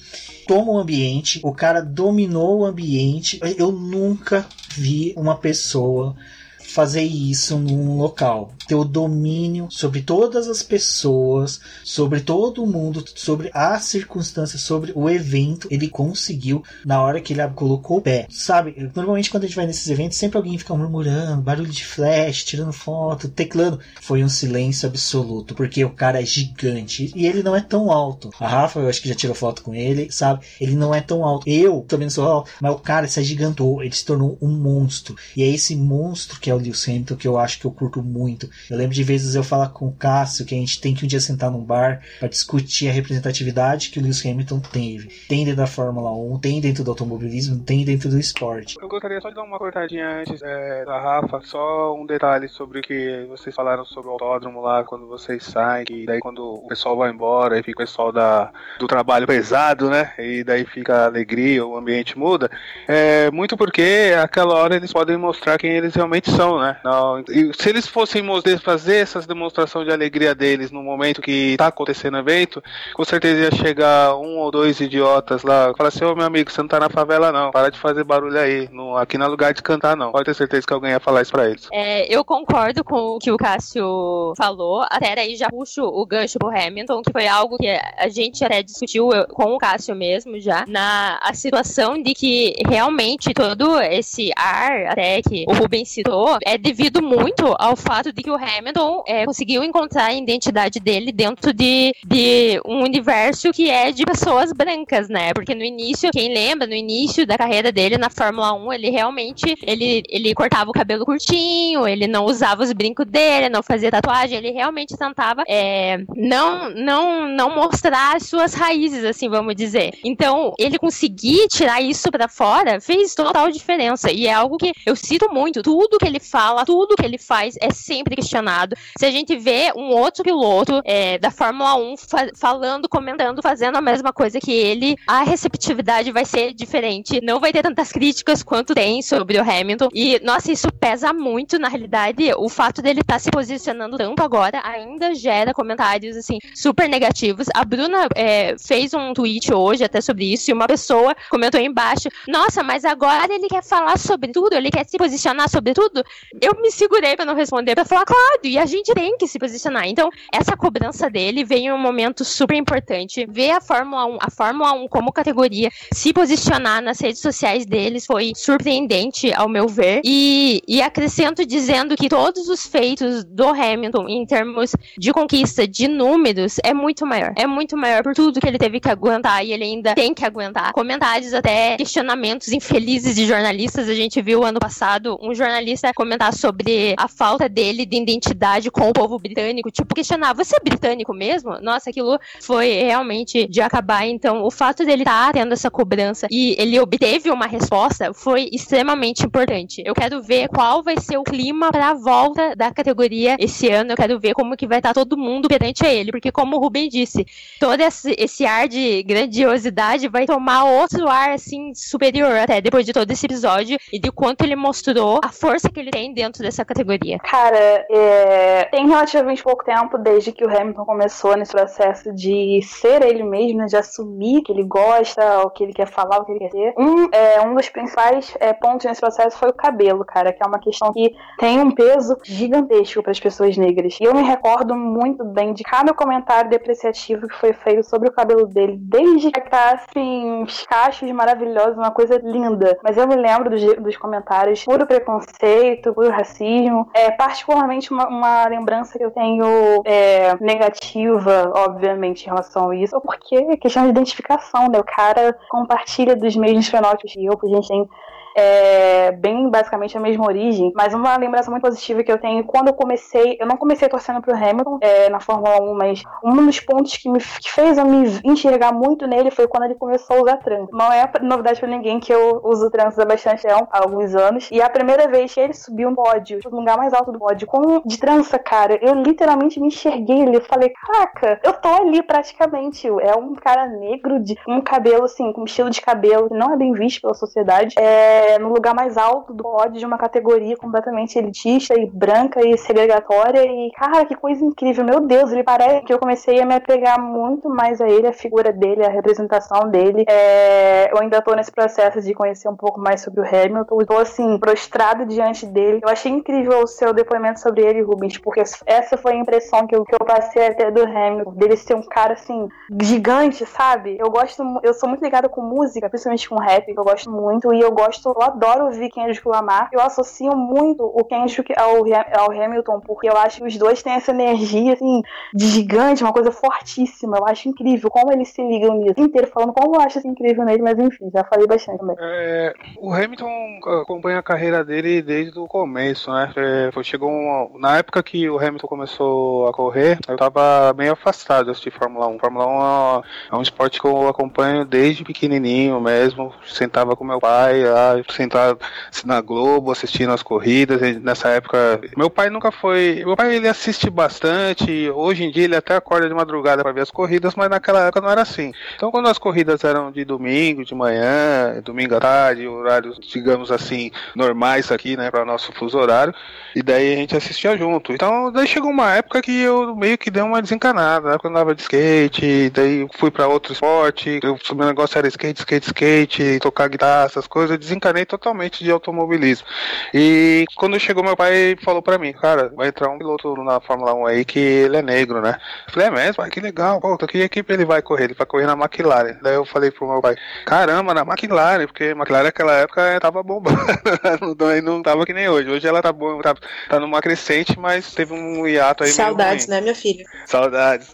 toma o ambiente, o cara dominou o ambiente. Eu nunca vi uma pessoa fazer isso num local. Ter o domínio sobre todas as pessoas, sobre todo mundo, sobre as circunstâncias, sobre o evento. Ele conseguiu na hora que ele colocou o pé. Sabe, normalmente quando a gente vai nesses eventos, sempre alguém fica murmurando, barulho de flash, tirando foto, teclando. Foi um silêncio absoluto, porque o cara é gigante e ele não é tão alto. A Rafa, eu acho que já tirou foto com ele, sabe? Ele não é tão alto. Eu também não sou alto, mas o cara se agigantou, ele se tornou um monstro. E é esse monstro que é o Lewis Hamilton que eu acho que eu curto muito. Eu lembro de vezes eu falar com o Cássio que a gente tem que um dia sentar num bar para discutir a representatividade que o Lewis Hamilton teve. Tem dentro da Fórmula 1, tem dentro do automobilismo, tem dentro do esporte. Eu gostaria só de dar uma cortadinha antes é, da Rafa, só um detalhe sobre o que vocês falaram sobre o autódromo lá, quando vocês saem, e daí quando o pessoal vai embora, e fica o pessoal da, do trabalho pesado, né? E daí fica a alegria, o ambiente muda. É muito porque aquela hora eles podem mostrar quem eles realmente são, né? Não, se eles fossem fazer essas demonstrações de alegria deles no momento que está acontecendo o evento, com certeza ia chegar um ou dois idiotas lá falar assim: Ô oh, meu amigo, você não tá na favela não, para de fazer barulho aí, no, aqui não é lugar de cantar não. Pode ter certeza que alguém ia falar isso pra eles. É, eu concordo com o que o Cássio falou, até aí já puxo o gancho pro Hamilton, que foi algo que a gente até discutiu com o Cássio mesmo já, na a situação de que realmente todo esse ar, até que o Rubens citou, é de devido muito ao fato de que o Hamilton é, conseguiu encontrar a identidade dele dentro de, de um universo que é de pessoas brancas, né? Porque no início, quem lembra, no início da carreira dele na Fórmula 1, ele realmente ele, ele cortava o cabelo curtinho, ele não usava os brincos dele, não fazia tatuagem, ele realmente tentava é, não, não, não mostrar as suas raízes, assim, vamos dizer. Então, ele conseguir tirar isso para fora fez total diferença. E é algo que eu cito muito. Tudo que ele fala, tudo que ele faz é sempre questionado. Se a gente vê um outro piloto é, da Fórmula 1 fa falando, comentando, fazendo a mesma coisa que ele, a receptividade vai ser diferente. Não vai ter tantas críticas quanto tem sobre o Hamilton. E, nossa, isso pesa muito, na realidade. O fato dele estar tá se posicionando tanto agora ainda gera comentários, assim, super negativos. A Bruna é, fez um tweet hoje até sobre isso e uma pessoa comentou embaixo: Nossa, mas agora ele quer falar sobre tudo, ele quer se posicionar sobre tudo. Eu me segurei para não responder, para falar, claro, e a gente tem que se posicionar. Então, essa cobrança dele veio em um momento super importante. Ver a Fórmula 1, a Fórmula 1 como categoria, se posicionar nas redes sociais deles foi surpreendente, ao meu ver. E, e acrescento dizendo que todos os feitos do Hamilton, em termos de conquista de números, é muito maior. É muito maior por tudo que ele teve que aguentar e ele ainda tem que aguentar. Comentários até questionamentos infelizes de jornalistas. A gente viu ano passado um jornalista comentar sobre a falta dele de identidade com o povo britânico, tipo, questionar, você é britânico mesmo? Nossa, aquilo foi realmente de acabar. Então, o fato dele estar tá tendo essa cobrança e ele obteve uma resposta foi extremamente importante. Eu quero ver qual vai ser o clima para a volta da categoria esse ano. Eu quero ver como que vai estar tá todo mundo perante a ele, porque como o Ruben disse, todo esse, esse ar de grandiosidade vai tomar outro ar assim superior até depois de todo esse episódio e de quanto ele mostrou a força que ele tem dentro dessa categoria? Cara, é... tem relativamente pouco tempo desde que o Hamilton começou nesse processo de ser ele mesmo, de assumir que ele gosta, o que ele quer falar, o que ele quer ser. Um, é, um dos principais é, pontos nesse processo foi o cabelo, cara, que é uma questão que tem um peso gigantesco para as pessoas negras. E eu me recordo muito bem de cada comentário depreciativo que foi feito sobre o cabelo dele, desde que tá assim, uns cachos maravilhosos, uma coisa linda. Mas eu me lembro dos, dos comentários puro preconceito, puro racismo. É particularmente uma, uma lembrança que eu tenho é, negativa, obviamente, em relação a isso, porque é questão de identificação, né? O cara compartilha dos mesmos fenótipos que eu, porque a gente tem é bem basicamente a mesma origem, mas uma lembrança muito positiva que eu tenho quando eu comecei, eu não comecei torcendo pro Hamilton é, na Fórmula 1, mas um dos pontos que me que fez eu me enxergar muito nele foi quando ele começou a usar tranco. Não é novidade para ninguém que eu uso trancos há bastante há alguns anos, e a primeira vez que ele subiu um pódio, no lugar mais alto do pódio, com de trança, cara, eu literalmente me enxerguei ali, eu falei, caraca, eu tô ali praticamente, é um cara negro de um cabelo assim, com um estilo de cabelo que não é bem visto pela sociedade, é no lugar mais alto do pódio de uma categoria completamente elitista e branca e segregatória e cara, que coisa incrível, meu Deus, ele parece que eu comecei a me apegar muito mais a ele, a figura dele, a representação dele. É, eu ainda tô nesse processo de conhecer um pouco mais sobre o Hamilton, tô assim, prostrado diante dele. Eu achei incrível o seu depoimento sobre ele, Rubens, porque essa foi a impressão que eu, que eu passei até do Hamilton, dele ser um cara assim, gigante, sabe? Eu gosto, eu sou muito ligada com música, principalmente com rap, que eu gosto muito, e eu gosto, eu adoro ouvir Kendrick Lamar. Eu associo muito o Kendrick ao, ao Hamilton, porque eu acho que os dois têm essa energia, assim, de gigante, uma coisa fortíssima. Eu acho incrível como eles se ligam nisso. Inteiro falando como eu acho isso incrível nele, mas enfim, já falei bastante também. É, o Hamilton acompanha a carreira dele desde o começo, né? É, chegou uma, na época que o Hamilton começou a correr, eu tava meio afastado de Fórmula 1. Fórmula 1 é, é um esporte que eu acompanho desde pequenininho mesmo. Sentava com meu pai, lá, sentava na Globo assistindo as corridas. nessa época, meu pai nunca foi. Meu pai ele assiste bastante. Hoje em dia ele até acorda de madrugada para ver as corridas, mas naquela época não era assim. Então quando as corridas eram de domingo, de manhã, domingo à tarde, horários, digamos assim, normais aqui, né, para nosso fuso horário, e daí a gente assistia junto. Então daí chegou uma época que eu meio que dei uma desencanada, né, quando andava de skate, daí fui para outro esporte, eu, meu negócio era skate, skate, skate, tocar guitarra, essas coisas, eu desencanei totalmente de automobilismo. E quando chegou meu pai falou para mim, cara, vai entrar um piloto na Fórmula 1 aí que ele é negro, né? Eu falei, é mesmo? Pai, que legal, pô, que equipe ele vai correr? Ele vai correr na McLaren. Daí eu falei pro meu pai, caramba, na McLaren, porque McLaren naquela época tava bombando, [LAUGHS] não, não tava que nem hoje. Hoje ela tá bom, tá, tá numa crescente, mas teve um hiato aí. Saudades, né, minha filha? Saudades.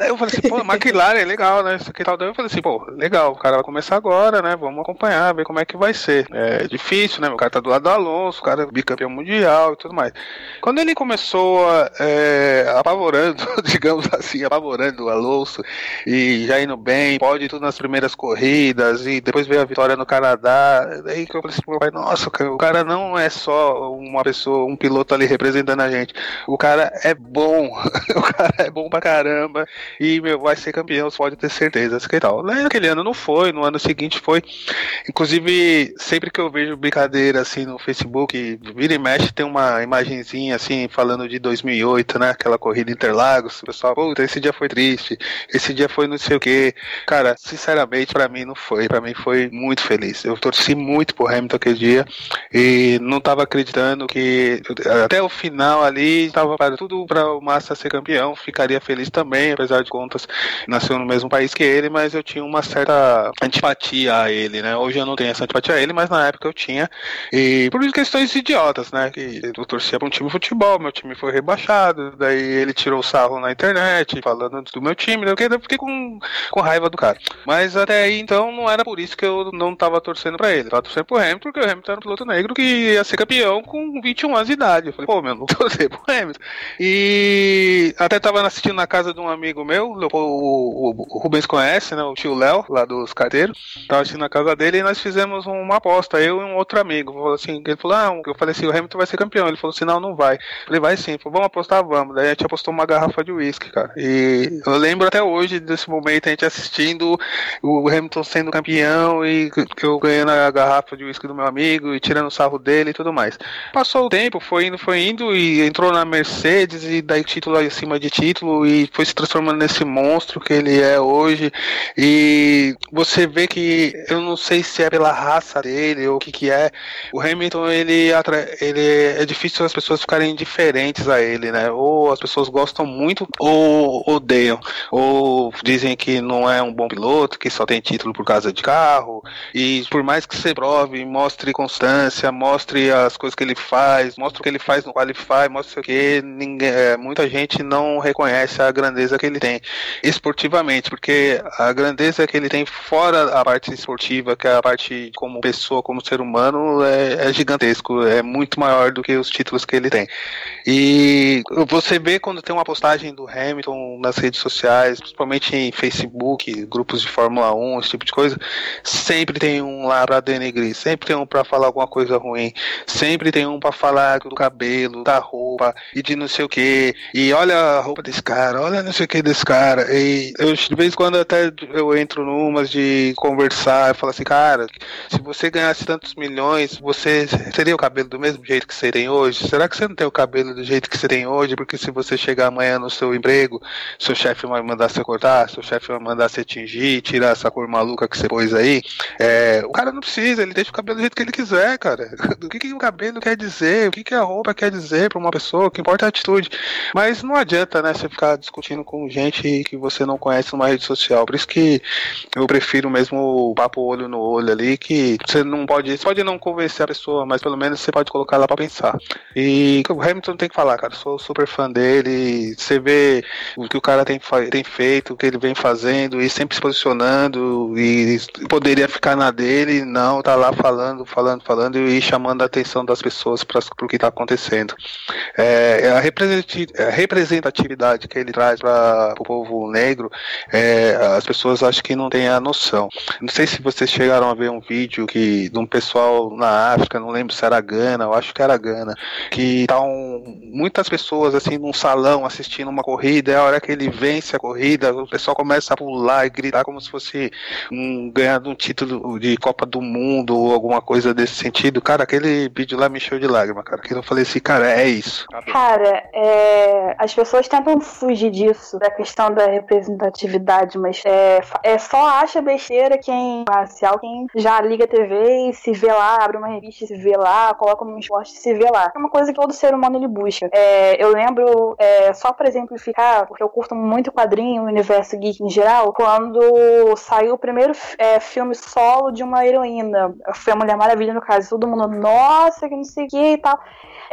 Eu falei assim, pô, McLaren é legal, né? Isso aqui tal. Daí eu falei assim, pô, legal, o cara vai começar agora, né? Vamos acompanhar, ver como é que vai ser. É difícil, né? O cara tá do lado do Alonso, o cara é bicampeão mundial e tudo mais. Quando ele começou é, apavorando, [LAUGHS] digamos assim, apavorando o Alonso e já indo bem, pode tudo nas primeiras corridas e depois veio a vitória no Canadá. Daí que eu falei assim, meu pai, nossa, o cara não é só uma pessoa, um piloto ali representando a gente. O cara é bom, [LAUGHS] o cara é bom pra caramba e meu, vai ser campeão, você pode ter certeza. Que tal. Naquele ano não foi, no ano seguinte foi. Inclusive, sempre que eu vejo brincadeira assim no Facebook, vira e mexe, tem uma imagenzinha assim falando de 2008, né? Aquela corrida Interlagos. O pessoal, puta, esse dia foi triste, esse dia foi não sei o que. Cara, sinceramente, para mim não foi. Para mim foi muito feliz. Eu torci muito por Hamilton aquele dia e não tava acreditando que até o final ali tava tudo para o Massa ser campeão. Ficaria feliz também, apesar de contas, nasceu no mesmo país que ele, mas eu tinha uma certa antipatia a ele, né? Hoje eu não tenho essa antipatia a ele, mas na época eu tinha. E por questões idiotas, né? Que eu torcia para um time de futebol, meu time foi rebaixado, daí ele tirou sarro na internet, falando do meu time, eu fiquei com, com raiva do cara. Mas até aí, então, não era por isso que eu não tava torcendo pra ele. Eu tava torcendo pro Hamilton, porque o Hamilton era um piloto negro que ia ser campeão com 21 anos de idade. Eu falei, pô, meu, não torcer pro Hamilton. E até tava assistindo na casa de um amigo meu, o, o, o Rubens conhece, né? O tio Léo, lá dos carteiros. Tava assistindo na casa dele e nós fizemos uma aposta, eu e um outro amigo. Falou assim, ele falou, ah, eu falei assim, o Hamilton vai ser campeão. Ele falou assim, não, não vai. Eu falei, vai sim. Falei, vamos apostar, vamos. Daí a gente apostou uma garrafa de uísque, cara. E eu lembro até hoje desse momento, a gente assistindo o Hamilton sendo campeão e eu ganhando a garrafa de uísque do meu amigo e tirando o sarro dele e tudo mais. Passou o tempo, foi indo, foi indo e entrou na Mercedes e daí título acima de título e foi se transformando nesse monstro que ele é hoje. E você vê que eu não sei se é pela raça dele ou o que que é. O Hamilton, ele, ele é difícil as pessoas ficarem indiferentes a ele, né? Ou as pessoas gostam muito ou odeiam. Ou dizem que não é um bom piloto, que só tem título por causa de carro. E por mais que você prove, mostre constância, mostre as coisas que ele faz, mostre o que ele faz no Qualify, mostre o que ninguém, é, muita gente não reconhece a grandeza que ele tem esportivamente, porque a grandeza que ele tem fora a parte esportiva, que é a parte como pessoa, como ser humano, é, é gigantesco, é muito maior do que os títulos que ele tem. E você vê quando tem uma postagem do Hamilton nas redes sociais, principalmente em Facebook, grupos de Fórmula 1, esse tipo de coisa, sempre tem um lá pra denegrir, sempre tem um pra falar alguma coisa ruim, sempre tem um pra falar do cabelo, da roupa e de não sei o que, e olha a roupa desse cara, olha não sei o que desse cara, e eu de vez em quando até eu entro numas de conversar e falar assim, cara, se você ganhasse tantos milhões, você teria o cabelo do mesmo jeito que você tem hoje? Será que você não tem o cabelo do jeito que você tem hoje? Porque se você chegar amanhã no seu emprego, seu chefe vai mandar você cortar, seu chefe vai mandar você tingir, tirar essa cor maluca que você pôs aí. É, o cara não precisa, ele deixa o cabelo do jeito que ele quiser, cara. [LAUGHS] O que, que o cabelo quer dizer? O que, que a roupa quer dizer pra uma pessoa? O que importa é a atitude. Mas não adianta, né, você ficar discutindo com gente que você não conhece numa rede social. Por isso que eu prefiro mesmo o papo olho no olho ali, que você não pode, você pode não convencer a pessoa, mas pelo menos você pode colocar lá pra pensar. E o Hamilton tem que falar, cara, sou super fã dele, você vê o que o cara tem, tem feito, o que ele vem fazendo e sempre se posicionando e poderia ficar na dele, não, tá lá falando, falando, falando e chamando a atenção das pessoas para o que está acontecendo. É, é a, é representatividade que ele traz para o povo negro, é, as pessoas acho que não têm a noção. Não sei se vocês chegaram a ver um vídeo que de um pessoal na África, não lembro se era Gana, eu acho que era Gana, que estão muitas pessoas assim num salão assistindo uma corrida, e a hora que ele vence a corrida, o pessoal começa a pular e gritar como se fosse um, ganhando um título de Copa do Mundo ou alguma coisa desse sentido. Cara, aquele vídeo lá me encheu de lágrima, cara. Que eu falei assim, cara, é isso. Cara, é... as pessoas tentam fugir disso, da questão da representatividade, mas é, é só acha besteira quem racial, quem já liga a TV e se vê lá, abre uma revista e se vê lá, coloca um esporte e se vê lá. É uma coisa que todo ser humano ele busca. É, eu lembro, é, só para exemplificar, porque eu curto muito quadrinho, o universo geek em geral, quando saiu o primeiro é, filme solo de uma heroína, foi a Mulher Maravilha no caso, todo mundo, nossa, que não sei o que e tal.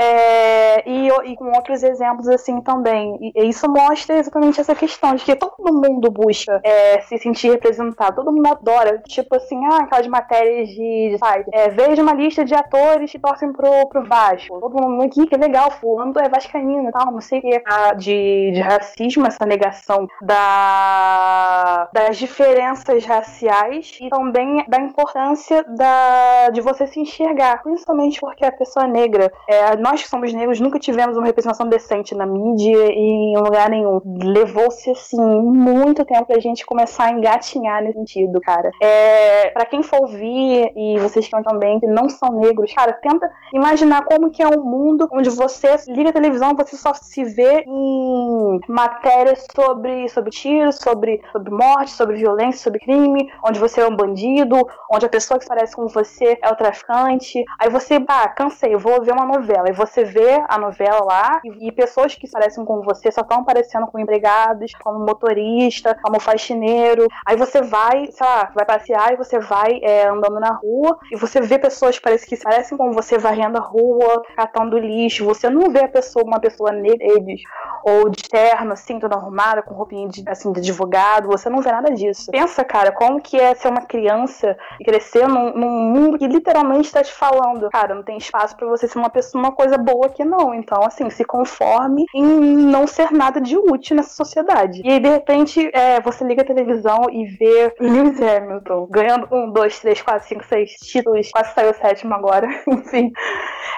É, e, e, com outros exemplos assim também. E, e, isso mostra exatamente essa questão de que todo mundo busca é, se sentir representado, todo mundo adora. Tipo assim, ah, aquelas matérias de, de. É, veja uma lista de atores que torcem pro, pro Vasco. Todo mundo aqui, que legal, fulano é vascaíno e tal, não sei o que. De, de racismo, essa negação da, das diferenças raciais e também da importância da, de você se enxergar, principalmente porque a pessoa negra, é, nós que somos negros nunca tivemos uma representação decente na mídia e em lugar nenhum. Levou-se, assim, muito tempo pra gente começar a engatinhar nesse sentido, cara. É, para quem for ouvir, e vocês que também, que não são negros, cara, tenta imaginar como que é um mundo onde você liga a televisão, você só se vê em matérias sobre, sobre tiros, sobre, sobre morte, sobre violência, sobre crime, onde você é um bandido, onde a pessoa que parece com você é o traficante. Aí você, ah, cansei, vou ver uma novela. Aí você vê a novela lá e, e pessoas que parecem com você só estão aparecendo como empregados, como motorista, como faxineiro. Aí você vai, sei lá, vai passear e você vai é, andando na rua e você vê pessoas que parecem, que parecem com você varrendo a rua, catando lixo. Você não vê a pessoa, uma pessoa neles ou de terno, assim, toda arrumada, com roupinha de, assim, de advogado. Você não vê nada disso. Pensa, cara, como que é ser uma criança e crescer num, num mundo que literalmente está te falando, cara, não tem espaço para você ser uma pessoa, uma coisa boa aqui não. Então, assim, se conforme em não ser nada de útil nessa sociedade. E aí, de repente, é, você liga a televisão e vê Lewis Hamilton ganhando um, dois, três, quatro, cinco, seis títulos, quase saiu o sétimo agora, [LAUGHS] enfim.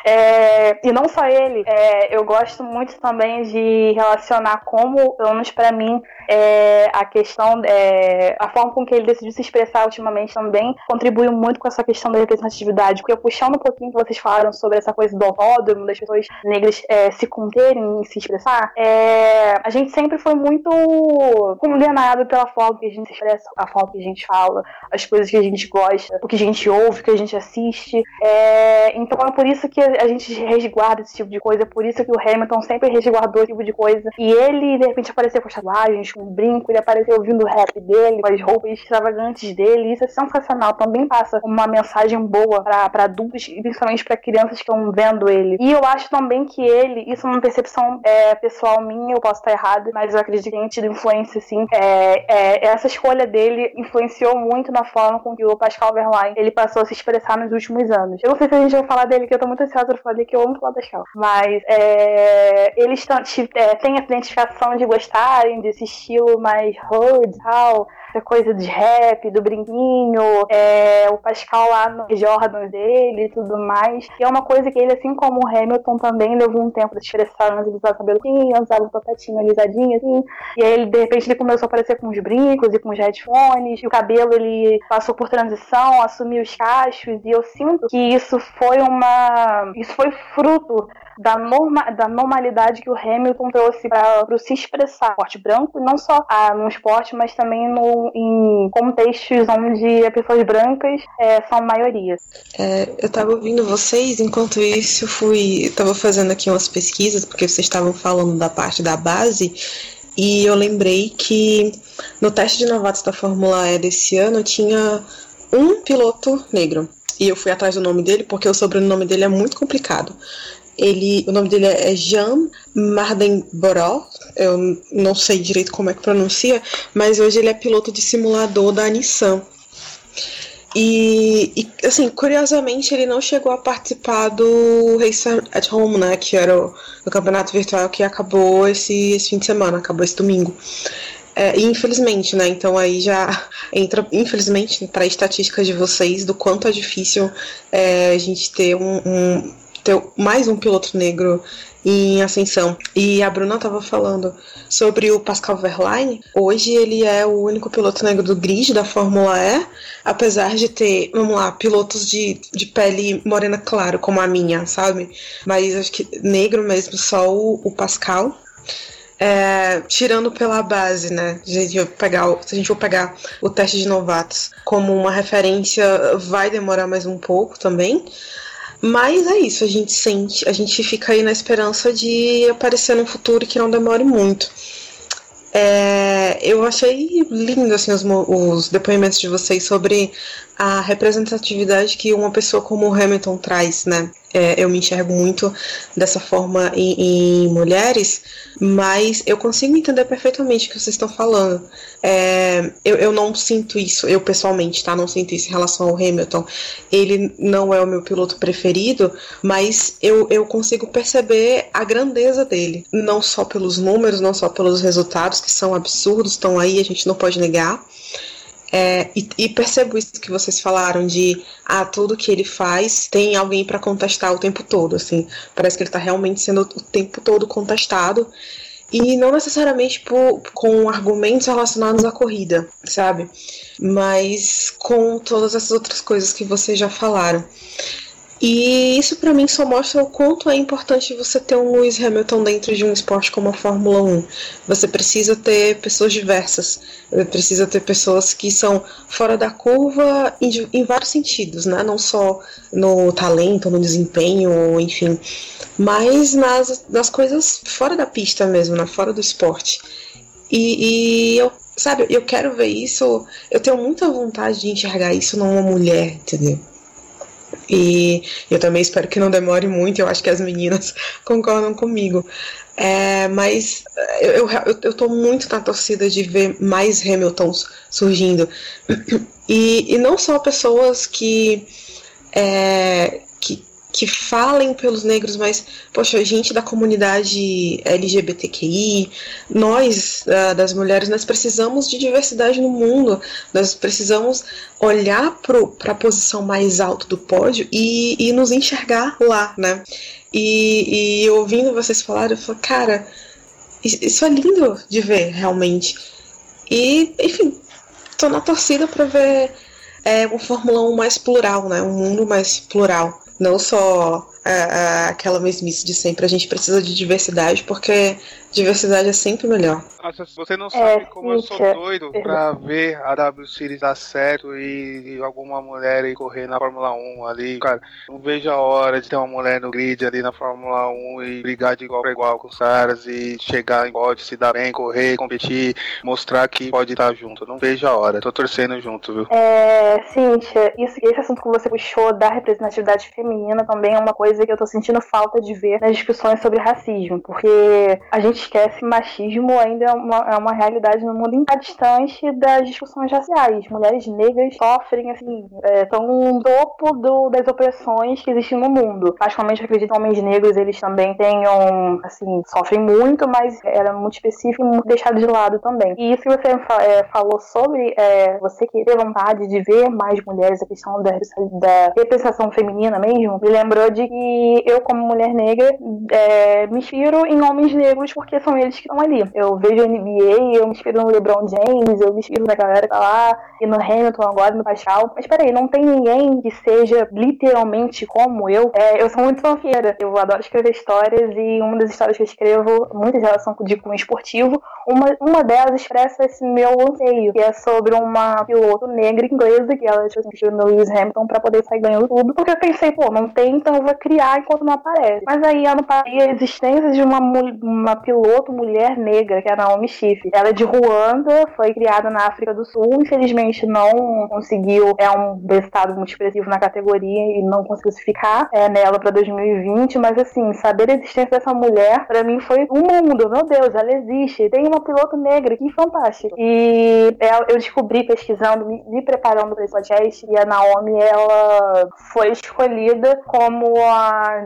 É, e não só ele, é, eu gosto muito também de relacionar como, pelo menos pra mim, é, a questão, é, a forma com que ele decidiu se expressar ultimamente também contribuiu muito com essa questão da representatividade. Porque eu puxando um pouquinho que vocês falaram sobre essa coisa do autódromo, das pessoas negras é, se conterem se expressar, é, a gente sempre foi muito condenado pela forma que a gente se expressa, a forma que a gente fala, as coisas que a gente gosta, o que a gente ouve, o que a gente assiste. É, então é por isso que a gente resguarda esse tipo de coisa, é por isso que o Hamilton sempre resguardou esse tipo de coisa. E ele, de repente, apareceu com tatuagens, com um brinco, ele apareceu ouvindo o rap dele, com as roupas extravagantes dele. Isso é sensacional. Também passa uma mensagem boa para adultos e principalmente para crianças que estão vendo ele. E eu acho também que ele, isso é uma percepção é, pessoal minha, eu posso estar errado, mas eu acredito que tenha tido influência, assim. É, é, essa escolha dele influenciou muito na forma com que o Pascal Verlaine ele passou a se expressar nos últimos anos. Eu não sei se a gente vai falar dele, que eu tô muito ansiosa pra falar dele, que eu amo falar Pascal. Mas é, eles é, têm a identificação de gostarem desse estilo mais hood tal essa coisa de rap, do brinquinho, é, o Pascal lá nos Jordans dele e tudo mais. E é uma coisa que ele, assim como o Hamilton, também levou um tempo de expressar, antes ele usava cabelo assim, usava o topetinho alisadinho assim. E aí de repente, ele começou a aparecer com os brincos e com os headphones. E o cabelo, ele passou por transição, assumiu os cachos. E eu sinto que isso foi uma. Isso foi fruto da, norma, da normalidade que o Hamilton trouxe para se expressar. Esporte branco, não só ah, no esporte, mas também no, em contextos onde as pessoas brancas é, são maioria. É, eu estava ouvindo vocês, enquanto isso fui. estava fazendo aqui umas pesquisas, porque vocês estavam falando da parte da base. E eu lembrei que no teste de novatos da Fórmula E desse ano tinha um piloto negro. E eu fui atrás do nome dele porque o sobrenome dele é muito complicado. Ele, o nome dele é Jean Mardenborough, eu não sei direito como é que pronuncia, mas hoje ele é piloto de simulador da Nissan. E, e, assim, curiosamente, ele não chegou a participar do Race at Home, né? Que era o, o campeonato virtual que acabou esse, esse fim de semana, acabou esse domingo. É, infelizmente, né? Então aí já [LAUGHS] entra, infelizmente, para estatísticas de vocês do quanto é difícil é, a gente ter um, um ter mais um piloto negro em ascensão. E a Bruna estava falando sobre o Pascal Verlaine. Hoje ele é o único piloto negro do grid da Fórmula E, apesar de ter, vamos lá, pilotos de, de pele morena claro, como a minha, sabe? Mas acho que negro mesmo, só o, o Pascal. É, tirando pela base, né? Gente pegar, se a gente for pegar o teste de novatos como uma referência, vai demorar mais um pouco também. Mas é isso, a gente sente, a gente fica aí na esperança de aparecer num futuro que não demore muito. É, eu achei lindo assim, os, os, depoimentos de vocês sobre a representatividade que uma pessoa como o Hamilton traz, né? É, eu me enxergo muito dessa forma em, em, mulheres, mas eu consigo entender perfeitamente o que vocês estão falando. É, eu, eu não sinto isso, eu pessoalmente, tá? Não sinto isso em relação ao Hamilton. Ele não é o meu piloto preferido, mas eu, eu consigo perceber a grandeza dele. Não só pelos números, não só pelos resultados, que são absurdos, estão aí, a gente não pode negar é, e, e, percebo isso que vocês falaram de ah, tudo que ele faz tem alguém para contestar o tempo todo, assim. Parece que ele está realmente sendo o tempo todo contestado. E não necessariamente por, com argumentos relacionados à corrida, sabe? Mas com todas essas outras coisas que vocês já falaram. E isso para mim só mostra o quanto é importante você ter um Lewis Hamilton dentro de um esporte como a Fórmula 1. Você precisa ter pessoas diversas, precisa ter pessoas que são fora da curva em, em vários sentidos, né? Não só no talento, no desempenho, enfim, mas nas, nas coisas fora da pista mesmo, né? fora do esporte. E, e eu sabe, eu quero ver isso, eu tenho muita vontade de enxergar isso numa mulher, entendeu? E eu também espero que não demore muito, eu acho que as meninas [LAUGHS] concordam comigo. É, mas eu, eu, eu tô muito na torcida de ver mais Hamiltons surgindo. [CLEARS THROAT] E, e não só pessoas que, é, que, falem pelos negros, mas, poxa, gente da comunidade LGBTQI, nós, das mulheres, nós precisamos de diversidade no mundo, nós precisamos olhar para a posição mais alta do pódio e, e nos enxergar lá, né? E, e ouvindo vocês falarem, eu falo, cara, isso é lindo de ver, realmente. E, enfim, tô na torcida para ver é, uma Fórmula 1 mais plural, né? Um mundo mais plural. Não só é, é, aquela mesmice de sempre. A gente precisa de diversidade, porque diversidade é sempre melhor. Nossa, você não sabe é, como eu sou doido pra ver a W Series dar certo e, e, alguma mulher aí correr na Fórmula 1 ali. Cara, não vejo a hora de ter uma mulher no grid ali na Fórmula 1 e brigar de igual para igual com os caras e chegar em pódio, se dar bem, correr, competir, mostrar que pode estar junto. Não vejo a hora. Tô torcendo junto, viu? É, Cíntia, isso, esse assunto que você puxou da representatividade feminina também é uma coisa que eu tô sentindo falta de ver nas discussões sobre racismo, porque a gente esquece que machismo ainda é uma, é uma realidade no mundo inteiro, distante das discussões raciais. Mulheres negras sofrem, assim, estão é, no topo do, das opressões que existem no mundo. Particularmente, acredito que homens negros, eles também tenham, assim, sofrem muito, mas era muito específico e muito deixado de lado também. E isso que você é, falou sobre é, você querer vontade de ver mais mulheres, a questão da, da representação feminina mesmo, me lembrou de que eu, como mulher negra, é, me inspiro em homens negros porque são eles que estão ali. Eu vejo NBA, eu me inspiro no LeBron James, eu me inspiro na galera que tá lá, e no Hamilton agora, no Pascal. Mas peraí, não tem ninguém que seja literalmente como eu. É, eu sou muito fanfeira. Eu adoro escrever histórias e uma das histórias que eu escrevo, muitas delas são de cunho esportivo. Uma, uma delas expressa esse meu anseio, que é sobre uma piloto negra inglesa que ela assim, no Lewis Hamilton pra poder sair ganhando tudo. Porque eu pensei, pô, não tem, então eu vou criar enquanto não aparece. Mas aí eu não parei a existência de uma, uma piloto mulher negra, que é a Naomi Schiff. Ela é de Ruanda, foi criada na África do Sul, infelizmente não conseguiu, é um resultado muito expressivo na categoria e não conseguiu se ficar é, nela para 2020, mas assim, saber a existência dessa mulher, para mim foi um mundo, meu Deus, ela existe, tem uma piloto negra, que fantástico. E eu descobri pesquisando, me, me preparando para esse podcast, e a Naomi, ela foi escolhida como a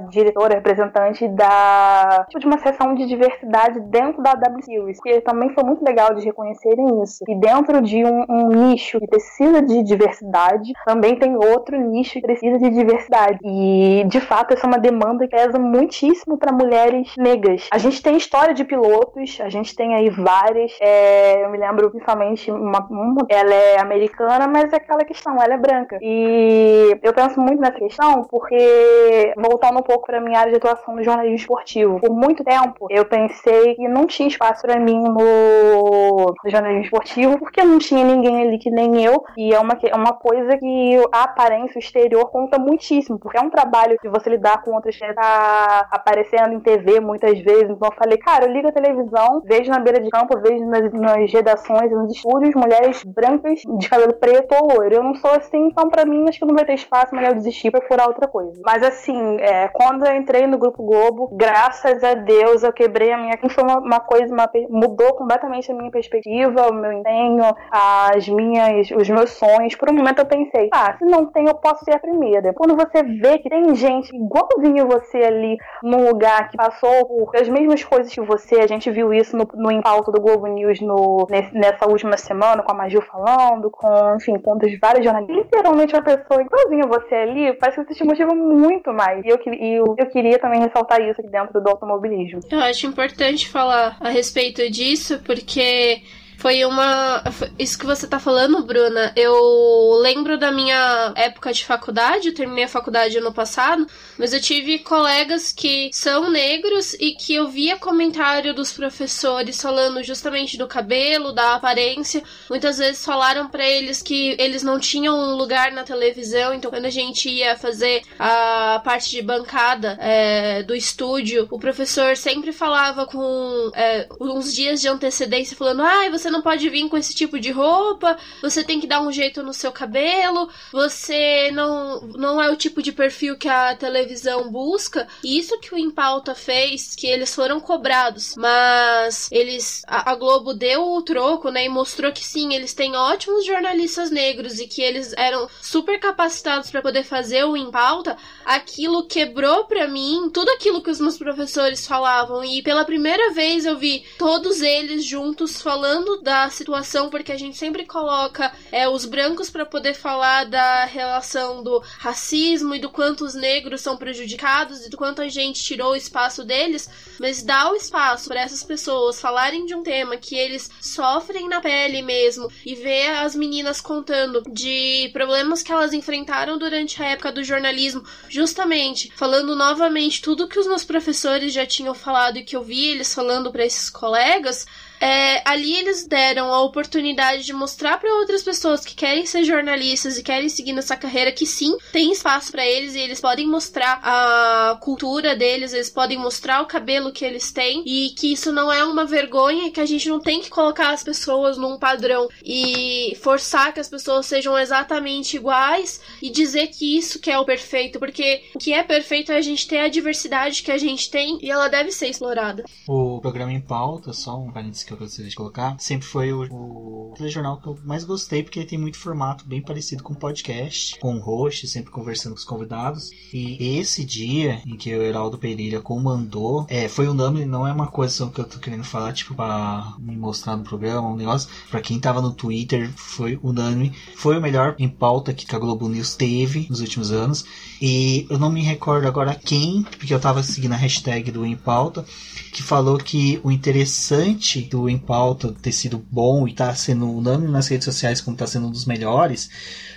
diretora, representante da tipo, de uma seção de diversidade dentro da W Series, que também foi muito legal de reconhecerem isso. E dentro de um, um nicho que precisa de diversidade, também tem outro nicho que precisa de diversidade. E de fato essa é uma demanda que pesa muitíssimo para mulheres negras. A gente tem história de pilotos, a gente tem aí várias. É, eu me lembro principalmente uma, uma, ela é americana, mas é aquela questão, ela é branca. E eu penso muito nessa questão porque voltando um pouco para minha área de atuação no jornalismo esportivo, por muito tempo eu pensei que não tinha espaço para mim no jornalismo esportivo porque não tinha ninguém ali que nem eu e é uma, é uma coisa que a aparência exterior conta muitíssimo, porque é um trabalho que você lidar com outras que tá aparecendo em TV muitas vezes. Então eu falei, cara, eu ligo a televisão, vejo na beira de campo, vejo nas, nas redações, nos estúdios, mulheres brancas de cabelo preto ou loiro. Eu não sou assim, então pra mim acho que não vai ter espaço, mas eu desisti pra procurar outra coisa. Mas assim, é, quando eu entrei no Grupo Globo, graças a Deus eu quebrei a minha. Foi uma, uma coisa, uma, mudou completamente a minha perspectiva, o meu empenho, as minhas, os meus sonhos. Por um momento eu pensei, ah, se não tem, eu posso ser a primeira. Quando você vê que tem gente igualzinho você ali num lugar que passou por as mesmas coisas que você, a gente viu isso no, no impauto do Globo News no, nesse, nessa última semana, com a Magil falando, com, enfim, com vários jornalistas. Literalmente uma pessoa igualzinha você ali, parece que você te motiva muito mais. E eu, e eu, eu queria também ressaltar isso aqui dentro do automobilismo. Eu acho importante falar a respeito disso, porque foi uma. Isso que você tá falando, Bruna, eu lembro da minha época de faculdade, eu terminei a faculdade ano passado, mas eu tive colegas que são negros e que eu via comentário dos professores falando justamente do cabelo, da aparência. Muitas vezes falaram para eles que eles não tinham um lugar na televisão, então quando a gente ia fazer a parte de bancada é, do estúdio, o professor sempre falava com é, uns dias de antecedência, falando: ai, ah, você você não pode vir com esse tipo de roupa, você tem que dar um jeito no seu cabelo, você não, não é o tipo de perfil que a televisão busca. E isso que o Impauta fez, que eles foram cobrados, mas eles a, a Globo deu o troco, né, e mostrou que sim, eles têm ótimos jornalistas negros e que eles eram super capacitados para poder fazer o Impauta. Aquilo quebrou para mim tudo aquilo que os meus professores falavam e pela primeira vez eu vi todos eles juntos falando da situação, porque a gente sempre coloca é, os brancos para poder falar da relação do racismo e do quanto os negros são prejudicados e do quanto a gente tirou o espaço deles, mas dá o espaço para essas pessoas falarem de um tema que eles sofrem na pele mesmo e ver as meninas contando de problemas que elas enfrentaram durante a época do jornalismo, justamente falando novamente tudo que os meus professores já tinham falado e que eu vi eles falando para esses colegas é, ali eles deram a oportunidade de mostrar para outras pessoas que querem ser jornalistas e querem seguir nessa carreira que sim, tem espaço para eles e eles podem mostrar a cultura deles, eles podem mostrar o cabelo que eles têm e que isso não é uma vergonha, que a gente não tem que colocar as pessoas num padrão e forçar que as pessoas sejam exatamente iguais e dizer que isso que é o perfeito, porque o que é perfeito é a gente ter a diversidade que a gente tem e ela deve ser explorada. O programa em pauta, só um parênteses que eu gostaria de colocar, sempre foi o, o telejornal que eu mais gostei, porque ele tem muito formato bem parecido com podcast, com host, sempre conversando com os convidados. E esse dia em que o Heraldo Pereira comandou, é, foi unânime, não é uma coisa que eu tô querendo falar, tipo, pra me mostrar no programa, um negócio. Pra quem tava no Twitter, foi unânime. Foi o melhor em pauta que a Globo News teve nos últimos anos. E eu não me recordo agora quem, porque eu tava seguindo a hashtag do Em Pauta, que falou que o interessante do Em Pauta ter sido bom e tá sendo unânime nas redes sociais como tá sendo um dos melhores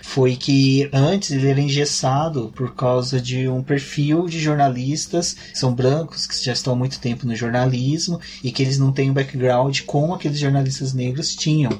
foi que antes ele era engessado por causa de um perfil de jornalistas são brancos, que já estão há muito tempo no jornalismo e que eles não têm um background como aqueles jornalistas negros tinham.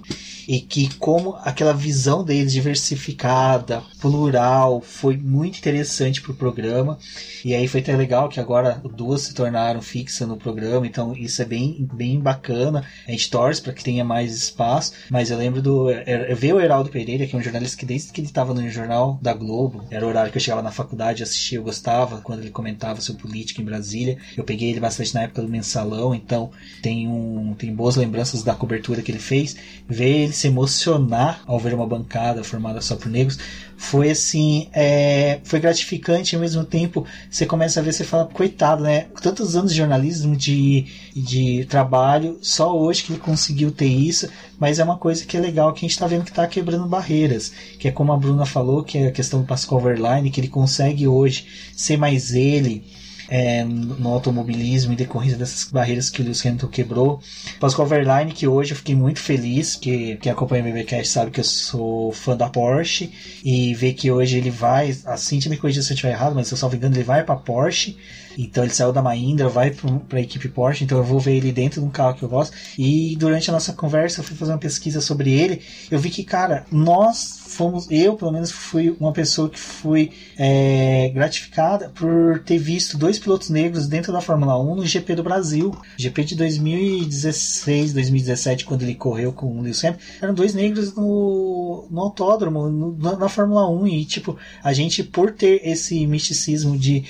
E que como aquela visão deles diversificada, plural, foi muito interessante para o programa. E aí foi até legal que agora duas se tornaram fixas no programa, então isso é bem, bem bacana. A gente torce para que tenha mais espaço, mas eu lembro do. Eu vi o Heraldo Pereira, que é um jornalista que desde que ele estava no jornal da Globo, era o horário que eu chegava na faculdade, assistia, eu gostava quando ele comentava sobre política em Brasília. Eu peguei ele bastante na época do mensalão, então tem, um, tem boas lembranças da cobertura que ele fez. Ver ele se emocionar ao ver uma bancada formada só por negros foi assim, é, foi gratificante ao mesmo tempo você começa a ver, você fala, coitado, né? Tantos anos de jornalismo, de, de trabalho, só hoje que ele conseguiu ter isso, mas é uma coisa que é legal que a gente está vendo que está quebrando barreiras, que é como a Bruna falou, que é a questão do Pascal Verlaine, que ele consegue hoje ser mais ele, é, no automobilismo em decorrência dessas barreiras que o Lewis Hamilton quebrou. Pascal Verlaine, que hoje eu fiquei muito feliz, que quem acompanha o BBcast sabe que eu sou fã da Porsche, e ver que hoje ele vai, assim, me corrija se eu estiver errado, mas se eu me engano, ele vai para Porsche, então ele saiu da Mahindra, vai para a equipe Porsche, então eu vou ver ele dentro de um carro que eu gosto. E durante a nossa conversa eu fui fazer uma pesquisa sobre ele, eu vi que, cara, nós fomos, eu pelo menos fui uma pessoa que fui é, gratificada por ter visto dois pilotos negros dentro da Fórmula 1 no GP do Brasil. GP de 2016, 2017, quando ele correu com o Lewis Hamilton, eram dois negros no, no autódromo, no, na, na Fórmula 1. E, tipo, a gente, por ter esse misticismo de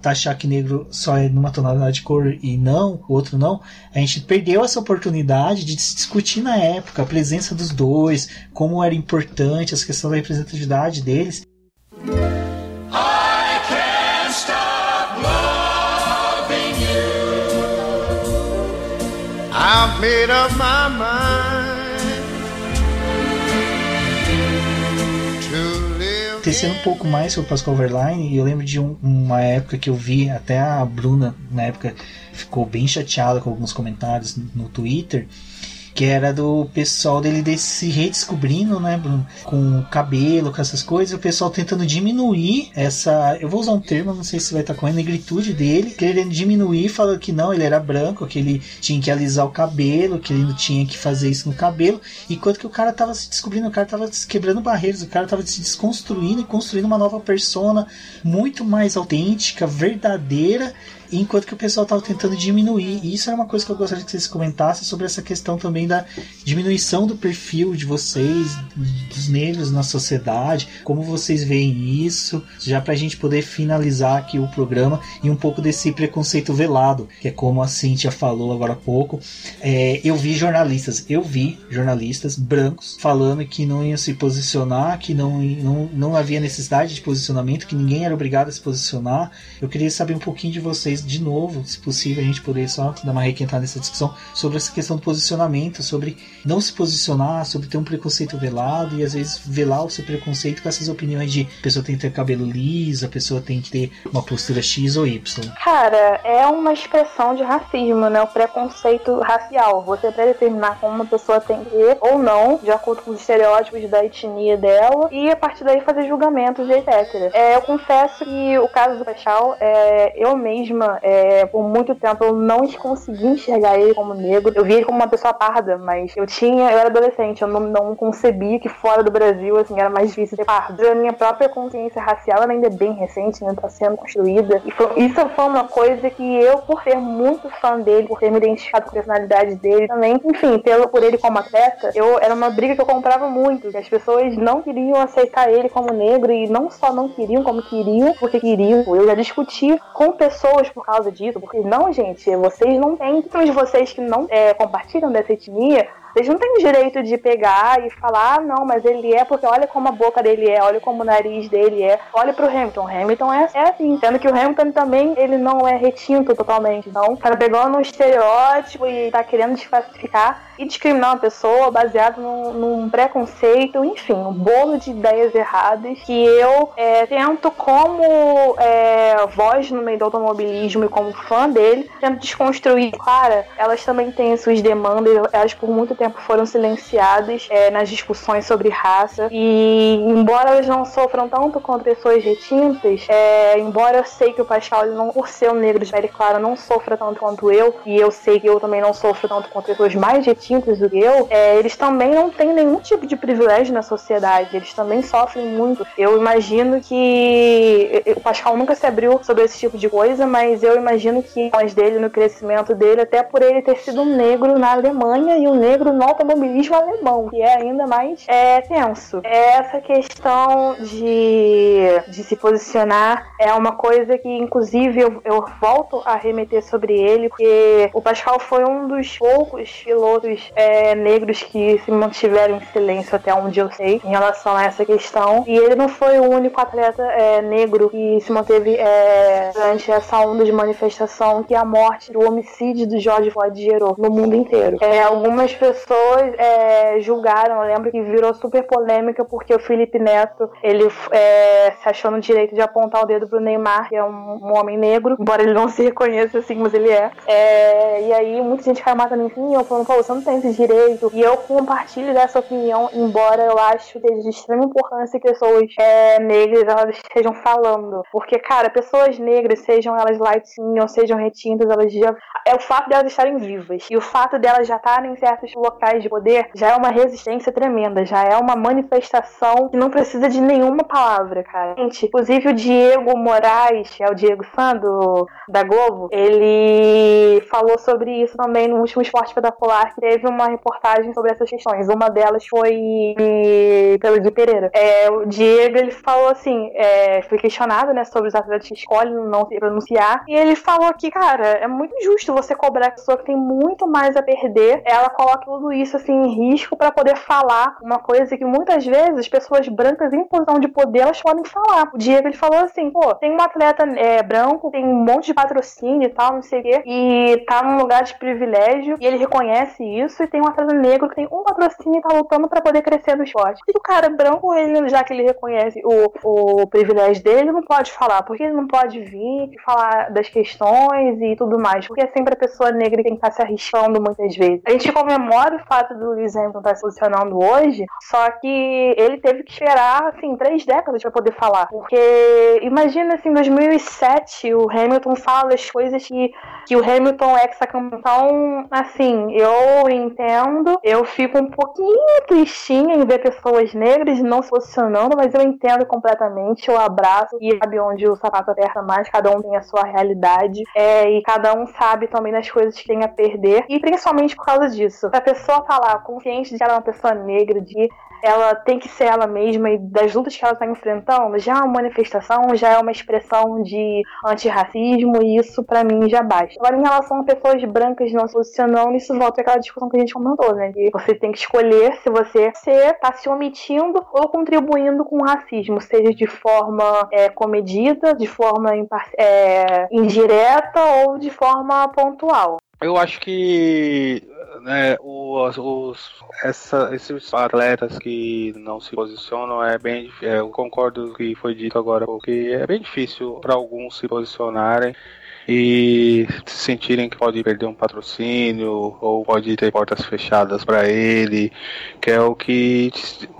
taxar que negro só é numa tonalidade de cor e não, o outro não, a gente perdeu essa oportunidade de discutir na época a presença dos dois, como era importante essa questão da representatividade deles. I've made up my mind. Tecendo um pouco mais sobre Pascal Verlaine, e eu lembro de um, uma época que eu vi, até a Bruna, na época, ficou bem chateada com alguns comentários no Twitter, que era do pessoal dele se redescobrindo, né, Bruno? Com cabelo, com essas coisas, o pessoal tentando diminuir essa. Eu vou usar um termo, não sei se vai estar com a negritude dele, querendo diminuir, falando que não, ele era branco, que ele tinha que alisar o cabelo, que ele não tinha que fazer isso no cabelo, enquanto que o cara tava se descobrindo, o cara tava quebrando barreiras, o cara tava se desconstruindo e construindo uma nova persona muito mais autêntica, verdadeira enquanto que o pessoal estava tentando diminuir. E isso era uma coisa que eu gostaria que vocês comentassem sobre essa questão também da diminuição do perfil de vocês, dos negros na sociedade, como vocês veem isso, já para a gente poder finalizar aqui o programa e um pouco desse preconceito velado, que é como a Cintia falou agora há pouco. É, eu vi jornalistas, eu vi jornalistas brancos falando que não iam se posicionar, que não, não, não havia necessidade de posicionamento, que ninguém era obrigado a se posicionar. Eu queria saber um pouquinho de vocês talvez de novo, se possível, a gente poder só dar uma requentada nessa discussão sobre essa questão do posicionamento, sobre não se posicionar, sobre ter um preconceito velado e às vezes velar o seu preconceito com essas opiniões de pessoa tem que ter cabelo liso, a pessoa tem que ter uma postura X ou Y. Cara, é uma expressão de racismo, né? O preconceito racial. Você predeterminar como uma pessoa tem que ir ou não, de acordo com os estereótipos da etnia dela, e a partir daí fazer julgamentos, etc. É, eu confesso que o caso do Pachal, é, eu mesma Bruna, é, por muito tempo eu não consegui enxergar ele como negro. Eu via ele como uma pessoa parda, mas eu tinha, eu era adolescente, eu não, não concebia que fora do Brasil, assim, era mais difícil ser pardo. A minha própria consciência racial ainda é bem recente, né, tá sendo construída. E foi, isso foi uma coisa que eu, por ser muito fã dele, por ter me identificado com a personalidade dele também, enfim, pelo, por ele como atleta, eu, era uma briga que eu comprava muito, que as pessoas não queriam aceitar ele como negro e não só não queriam, como queriam porque queriam. Eu já discuti com pessoas por causa disso, porque não, gente, vocês não têm, principalmente vocês que não é, compartilham dessa etnia, vocês não têm direito de pegar e falar, ah, não, mas ele é porque olha como a boca dele é, olha como o nariz dele é. Olha pro Hamilton. O Hamilton é, é assim. Sendo que o Hamilton também, ele não é retinto totalmente. Então, cara pegando um estereótipo e tá querendo desclassificar e discriminar uma pessoa baseado num, num preconceito, enfim, um bolo de ideias erradas que eu é, tento, como é, voz no meio do automobilismo e como fã dele, tento desconstruir. Cara, elas também têm suas demandas, elas por muito tempo tempo foram silenciadas é, nas discussões sobre raça. E embora elas não sofram tanto quanto pessoas retintas, é, embora eu sei que o Pascal, não, por ser um negro de pele clara, não sofra tanto quanto eu, e eu sei que eu também não sofro tanto quanto pessoas mais retintas do que eu, é, eles também não têm nenhum tipo de privilégio na sociedade. Eles também sofrem muito. Eu imagino que o Pascal nunca se abriu sobre esse tipo de coisa, mas eu imagino que as dele no crescimento dele, até por ele ter sido um negro na Alemanha e um negro no automobilismo alemão, que é ainda mais é, tenso. Essa questão de, de se posicionar é uma coisa que, inclusive, eu, eu volto a remeter sobre ele, porque o Pascal foi um dos poucos pilotos é, negros que se mantiveram em silêncio até onde eu sei em relação a essa questão. E ele não foi o único atleta é, negro que se manteve é, durante essa onda de manifestação que a morte, o homicídio do George Floyd gerou no mundo inteiro. É, algumas pessoas pessoas é, julgaram, eu lembro que virou super polêmica porque o Felipe Neto, ele é, se achou no direito de apontar o dedo pro Neymar, que é um, um, homem negro, embora ele não se reconheça assim, mas ele é. é e aí muita gente caiu matando em eu falando, pô, você não tem esse direito. E eu compartilho dessa opinião, embora eu acho que é de extrema importância que pessoas é, negras elas estejam falando. Porque, cara, pessoas negras, sejam elas light ou sejam retintas, elas já. É o fato delas estarem vivas. E o fato delas já estarem em certos locais de poder já é uma resistência tremenda, já é uma manifestação que não precisa de nenhuma palavra, cara. Gente, inclusive o Diego Moraes, é o Diego Sando da Globo, ele falou sobre isso também no último Esporte Espetacular, que teve uma reportagem sobre essas questões. Uma delas foi pelo Gui Pereira. É, o Diego, ele falou assim, é, foi questionado, né, sobre os atletas que escolhem não se pronunciar, e ele falou que, cara, é muito injusto você cobrar a pessoa que tem muito mais a perder, ela coloca tudo isso assim em risco para poder falar uma coisa que muitas vezes pessoas brancas em posição de poder elas podem falar. O Diego ele falou assim, pô, tem um atleta é, branco, tem um monte de patrocínio e tal, não sei o quê, e tá num lugar de privilégio e ele reconhece isso, e tem um atleta negro que tem um patrocínio e tá lutando para poder crescer no esporte. E o cara branco, ele, já que ele reconhece o, o privilégio dele, não pode falar, porque ele não pode vir e falar das questões e tudo mais, porque é sempre a pessoa negra que tem que estar se arriscando muitas vezes. A gente comemora o fato do Lewis Hamilton estar tá se posicionando hoje, só que ele teve que esperar, assim, três décadas para poder falar. Porque imagina, assim, em 2007, o Hamilton fala as coisas que, que o Hamilton é ex-campeão. Então, assim, eu entendo, eu fico um pouquinho tristinha em ver pessoas negras não se posicionando, mas eu entendo completamente, eu abraço e sabe onde o sapato aperta mais, cada um tem a sua realidade, é, e cada um sabe também das coisas que tem a perder, e principalmente por causa disso. Falar consciente de que ela é uma pessoa negra, de ela tem que ser ela mesma e das lutas que ela está enfrentando, já é uma manifestação, já é uma expressão de antirracismo e isso para mim já basta. Agora, em relação a pessoas brancas não se posicionando, isso volta àquela discussão que a gente comentou, né? Que você tem que escolher se você está se omitindo ou contribuindo com o racismo, seja de forma é, comedida, de forma é, indireta ou de forma pontual. Eu acho que né, os, os, essa, esses atletas que não se posicionam é bem. É, eu concordo com o que foi dito agora, porque é bem difícil para alguns se posicionarem. E se sentirem que pode perder um patrocínio ou pode ter portas fechadas para ele, que é o que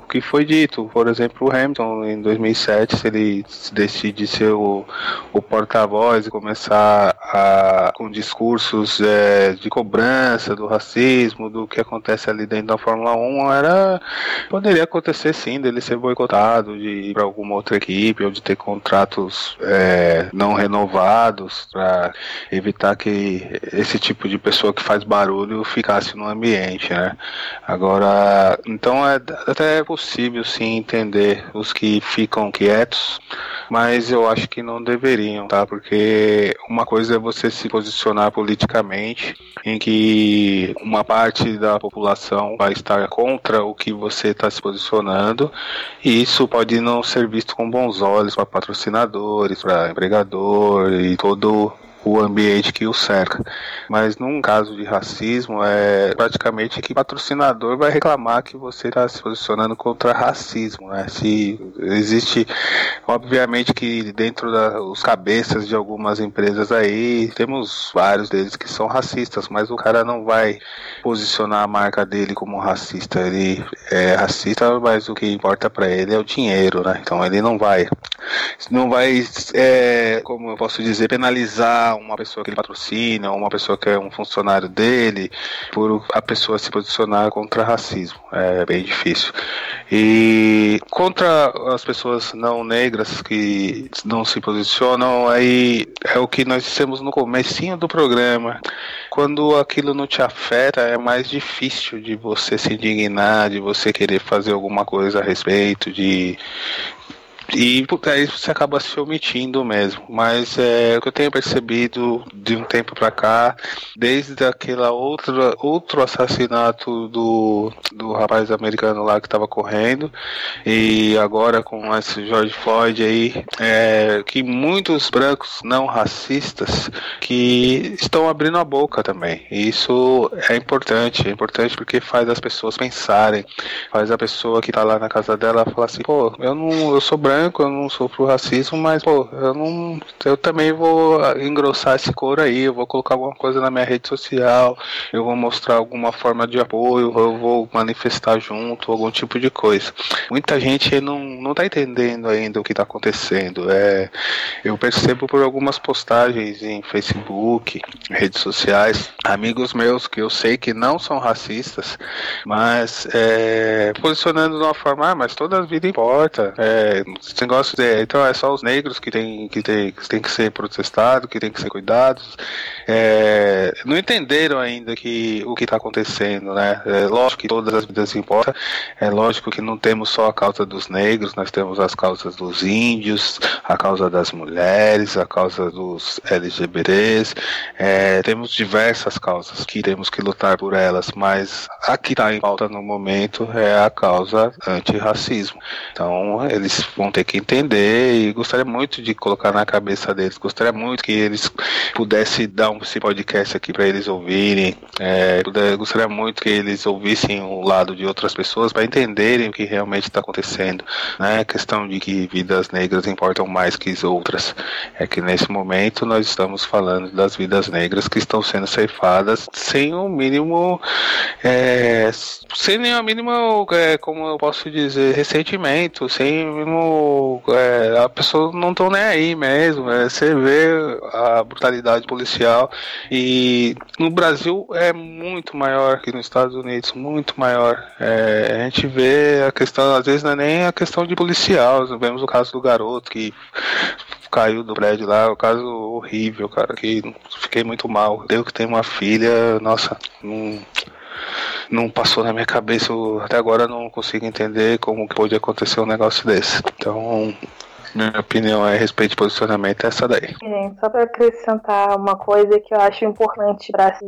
o que foi dito. Por exemplo, o Hamilton em 2007, se ele decide ser o, o porta-voz e começar a, com discursos é, de cobrança do racismo, do que acontece ali dentro da Fórmula 1, era poderia acontecer sim dele ser boicotado, de ir para alguma outra equipe ou de ter contratos é, não renovados para evitar que esse tipo de pessoa que faz barulho ficasse no ambiente, né? Agora, então é até possível sim entender os que ficam quietos, mas eu acho que não deveriam, tá? Porque uma coisa é você se posicionar politicamente, em que uma parte da população vai estar contra o que você está se posicionando, e isso pode não ser visto com bons olhos para patrocinadores, para empregador e todo o ambiente que o cerca. Mas num caso de racismo, é praticamente que o patrocinador vai reclamar que você está se posicionando contra racismo, né? Se existe, obviamente que dentro dos cabeças de algumas empresas aí, temos vários deles que são racistas, mas o cara não vai posicionar a marca dele como racista. Ele é racista, mas o que importa para ele é o dinheiro, né? Então ele não vai, não vai, é, como eu posso dizer, penalizar uma pessoa que ele patrocina, uma pessoa que é um funcionário dele, por a pessoa se posicionar contra racismo. É bem difícil. E contra as pessoas não negras que não se posicionam, aí é o que nós dissemos no comecinho do programa. Quando aquilo não te afeta, é mais difícil de você se indignar, de você querer fazer alguma coisa a respeito, de e aí você acaba se omitindo mesmo. Mas é o que eu tenho percebido de um tempo para cá, desde aquela outra, outro assassinato do, do rapaz americano lá que estava correndo, e agora com esse George Floyd aí, é, que muitos brancos não racistas que estão abrindo a boca também. E isso é importante, é importante porque faz as pessoas pensarem, faz a pessoa que está lá na casa dela falar assim, pô, eu não eu sou branco branco, eu não sofro racismo, mas pô, eu não. Eu também vou engrossar esse couro aí, eu vou colocar alguma coisa na minha rede social, eu vou mostrar alguma forma de apoio, eu vou manifestar junto, algum tipo de coisa. Muita gente não, não tá entendendo ainda o que tá acontecendo. É, eu percebo por algumas postagens em Facebook, redes sociais, amigos meus que eu sei que não são racistas, mas é, posicionando de uma forma, ah, mas toda a vida importa. É, esse negócio de, então é só os negros que tem que, ter, que tem que ser protestados, que tem que ser cuidados. É, não entenderam ainda que o que está acontecendo, né? É lógico que todas as vidas importam. É lógico que não temos só a causa dos negros, nós temos as causas dos índios, a causa das mulheres, a causa dos LGBTs. É, temos diversas causas que temos que lutar por elas, mas a que está em pauta no momento é a causa antirracismo. Então eles vão ter que entender e gostaria muito de colocar na cabeça deles. Gostaria muito que eles pudessem dar um esse podcast aqui para eles ouvirem. É, gostaria muito que eles ouvissem o lado de outras pessoas para entenderem o que realmente está acontecendo. Né? A questão de que vidas negras importam mais que as outras. É que nesse momento nós estamos falando das vidas negras que estão sendo ceifadas sem o mínimo. É, sem nenhum mínimo, é, como eu posso dizer, ressentimento, sem o mínimo é, a pessoa não estão nem aí mesmo. É, você vê a brutalidade policial e no Brasil é muito maior que nos Estados Unidos, muito maior. É, a gente vê a questão, às vezes não é nem a questão de policial, nós vemos o caso do garoto que caiu do prédio lá, o caso horrível, cara, que fiquei muito mal. Eu que tenho uma filha, nossa, não não passou na minha cabeça, eu, até agora não consigo entender como pode acontecer um negócio desse. Então, minha opinião é a respeito de posicionamento é essa daí. Gente, só para acrescentar uma coisa que eu acho importante para se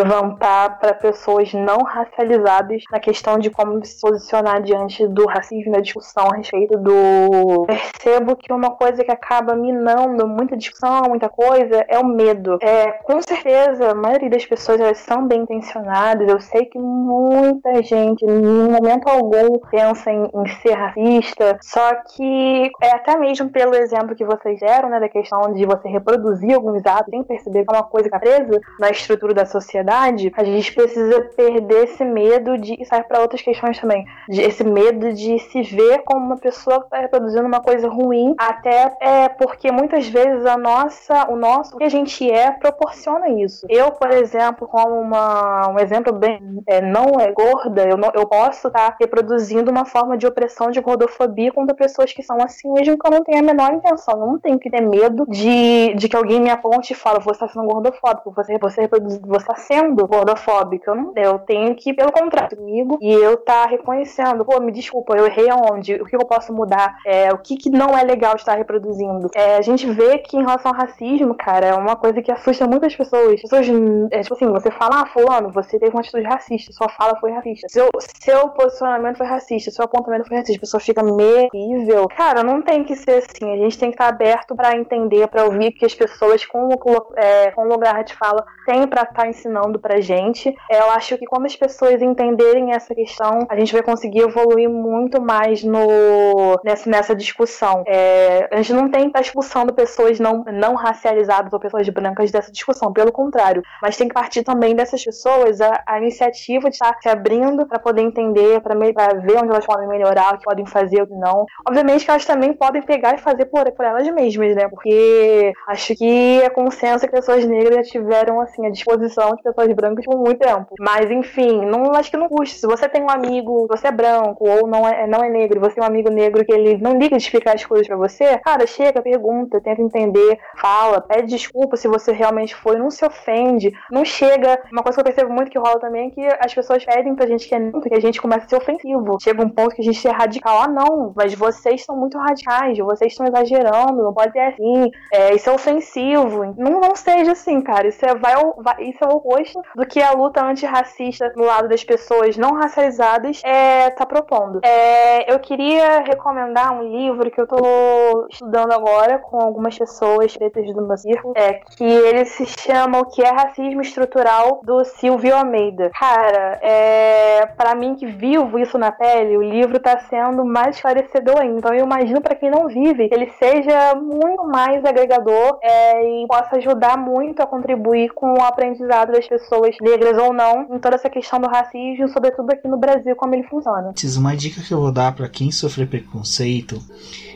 levantar para pessoas não racializadas na questão de como se posicionar diante do racismo, da discussão a respeito do. Percebo que uma coisa que acaba minando muita discussão, muita coisa, é o medo. É, com certeza, a maioria das pessoas elas são bem intencionadas. Eu sei que muita gente, em momento algum, pensa em, em ser racista, só que é até mesmo pelo exemplo que vocês deram, né, da questão de você reproduzir alguns atos sem perceber que é uma coisa que está presa na estrutura da sociedade, a gente precisa perder esse medo de. Isso para outras questões também. De, esse medo de se ver como uma pessoa que está reproduzindo uma coisa ruim, até é porque muitas vezes a nossa, o nosso, o que a gente é, proporciona isso. Eu, por exemplo, como uma, um exemplo bem é, não é gorda, eu, não, eu posso estar tá reproduzindo uma forma de opressão, de gordofobia contra pessoas que são assim, mesmo que eu não tenha a menor intenção. Eu não tenho que ter medo de, de que alguém me aponte e fale, você está sendo gordofóbico, você, você, você está sendo gordofóbico. Eu não eu tenho que, pelo contrário, comigo, e eu tá reconhecendo, pô, me desculpa, eu errei aonde? O que eu posso mudar? É, o que, que não é legal estar reproduzindo? É, a gente vê que em relação ao racismo, cara, é uma coisa que assusta muitas pessoas. As pessoas, é, tipo assim, você fala, ah, fulano, você teve uma atitude racista, sua fala foi racista, seu, seu posicionamento foi racista, seu apontamento foi racista, a pessoa fica merível. Cara, não tem que ser assim, a gente tem que estar aberto para entender, para ouvir que as pessoas com, é, com lugar de fala têm para estar tá ensinando pra gente. Eu acho que quando as pessoas entenderem essa questão, a gente vai conseguir evoluir muito mais no, nessa, nessa discussão. É, a gente não tem que estar expulsando pessoas não, não racializadas ou pessoas brancas dessa discussão, pelo contrário. Mas tem que partir também dessas pessoas a, a iniciativa de estar se abrindo para poder entender, para ver onde elas podem melhorar, o que podem fazer, o que não. Obviamente que elas também podem pegar e fazer por, por elas mesmas, né? Porque acho que é consenso que pessoas negras já tiveram assim a disposição de pessoas brancas por muito tempo. Mas enfim, não acho que não custa. Se você tem um amigo, você é branco ou não é, não é negro, você é um amigo negro que ele não liga de explicar as coisas para você, cara, chega, pergunta, tenta entender, fala, pede desculpa se você realmente foi, não se ofende, não chega. Uma coisa que eu percebo muito que rola também é que as pessoas pedem pra gente que é negro, que a gente começa a ser ofensivo. Chega um ponto que a gente é radical. Ah, não, mas vocês são muito radicais, vocês estão exagerando, não pode ser assim, é, isso é ofensivo. Não, não seja assim, cara. Isso é, vai, vai, isso é o oposto do que a luta antirracista no lado das pessoas não racializadas é, tá propondo. É, eu queria recomendar um livro que eu tô estudando agora com algumas pessoas pretas do meu círculo, é, que ele se chama O que é Racismo Estrutural, do Silvio Almeida. Cara, é, para mim que vivo isso na pele, o livro tá sendo mais esclarecedor ainda. Então eu imagino para quem não vive, ele seja muito mais agregador é, e possa ajudar muito a contribuir com o aprendizado das pessoas negras ou não em toda essa questão do racismo, sobretudo aqui no Brasil, como ele funciona. Uma dica que eu vou dar para quem sofre preconceito,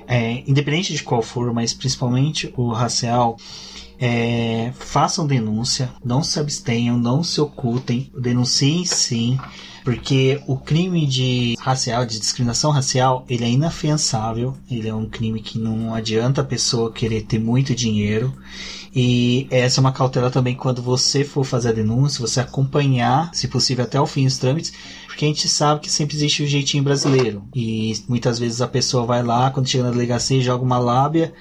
é, independente de qual for, mas principalmente o racial, é, façam denúncia, não se abstenham, não se ocultem, denunciem sim, porque o crime de racial, de discriminação racial, ele é inafiançável, ele é um crime que não adianta a pessoa querer ter muito dinheiro. E essa é uma cautela também quando você for fazer a denúncia, você acompanhar, se possível, até o fim os trâmites, porque a gente sabe que sempre existe o jeitinho brasileiro. E muitas vezes a pessoa vai lá, quando chega na delegacia, joga uma lábia,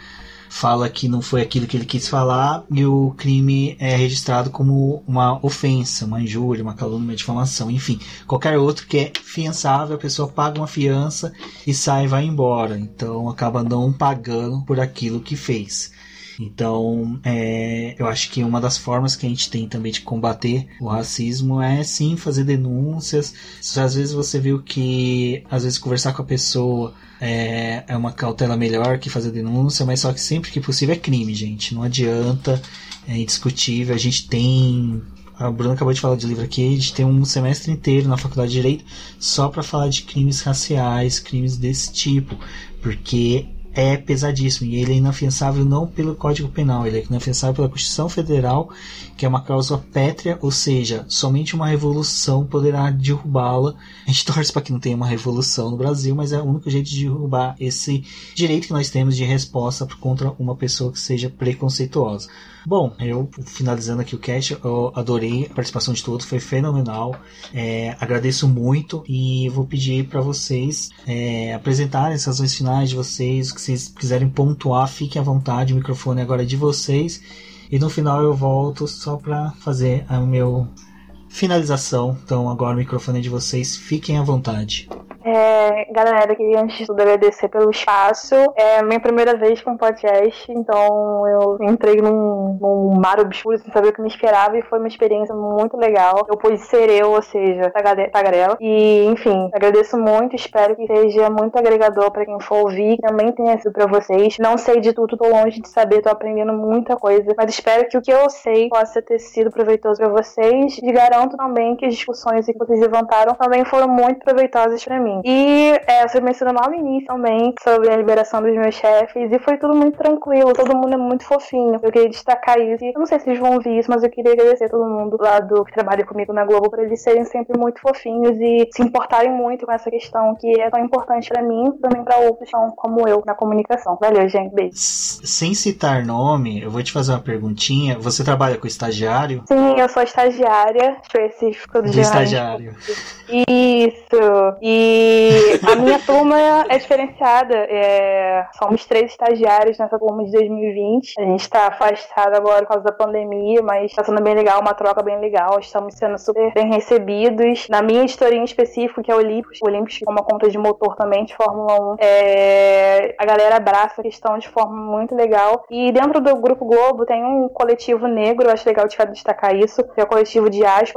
fala que não foi aquilo que ele quis falar e o crime é registrado como uma ofensa, uma injúria, uma calúnia, uma difamação, enfim, qualquer outro que é fiançável, a pessoa paga uma fiança e sai e vai embora. Então acaba não pagando por aquilo que fez. Então, é, eu acho que uma das formas que a gente tem também de combater o racismo é sim fazer denúncias. Às vezes você viu que, às vezes, conversar com a pessoa é, é uma cautela melhor que fazer denúncia, mas só que sempre que possível é crime, gente. Não adianta, é indiscutível. A gente tem a Bruna acabou de falar de livro aqui, a gente tem um semestre inteiro na faculdade de Direito só para falar de crimes raciais, crimes desse tipo, porque é pesadíssimo e ele é inafiançável não pelo Código Penal, ele é inafiançável pela Constituição Federal, que é uma causa pétrea, ou seja, somente uma revolução poderá derrubá-la. A gente [LAUGHS] torce para que não tenha uma revolução no Brasil, mas é o único jeito de derrubar esse direito que nós temos de resposta contra uma pessoa que seja preconceituosa. Bom, eu finalizando aqui o cast, eu adorei a participação de todos, foi fenomenal. É, agradeço muito e vou pedir para vocês é, apresentarem as razões finais de vocês, o que vocês quiserem pontuar, fiquem à vontade, o microfone agora é de vocês. E no final eu volto só para fazer a meu finalização. Então agora o microfone é de vocês, fiquem à vontade. É, galera, queria antes de tudo agradecer pelo espaço. É minha primeira vez com podcast, então eu entrei num, num mar obscuro sem saber o que me esperava e foi uma experiência muito legal. Eu pude ser eu, ou seja, tagarela. E, enfim, agradeço muito, espero que seja muito agregador para quem for ouvir, que também tenha sido para vocês. Não sei de tudo, tô longe de saber, tô aprendendo muita coisa, mas espero que o que eu sei possa ter sido proveitoso para vocês e garanto também que as discussões que vocês levantaram também foram muito proveitosas para mim. E é, você mencionou lá no início também sobre a liberação dos meus chefes e foi tudo muito tranquilo, todo mundo é muito fofinho. Eu queria destacar isso. E eu não sei se vocês vão ouvir isso, mas eu queria agradecer a todo mundo lá do que trabalha comigo na Globo para eles serem sempre muito fofinhos e se importarem muito com essa questão que é tão importante para mim e também para outros como eu na comunicação. Valeu, gente. Beijo. Sem citar nome, eu vou te fazer uma perguntinha. Você trabalha com estagiário? Sim, eu sou estagiária específica do, do estagiário. Isso. E a minha [LAUGHS] turma é diferenciada. É... Somos três estagiários nessa turma de 2020. A gente está afastado agora por causa da pandemia, mas está sendo bem legal, uma troca bem legal. Estamos sendo super bem recebidos. Na minha editoria em específico, que é o Olympus, o Olympus é uma conta de motor também de Fórmula 1, é... a galera abraça a questão de forma muito legal. E dentro do Grupo Globo tem um coletivo negro, eu acho legal de destacar isso, que é o coletivo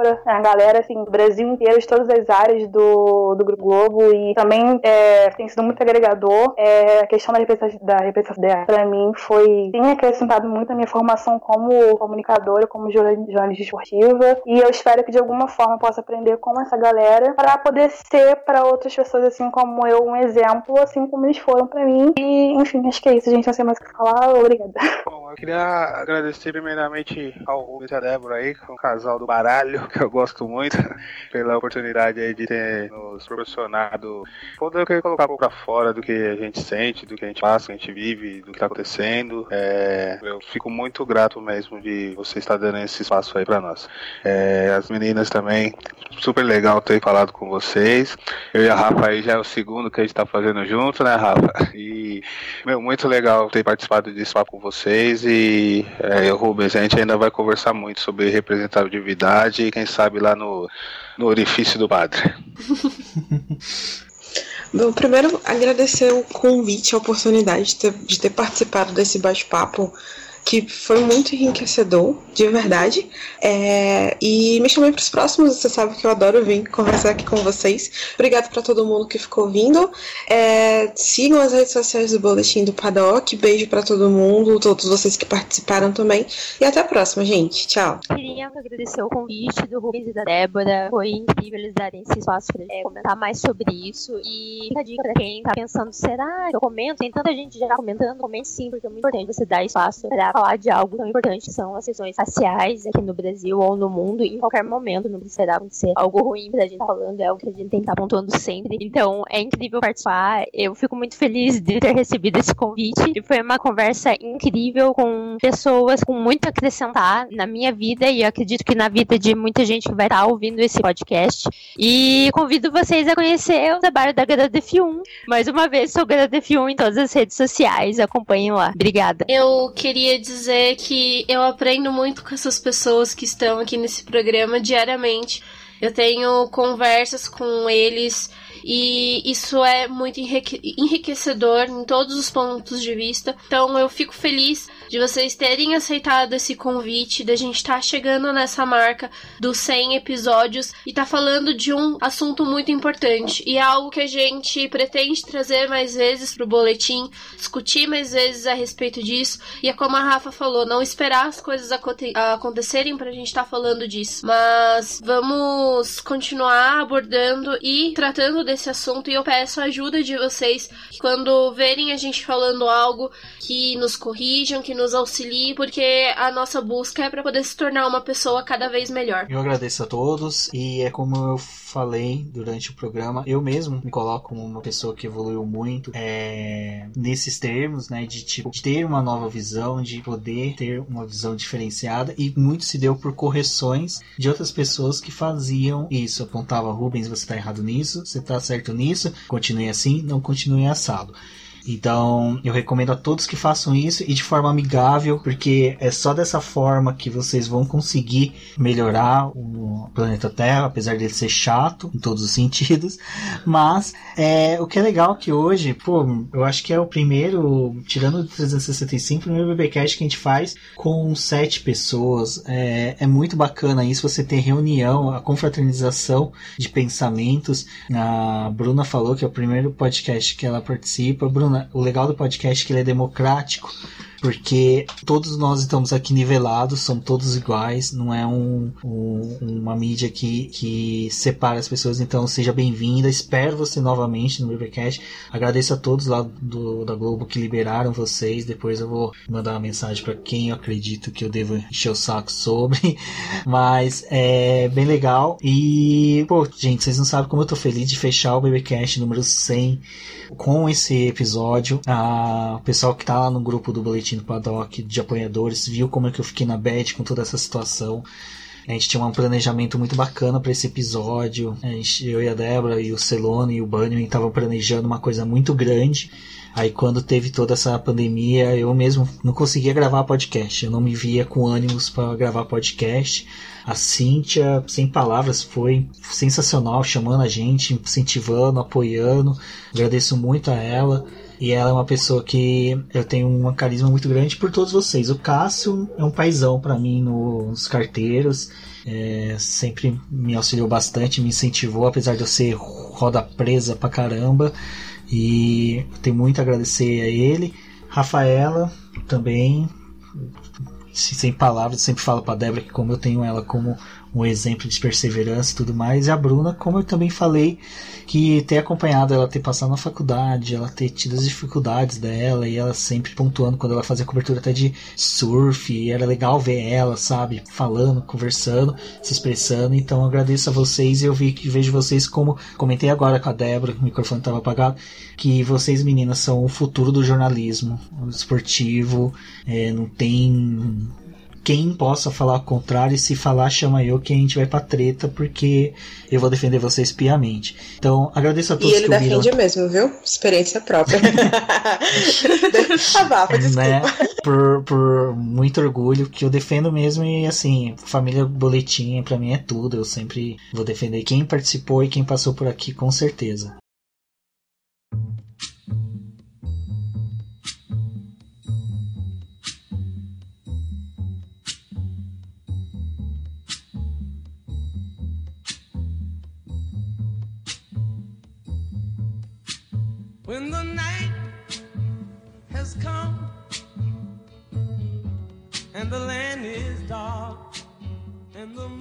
Diáspora. A galera, assim, do Brasil inteiro, de todas as áreas do, do Grupo Globo. E também é, tem sido muito agregador. É, a questão da representatividade, para mim, foi tem acrescentado muito a minha formação como comunicadora, como jornalista esportiva. E eu espero que de alguma forma possa aprender com essa galera para poder ser para outras pessoas, assim como eu, um exemplo, assim como eles foram para mim. E, enfim, acho que é isso, gente. Não sei mais o que falar. Obrigada. Bom, eu queria agradecer primeiramente ao Rubens e a Débora aí, com o casal do baralho, que eu gosto muito, [LAUGHS] pela oportunidade aí de ter nos proporcionado poder eu colocar um pouco pra fora do que a gente sente, do que a gente passa, do que a gente vive, do que tá acontecendo. É, eu fico muito grato mesmo de você estar dando esse espaço aí pra nós. É, as meninas também, super legal ter falado com vocês. Eu e a Rafa aí já é o segundo que a gente tá fazendo junto, né, Rafa? E, meu, muito legal ter participado desse papo com vocês e é, Rubens, a gente ainda vai conversar muito sobre representatividade e quem sabe lá no, no orifício do padre. [LAUGHS] Bom, primeiro agradecer o convite, a oportunidade de ter, de ter participado desse bate-papo que foi muito enriquecedor, de verdade. É, e me chamei para os próximos, você sabe que eu adoro vir conversar aqui com vocês. Obrigado para todo mundo que ficou vindo. É, sigam as redes sociais do Boletim do Paddock. Beijo para todo mundo, todos vocês que participaram também. E até a próxima, gente. Tchau. Queria agradecer o convite do Rubens e da Débora. Foi incrível eles darem esse espaço para é, comentar mais sobre isso. E fica a dica para quem tá pensando, será que eu comento? Tem tanta gente já comentando. Comente sim, porque é muito importante você dar espaço para falar de algo tão importante que são as questões raciais aqui no Brasil ou no mundo, em qualquer momento, não precisará acontecer algo ruim pra gente falando, é algo que a gente tem que estar pontuando sempre. Então, é incrível participar. Eu fico muito feliz de ter recebido esse convite. E foi uma conversa incrível com pessoas com muito a acrescentar na minha vida e eu acredito que na vida de muita gente que vai estar ouvindo esse podcast. E convido vocês a conhecer o trabalho da Garota F1. Mais uma vez, sou Garota F1 em todas as redes sociais. Acompanhem lá. Obrigada. Eu queria dizer que eu aprendo muito com essas pessoas que estão aqui nesse programa diariamente. Eu tenho conversas com eles e isso é muito enriquecedor em todos os pontos de vista. Então eu fico feliz de vocês terem aceitado esse convite, da gente estar tá chegando nessa marca dos 100 episódios e tá falando de um assunto muito importante. E é algo que a gente pretende trazer mais vezes pro boletim, discutir mais vezes a respeito disso. E é como a Rafa falou, não esperar as coisas aconte acontecerem pra gente estar tá falando disso, mas vamos continuar abordando e tratando desse assunto. E eu peço a ajuda de vocês quando verem a gente falando algo que nos corrijam, que nos auxilie, porque a nossa busca é para poder se tornar uma pessoa cada vez melhor. Eu agradeço a todos e é como eu falei durante o programa, eu mesmo me coloco como uma pessoa que evoluiu muito é, nesses termos, né, de tipo de ter uma nova visão, de poder ter uma visão diferenciada e muito se deu por correções de outras pessoas que faziam isso, apontava Rubens, você tá errado nisso, você tá certo nisso, continue assim, não continue assado. Então, eu recomendo a todos que façam isso e de forma amigável, porque é só dessa forma que vocês vão conseguir melhorar o planeta Terra, apesar dele ser chato em todos os [LAUGHS] sentidos. Mas é, o que é legal é que hoje, pô, eu acho que é o primeiro, tirando o 365, o primeiro BBcast que a gente faz com sete pessoas. É, é muito bacana isso, você ter reunião, a confraternização de pensamentos. A Bruna falou que é o primeiro podcast que ela participa. Bruna, o legal do podcast é que ele é democrático porque todos nós estamos aqui nivelados, somos todos iguais, não é um, um, uma mídia que, que separa as pessoas, então seja bem-vinda, espero você novamente no Rivercast, agradeço a todos lá do, da Globo que liberaram vocês, depois eu vou mandar uma mensagem para quem eu acredito que eu devo encher o saco sobre, [LAUGHS] mas é bem legal, e pô, gente, vocês não sabem como eu tô feliz de fechar o Rivercast número 100 com esse episódio, a, o pessoal que tá lá no grupo do Boletim no paddock de apoiadores, viu como é que eu fiquei na bad com toda essa situação. A gente tinha um planejamento muito bacana para esse episódio. A gente, eu e a Débora e o Celone e o Bunnyman estavam planejando uma coisa muito grande. Aí quando teve toda essa pandemia, eu mesmo não conseguia gravar podcast. Eu não me via com ânimos para gravar podcast. A Cíntia, sem palavras, foi sensacional, chamando a gente, incentivando, apoiando. Agradeço muito a ela. E ela é uma pessoa que eu tenho um carisma muito grande por todos vocês. O Cássio é um paizão para mim nos carteiros. É, sempre me auxiliou bastante, me incentivou, apesar de eu ser roda presa pra caramba. E tenho muito a agradecer a ele. Rafaela também, sem palavras, sempre falo pra Débora que como eu tenho ela como um exemplo de perseverança e tudo mais. E a Bruna, como eu também falei, que ter acompanhado ela ter passado na faculdade, ela ter tido as dificuldades dela e ela sempre pontuando quando ela fazia cobertura até de surf, e era legal ver ela, sabe, falando, conversando, se expressando. Então agradeço a vocês e eu vi que vejo vocês como comentei agora com a Débora, o microfone estava apagado, que vocês meninas são o futuro do jornalismo esportivo, é, não tem quem possa falar o contrário, e se falar, chama eu que a gente vai pra treta, porque eu vou defender vocês piamente. Então, agradeço a todos e ele que ouviram. defende mesmo, viu? Experiência própria. [LAUGHS] Abafa, desculpa. Né? Por, por muito orgulho, que eu defendo mesmo, e assim, família boletim pra mim é tudo. Eu sempre vou defender quem participou e quem passou por aqui, com certeza. When the night has come and the land is dark.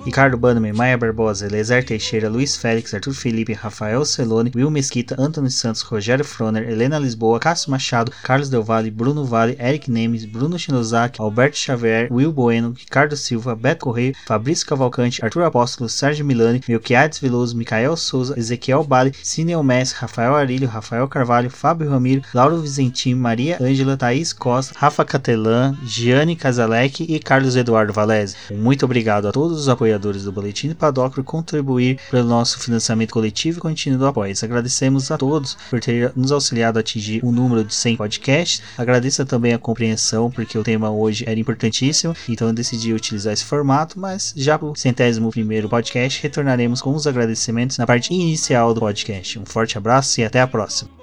Ricardo Bannerman, Maia Barbosa, Elezer Teixeira, Luiz Félix, Arthur Felipe, Rafael Celone, Will Mesquita, Antônio Santos, Rogério Froner, Helena Lisboa, Cássio Machado, Carlos Del Valle, Bruno Vale, Eric Nemes, Bruno Shinozaki, Alberto Xavier, Will Bueno, Ricardo Silva, Beto Correia, Fabrício Cavalcante, Arthur Apóstolo, Sérgio Milani, Melquiades Veloso, Micael Souza, Ezequiel Bale, Cineo Messi, Rafael Arilho, Rafael Carvalho, Fábio Ramiro, Lauro Vizentim, Maria Ângela, Thaís Costa, Rafa Catelan, Gianni Casalec e Carlos Eduardo Valese. Muito obrigado a todos os apoiadores do Boletim de Paddock contribuir pelo nosso financiamento coletivo e contínuo do apoio. Agradecemos a todos por ter nos auxiliado a atingir o número de 100 podcasts. Agradeço também a compreensão, porque o tema hoje era importantíssimo, então eu decidi utilizar esse formato, mas já para o centésimo primeiro podcast retornaremos com os agradecimentos na parte inicial do podcast. Um forte abraço e até a próxima.